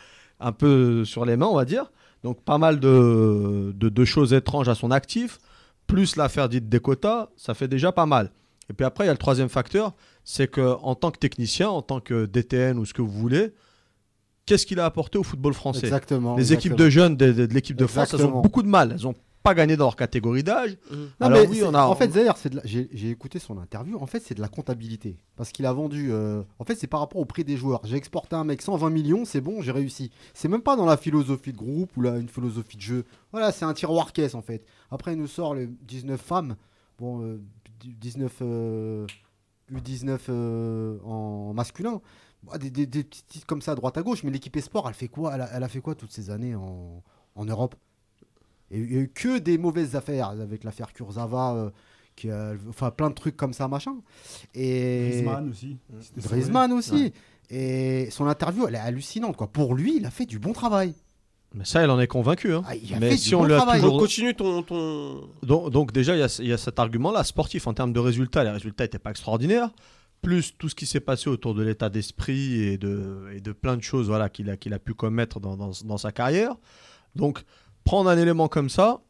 un peu sur les mains, on va dire. Donc pas mal de, de, de choses étranges à son actif, plus l'affaire dite des quotas, ça fait déjà pas mal. Et puis après, il y a le troisième facteur, c'est que en tant que technicien, en tant que DTN ou ce que vous voulez, qu'est-ce qu'il a apporté au football français Exactement. Les équipes de jeunes de, de- de l'équipe de France, elles ont beaucoup de mal. Elles n'ont pas gagné dans leur catégorie d'âge. Non, Alors oui, on a- En fait, la- j'ai écouté son interview. En fait, c'est de la comptabilité. Parce qu'il a vendu. euh, En fait, c'est par rapport au prix des joueurs. J'ai exporté un mec 120 millions, c'est bon, j'ai réussi. C'est même pas dans la philosophie de groupe ou là, une philosophie de jeu. Voilà, c'est un tiroir caisse en fait. Après, il nous sort les 19 femmes. Bon, euh, 19. euh, U19 euh, en masculin. Bah, Des, des- des petits titres comme ça à droite à gauche. Mais l'équipe Esport, elle fait quoi elle a, elle a fait quoi toutes ces années en, en Europe? Et il n'y a eu que des mauvaises affaires avec l'affaire Kurzawa, euh, qui a, enfin plein de trucs comme ça, machin. Et Griezmann aussi. C'était Griezmann aussi. Et son interview, elle est hallucinante. Quoi. Pour lui, il a fait du bon travail. Mais ça, elle en est convaincue. hein. Ah, il a Mais fait si du on bon toujours- continue ton. ton... Donc, donc déjà, il y a, il y a cet argument-là, sportif, en termes de résultats. Les résultats n'étaient pas extraordinaires. Plus tout ce qui s'est passé autour de l'état d'esprit et de, et de plein de choses voilà, qu'il a, qu'il a pu commettre dans, dans- dans sa carrière. Donc, prendre un élément comme ça,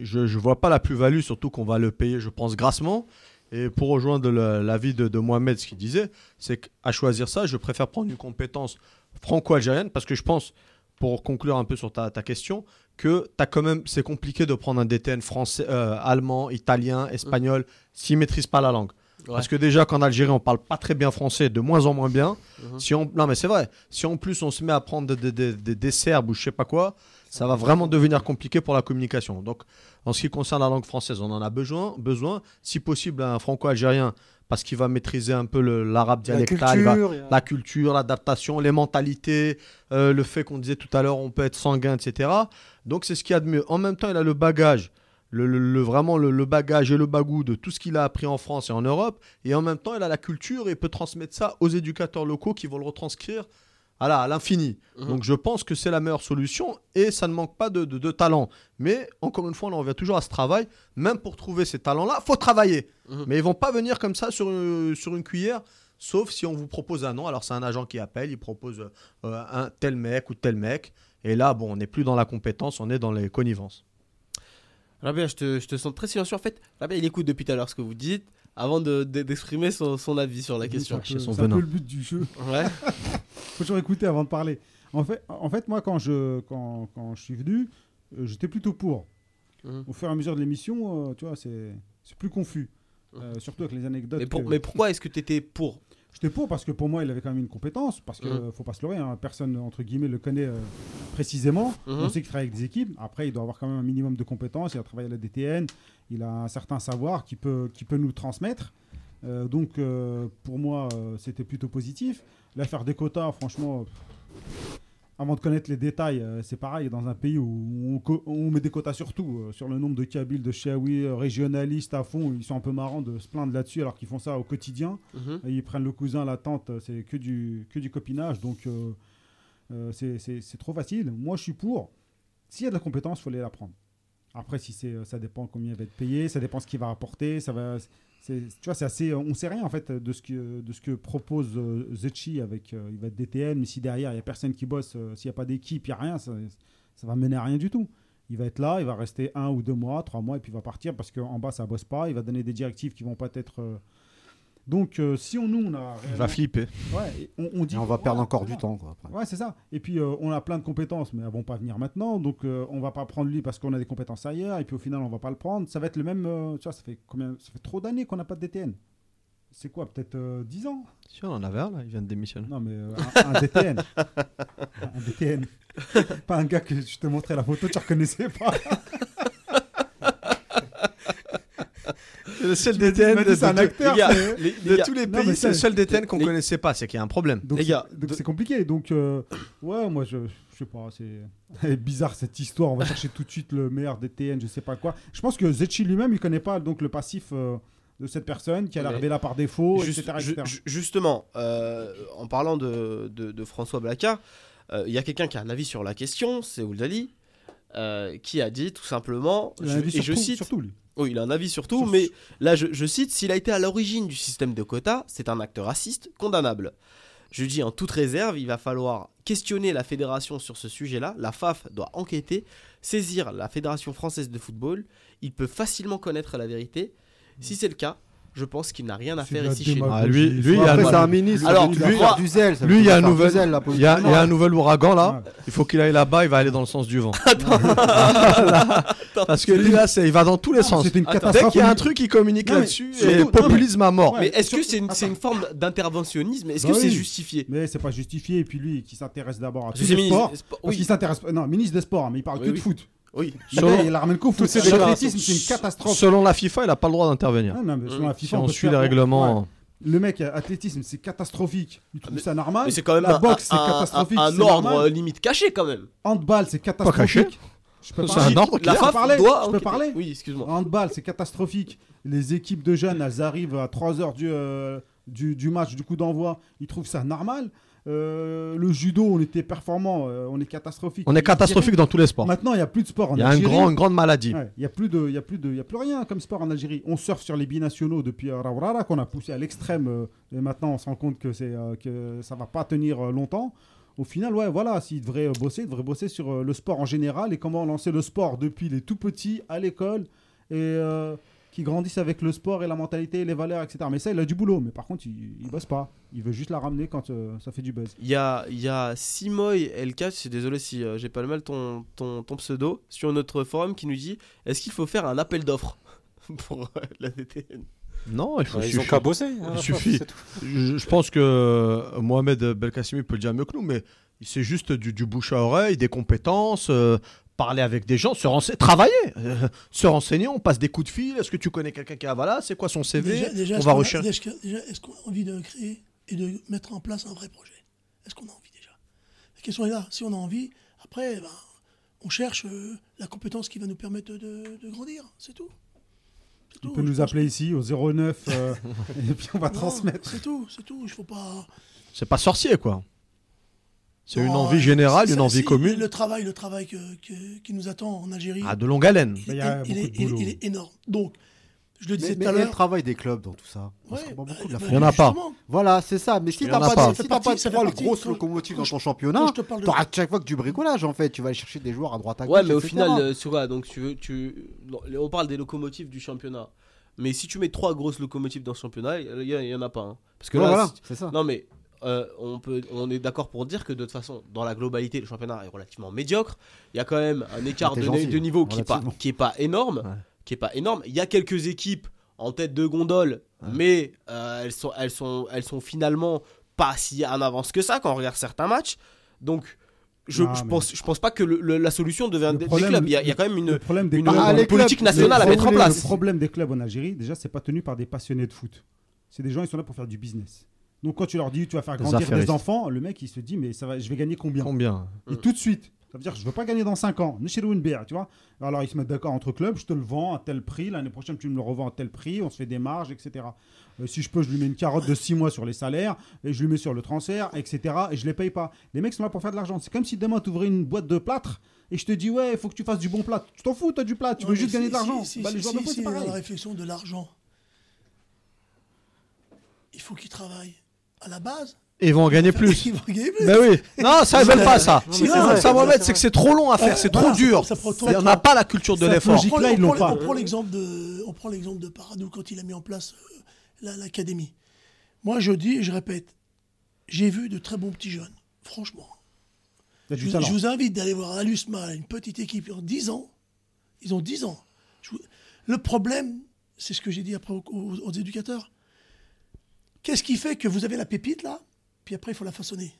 je ne vois pas la plus-value, surtout qu'on va le payer, je pense, grassement. Et pour rejoindre l'avis de, de Mohamed, ce qu'il disait, c'est qu'à choisir ça, je préfère prendre une compétence franco-algérienne parce que je pense, pour conclure un peu sur ta, ta question, que quand même, c'est compliqué de prendre un DTN français, euh, allemand, italien, espagnol, s'il maîtrise pas la langue. Ouais. Parce que déjà qu'en Algérie on parle pas très bien français, de moins en moins bien. Mhm. Si on, non mais c'est vrai. Si en plus on se met à prendre des, des, des- des- des Serbes ou je sais pas quoi, ça va vraiment devenir compliqué pour la communication. Donc en ce qui concerne la langue française, on en a besoin, besoin. Si possible un franco-algérien parce qu'il va maîtriser un peu l'arabe La dialectal, la culture, l'adaptation, les mentalités, euh, le fait qu'on disait tout à l'heure on peut être sanguin, etc. Donc c'est ce qu'il y a de mieux. En même temps, il a le bagage, le, le- le- vraiment le, le bagage et le bagou de tout ce qu'il a appris en France et en Europe. Et en même temps, il a la culture et peut transmettre ça aux éducateurs locaux qui vont le retranscrire voilà, à l'infini. Mhm. Donc je pense que c'est la meilleure solution et ça ne manque pas de, de- de talent. Mais encore une fois, on en revient toujours à ce travail. Même pour trouver ces talents-là, faut travailler. Mhm. Mais ils vont pas venir comme ça sur une, sur une cuillère Sauf si on vous propose un nom. Alors, c'est un agent qui appelle, il propose euh, un tel mec ou tel mec. Et là, bon, on n'est plus dans la compétence, on est dans les connivences. Rabia, je te, je te sens très silencieux. En fait, Rabia, il écoute depuis tout à l'heure ce que vous dites avant de- de- d'exprimer son, son avis sur la question. C'est un peu- son c'est un venin. peu le but du jeu. Ouais. faut toujours écouter avant de parler. En fait, en fait moi, quand je, quand, quand je suis venu, euh, j'étais plutôt pour. Mhm. Au fur et à mesure de l'émission, euh, tu vois, c'est c'est plus confus. Euh, surtout avec les anecdotes. Mais, pour- que- mais pourquoi est-ce que tu étais pour? J'étais pour parce que pour moi, il avait quand même une compétence. Parce que Mhm. euh, faut pas se leurrer, hein, personne, entre guillemets, le connaît euh, précisément. Mhm. On sait qu'il travaille avec des équipes. Après, il doit avoir quand même un minimum de compétences. Il a travaillé à la DTN. Il a un certain savoir qui peut, qui peut nous transmettre. Euh, donc, euh, pour moi, c'était plutôt positif. L'affaire des quotas, franchement, avant de connaître les détails, euh, c'est pareil. Dans un pays où on, met des quotas sur tout, euh, sur le nombre de Kabyles, de Chiaoui, euh, régionalistes à fond, ils sont un peu marrants de se plaindre là-dessus alors qu'ils font ça au quotidien. Mhm. Ils prennent le cousin, la tante, euh, c'est que du, que du copinage. Donc, c'est- trop facile. Moi, je suis pour. S'il y a de la compétence, il faut aller la prendre. Après, si ça dépend combien il va être payé, ça dépend ce qu'il va apporter. Ça va, tu vois, c'est assez. euh, sait rien en fait de ce que, de ce que propose euh, Zetchi avec. euh, il va être DTN, mais si derrière il y a personne qui bosse, s'il n'y a pas d'équipe, il n'y a rien, ça, ça va mener à rien du tout. Il va être là, il va rester un ou deux mois, trois mois, et puis il va partir parce qu'en bas ça bosse pas. Il va donner des directives qui vont pas être. Donc, euh, si on nous on a. Il va flipper. Ouais, et on, on dit. Et on va perdre ouais, encore du temps. Quoi, après. Ouais, c'est ça. Et puis, euh, on a plein de compétences, mais elles vont pas venir maintenant. Donc, euh, on va pas prendre lui parce qu'on a des compétences ailleurs. Et puis, au final, on va pas le prendre. Ça va être le même. euh, tu vois, ça fait combien Ça fait trop d'années qu'on n'a pas de DTN. C'est quoi Peut-être euh, 10 ans Si on en avait un là, il vient de démissionner. Non, mais euh, un, un DTN. un DTN. pas un gars que je te montrais la photo, tu reconnaissais pas. C'est le seul DTN de, c'est un acteur. Les gars, c'est- les- les de gars, tous les pays, c'est le seul DTN qu'on les- connaissait pas. C'est qu'il y a un problème. Donc, Les gars, donc de- c'est compliqué. Donc, euh, ouais, moi, je, je sais pas. C'est elle est bizarre cette histoire. On va chercher tout de suite le meilleur DTN, je sais pas quoi. Je pense que Zetchi lui-même, il connaît pas donc le passif euh, de cette personne qui a Mais- arrivé là par défaut, Juste- etc. etc. ju- justement, euh, en parlant de, de- de François Blacard, euh, il y a quelqu'un qui a un avis sur la question, c'est Oulali, euh, qui a dit tout simplement, je- et je tout- cite, sur tout, lui. Oui, il a un avis sur tout, Sur- mais là je, je cite, s'il a été à l'origine du système de quotas, c'est un acte raciste condamnable. Je dis en toute réserve, il va falloir questionner la fédération sur ce sujet-là. La FAF doit enquêter, saisir la Fédération française de football. Il peut facilement connaître la vérité. Si c'est le cas, je pense qu'il n'a rien à faire ici chez nous. Ah, lui- lui, il y a Après, le- c'est un ministre. Alors, lui- du zèle. Lui, il y a un nouvel, zèle, là, il y a, il y a un nouvel ouragan là. Ouais. Il faut qu'il aille là-bas. Il va aller dans le sens du vent. Parce que lui là, c'est- il va dans tous les sens. C'était une Dès qu'il y a un truc, il communique là-dessus. Et populisme à mort. Mais est-ce que c'est une, forme d'interventionnisme? Est-ce Bah que c'est justifié? Mais c'est pas justifié. Et puis lui, qui s'intéresse d'abord à sports. c'est pas- Parce qu'il s'intéresse. Non, ministre des Sports, mais il parle que de foot. Oui. Selon- gars, il la ramène qu'au foot. Toutes ces L'athlétisme, déclarations. c'est une catastrophe. Selon la FIFA, il n'a pas le droit d'intervenir. Ah, non, mais selon la Si FIFA, on peut suit les règlements. Ouais. Le mec, athlétisme, c'est catastrophique. Il trouve Mais- ça normal. Mais c'est quand même la un, boxe, c'est un- un- catastrophique. un c'est ordre normal. euh, limite caché quand même. Handball, c'est caché. catastrophique. Je peux C'est parler. un ordre La FAF parler doit Je peux enquêter. parler Oui, excuse-moi. Handball, c'est catastrophique. Les équipes de jeunes, elles arrivent à 3h du, euh, du, du match, du coup d'envoi. Ils trouvent ça normal. Euh, le judo, on était performant, euh, on est catastrophique. On est catastrophique dans tous les sports. Maintenant, il n'y a plus de sport en Il y a un Algérie. grand, une grande maladie. Ouais, Il n'y a, plus de- y a, plus de- y a plus rien comme sport en Algérie. On surfe sur les binationaux depuis euh, Rawrara, qu'on a poussé à l'extrême. euh, et maintenant, on se rend compte que, que ça ne va pas tenir longtemps. Au final, ouais, voilà, s'il devrait bosser, il devrait bosser sur le sport en général et comment lancer le sport depuis les tout petits à l'école et qui grandissent avec le sport et la mentalité, les valeurs, etc. Mais ça, il a du boulot. Mais par contre, il, il bosse pas. Il veut juste la ramener quand euh, ça fait du buzz. Il y a, il y a Simoy LK, je suis désolé si euh, j'ai pas le mal ton, ton, ton pseudo, sur notre forum qui nous dit est-ce qu'il faut faire un appel d'offres pour euh, la DTN Non, il faut Ouais, ils ont suffit- qu'à bosser. hein, Il suffit. c'est tout. Je, je pense que Mohamed Belkacemi peut le dire mieux que nous, mais c'est juste du, du bouche à oreille, des compétences, euh, parler avec des gens, se renseigner, travailler, euh, se renseigner, on passe des coups de fil. Est-ce que tu connais quelqu'un qui a voilà, c'est quoi son CV Déjà, déjà, On est-ce va qu'on a- rechercher. Déjà, déjà, est-ce qu'on a envie de créer et de mettre en place un vrai projet? Est-ce qu'on a envie déjà? La question est là. Si on a envie, après, ben, on cherche euh, la compétence qui va nous permettre de, de grandir. C'est tout. Tout. peut nous appeler ici au 09 euh, et puis on va Non, transmettre. C'est tout, c'est tout. Il faut pas. C'est pas sorcier, quoi. C'est une Non, envie générale, une envie commune. Le travail, le travail que- que- qui nous attend en Algérie. Ah, de longue haleine. il, est, il énorme. Donc, Je le disais Mais, tout à mais et le l'heure. travail des clubs dans tout ça? Ouais, bah, beaucoup de la bah. Il y en a pas. Voilà, c'est ça. Mais si en a pas, si pas partie- de locomotives quand dans ton championnat, t'auras à chaque fois que du bricolage en fait. Tu vas aller chercher des joueurs à droite à gauche. Ouais, mais au final, euh, Donc, tu veux, tu, on parle des locomotives du championnat. Mais si tu mets trois grosses locomotives dans ce championnat, il y, a- il y en a pas. hein. Parce que là, c'est ça. non mais euh, on peut, on est d'accord pour dire que de toute façon, dans la globalité, le championnat est relativement médiocre. Il y a quand même un écart de, gentil, de niveau qui est pas, qui est pas énorme, Ouais. qui est pas énorme. Il y a quelques équipes en tête de gondole, mais euh, elles sont, elles sont, elles sont finalement pas si en avance que ça quand on regarde certains matchs. Donc je, Non, je pense, je pense pas que le- le- la solution devient Le des, clubs. Il y, a, il y a quand même une, des Ah, une politique clubs, nationale à mettre en place. Le problème des clubs en Algérie, déjà, c'est pas tenu par des passionnés de foot. C'est des gens, ils sont là pour faire du business. Donc quand tu leur dis, tu vas faire grandir des enfants, le mec, il se dit, mais ça va, je vais gagner combien? Combien? Et tout de suite. Ça veut dire, je veux pas gagner dans 5 ans. Nechirou une bière, tu vois. Alors ils se mettent d'accord entre clubs, je te le vends à tel prix, l'année prochaine tu me le revends à tel prix, on se fait des marges, etc. Euh, si je peux, je lui mets une carotte de 6 mois sur les salaires, et je lui mets sur le transfert, etc. Et je les paye pas. Les mecs sont là pour faire de l'argent. C'est comme si demain tu ouvrais une boîte de plâtre et je te dis, ouais, il faut que tu fasses du bon plâtre. Tu t'en fous, toi, du plâtre, tu Non, veux juste si- gagner de l'argent. si- si- Bah, les si- joueurs de si- foot, si, c'est dans la pareil. réflexion de l'argent, il faut qu'ils travaillent à la base. Et ils vont en gagner plus. Ils vont gagner plus. Ben oui. Non, ça ils veulent pas ça. Non, mais Non, vrai, ça Mohamed, c'est que c'est trop long à faire, c'est trop dur. on n'a pas la culture de l'effort. On prend- là, ils on l'ont prend- pas. On prend l'exemple de, on prend l'exemple de Paradou quand il a mis en place euh, la- l'académie. Moi, je dis et je répète, j'ai vu de très bons petits jeunes. Franchement, je vous, talent. je vous invite d'aller voir Alusma, une petite équipe, en 10 ans. Ils ont 10 ans. Vous- Le problème, c'est ce que j'ai dit après aux, aux- aux éducateurs. Qu'est-ce qui fait que vous avez la pépite là, puis après il faut la façonner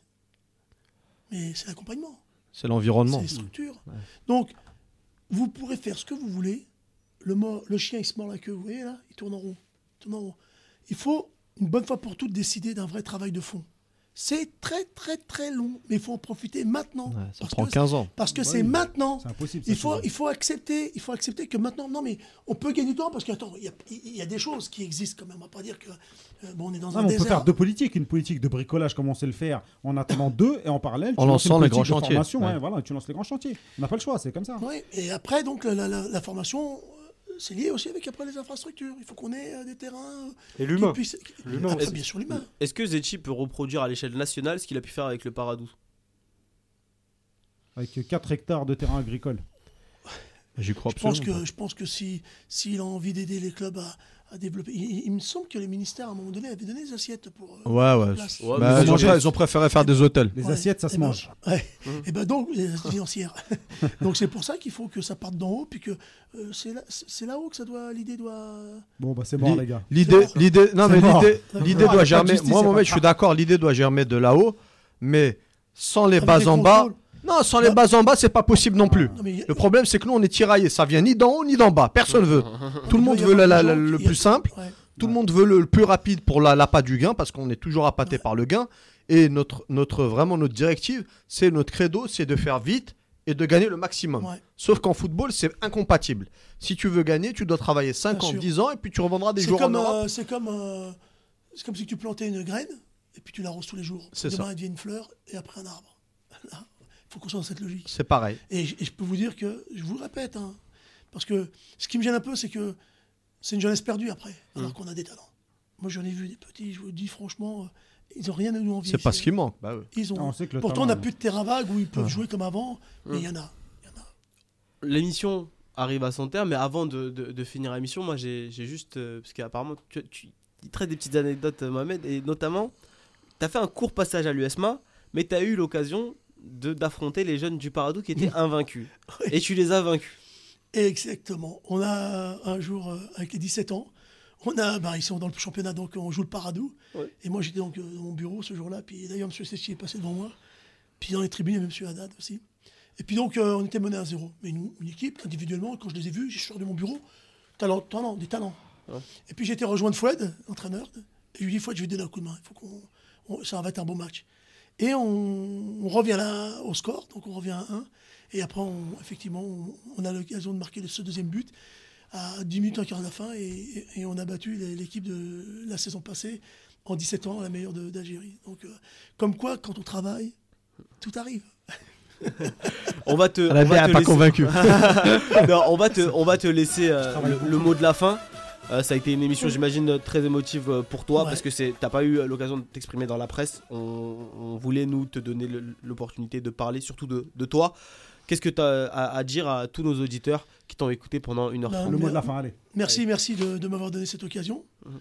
Mais c'est l'accompagnement. C'est C'est l'environnement. les structures. Donc, vous pourrez faire ce que vous voulez. Le, mort- le chien, il se mord la queue, vous voyez là Il tourne en rond. Il tourne en rond. Il faut, une bonne fois pour toutes, décider d'un vrai travail de fond. C'est très, très, très long, mais il faut en profiter maintenant. Ouais, ça parce prend que, 15 ans. parce que Ouais, c'est oui. maintenant. C'est impossible. Il faut, il, faut accepter, il faut accepter que maintenant, non mais on peut gagner du temps parce qu'attends, il y a, il y a des choses qui existent quand même. On va pas dire que euh, bon, on est dans vois. un Non, mais on peut désert. faire deux politiques, une politique de bricolage comme on sait le faire en attendant deux et en parallèle tu En lançant les grands de chantiers. formation, Ouais. ouais, voilà, tu lances les grands chantiers. On n'a pas le choix, c'est comme ça. Oui, et après, donc, la, la- la- la formation, c'est lié aussi avec après les infrastructures. Il faut qu'on ait euh, des terrains. euh, Et qui l'humain. puissent- L'humain aussi. bien sûr, l'humain. Est-ce que Zetchi peut reproduire à l'échelle nationale ce qu'il a pu faire avec le Paradou? Avec 4 hectares de terrain agricole. J'y crois Je pense absolument. que, je pense que si, s'il a envie d'aider les clubs à, à développer. Il, il me semble que les ministères, à un moment donné, avaient donné des assiettes pour. euh, Ouais, ouais. Ouais, Bah, ils, ont ils préféré faire des hôtels. Les Ouais. assiettes, ça se ben, mange. Ouais. Mmh. Et ben donc, les assiettes financières. donc c'est pour ça qu'il faut que ça parte d'en haut, puis que euh, c'est là, c'est là-haut que ça doit, l'idée doit. Bon, bah c'est mort, les gars. L'idée, non mais l'idée, doit germer. justice, Moi, je suis d'accord. L'idée doit germer de là-haut, mais sans les bases en bas. Non, sans les bases en bas, c'est pas possible non plus. Non, mais Le problème, c'est que nous, on est tiraillés. Ça vient ni d'en haut ni d'en bas. Personne veut. Tout le monde veut la- la- la- le plus simple. Ouais. Tout le monde veut le, le plus rapide pour la- l'appât du gain parce qu'on est toujours appâté par le gain. Et notre, notre, vraiment, notre directive, c'est notre credo, c'est de faire vite et de gagner le maximum. Ouais. Sauf qu'en football, c'est incompatible. Si tu veux gagner, tu dois travailler 5 Bien ans, sûr. 10 ans et puis tu revendras des C'est jours en comme, Europe. euh, c'est comme, euh, c'est comme si tu plantais une graine et puis tu l'arroses tous les jours. C'est Demain, ça. elle devient une fleur et après un arbre. Là, faut qu'on soit dans cette logique. C'est pareil. Et, je- et je peux vous dire que, je vous le répète, hein, parce que ce qui me gêne un peu, c'est que c'est une jeunesse perdue après, alors Mm. qu'on a des talents. Moi, j'en ai vu des petits, je vous dis franchement, euh, ils n'ont rien à nous envier. C'est pas ce qui manque. Bah. Ils ont. On sait que le Pourtant, talent, on n'a plus de terrain vague où ils peuvent Ouais. jouer comme avant, mais Mm. il y en a. il y en a. L'émission arrive à son terme, mais avant de, de- de finir l'émission, moi j'ai j'ai juste. euh, parce qu'apparemment, tu, tu il traite des petites anecdotes, euh, Mohamed, et notamment, tu as fait un court passage à l'USMA, mais tu as eu l'occasion de- d'affronter les jeunes du Paradou qui étaient invaincus. Et tu les as vaincus. Exactement. On a un jour, euh, avec les 17 ans, on a, bah, ils sont dans le championnat, donc on joue le Paradou. Et moi, j'étais donc euh, dans mon bureau ce jour-là. Puis d'ailleurs, M. Sessi est passé devant moi. Puis dans les tribunes, il y avait M. Haddad aussi. Et puis donc, euh, on était mené à zéro. Mais une, une équipe, individuellement, quand je les ai vus, suis sorti de mon bureau, talent, talent, des talents. Ouais. Et puis j'ai été rejoindre Foued, l'entraîneur. Et je lui ai dit, Foued, je vais te donner un coup de main. Il faut qu'on, on- ça va être un beau match. Et on, on revient là au score, donc on revient à 1. Et après, on- effectivement, on, on a l'occasion de marquer ce deuxième but à 10 minutes, un quart de la fin. Et, et- et on a battu l'é- l'équipe de la saison passée, en 17 ans, la meilleure d'Algérie. Donc, euh, comme quoi, quand on travaille, tout arrive. On va te. On va bien te pas laisser- convaincu. Non, on va te, on va te laisser euh, le, le mot de la fin. Euh, ça a été une émission, j'imagine, très émotive euh, pour toi Ouais. parce que t'as pas eu euh, l'occasion de t'exprimer dans la presse. On, on voulait nous te donner l'opportunité de parler surtout de, de toi. Qu'est-ce que tu as à, à dire à tous nos auditeurs qui t'ont écouté pendant une heure trente Le mot de la fin, allez. Merci, merci de, de m'avoir donné cette occasion. Mhm.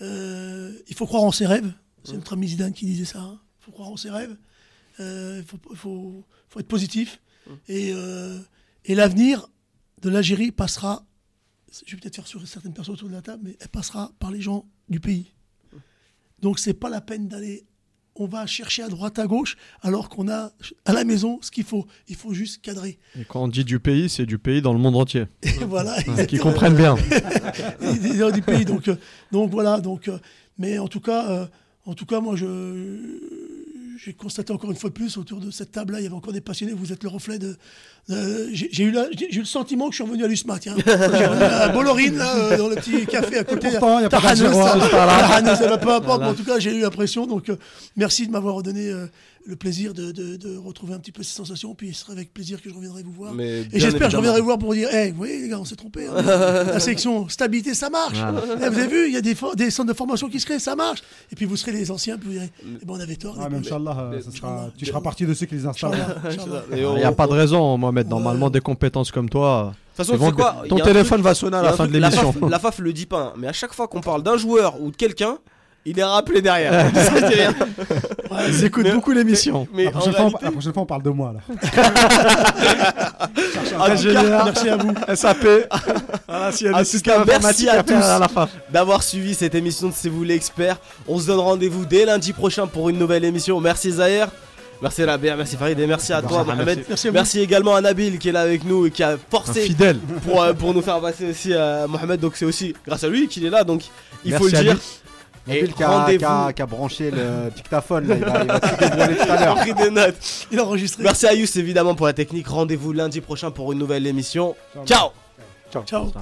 Euh, il faut croire en ses rêves. C'est Mhm. notre ami Zidane qui disait ça. hein. Il faut croire en ses rêves. Euh, Il faut, faut- faut être positif. Et, euh, et l'avenir de l'Algérie passera, je vais peut-être faire sur certaines personnes autour de la table, mais elle passera par les gens du pays. Donc c'est pas la peine d'aller. On va chercher à droite, à gauche, alors qu'on a à la maison ce qu'il faut. Il faut juste cadrer. Et quand on dit du pays, c'est du pays dans le monde entier. Et voilà. Qu'ils comprennent bien. gens du pays. Donc, euh, donc voilà. Donc, euh, mais en tout cas, euh, en tout cas, moi, je j'ai constaté encore une fois de plus autour de cette table-là, il y avait encore des passionnés. Vous êtes le reflet de. de- j'ai eu, la- j'ai j'ai eu le sentiment que je suis revenu à l'USMA. Tiens, j'ai revenu à Bollorine là, euh, dans le petit café à côté. Pourtant, il y a pas va peu importe. Voilà. mais en tout cas, j'ai eu l'impression. Donc, euh, merci de m'avoir donné euh, le plaisir de, de- de retrouver un petit peu ces sensations. Puis, ce sera avec plaisir que je reviendrai vous voir. Mais Et j'espère que je reviendrai vous voir pour dire, hey, vous voyez les gars, on s'est trompé. hein. La section stabilité, ça marche. Eh, vous avez vu, il y a des, centres de formation qui se créent, ça marche. Et puis vous serez les anciens, puis vous direz, eh ben, on avait tort. Ah, mais. Inch'Allah, euh, mais- ça sera- tu feras partie de ceux qui les installent. Il n'y a pas de raison, Mohamed. Ouais. Normalement, des compétences comme toi. De toute façon, c'est quoi ton téléphone truc- va sonner à la fin de truc- l'émission. FAF, la FAF le dit pas, hein, mais à chaque fois qu'on parle d'un joueur ou de quelqu'un, il est rappelé derrière. Ça, dis rien. Ils écoutent Mais- beaucoup l'émission. Mais La en prochaine, fois, réalité, on, la prochaine fois, on parle de moi. Là. tout génial. Merci à vous. SAP. Voilà, s'il y a En des tout systèmes cas, merci informatiques à faire tous. à la fin. d'avoir suivi cette émission de C'est vous l'expert. On se donne rendez-vous dès lundi prochain pour une nouvelle émission. Merci Zahir. Merci Rabia, merci Farid et merci à Merci, toi merci. Mohamed. Merci à vous. Merci également à Nabil qui est là avec nous et qui a Un forcé fidèle. pour, euh, pour nous faire passer aussi à Mohamed. Donc c'est aussi grâce à lui qu'il est là. Donc il faut Merci le à dire. lui. Et Nabil qui a, rendez-vous. qui a- qui a branché le dictaphone, là, il va, il va se dévoiler tout à Il a l'heure. pris des notes. Il a enregistré. Merci à Yous évidemment pour la technique. Rendez-vous lundi prochain pour une nouvelle émission. Ciao Ciao. Ciao.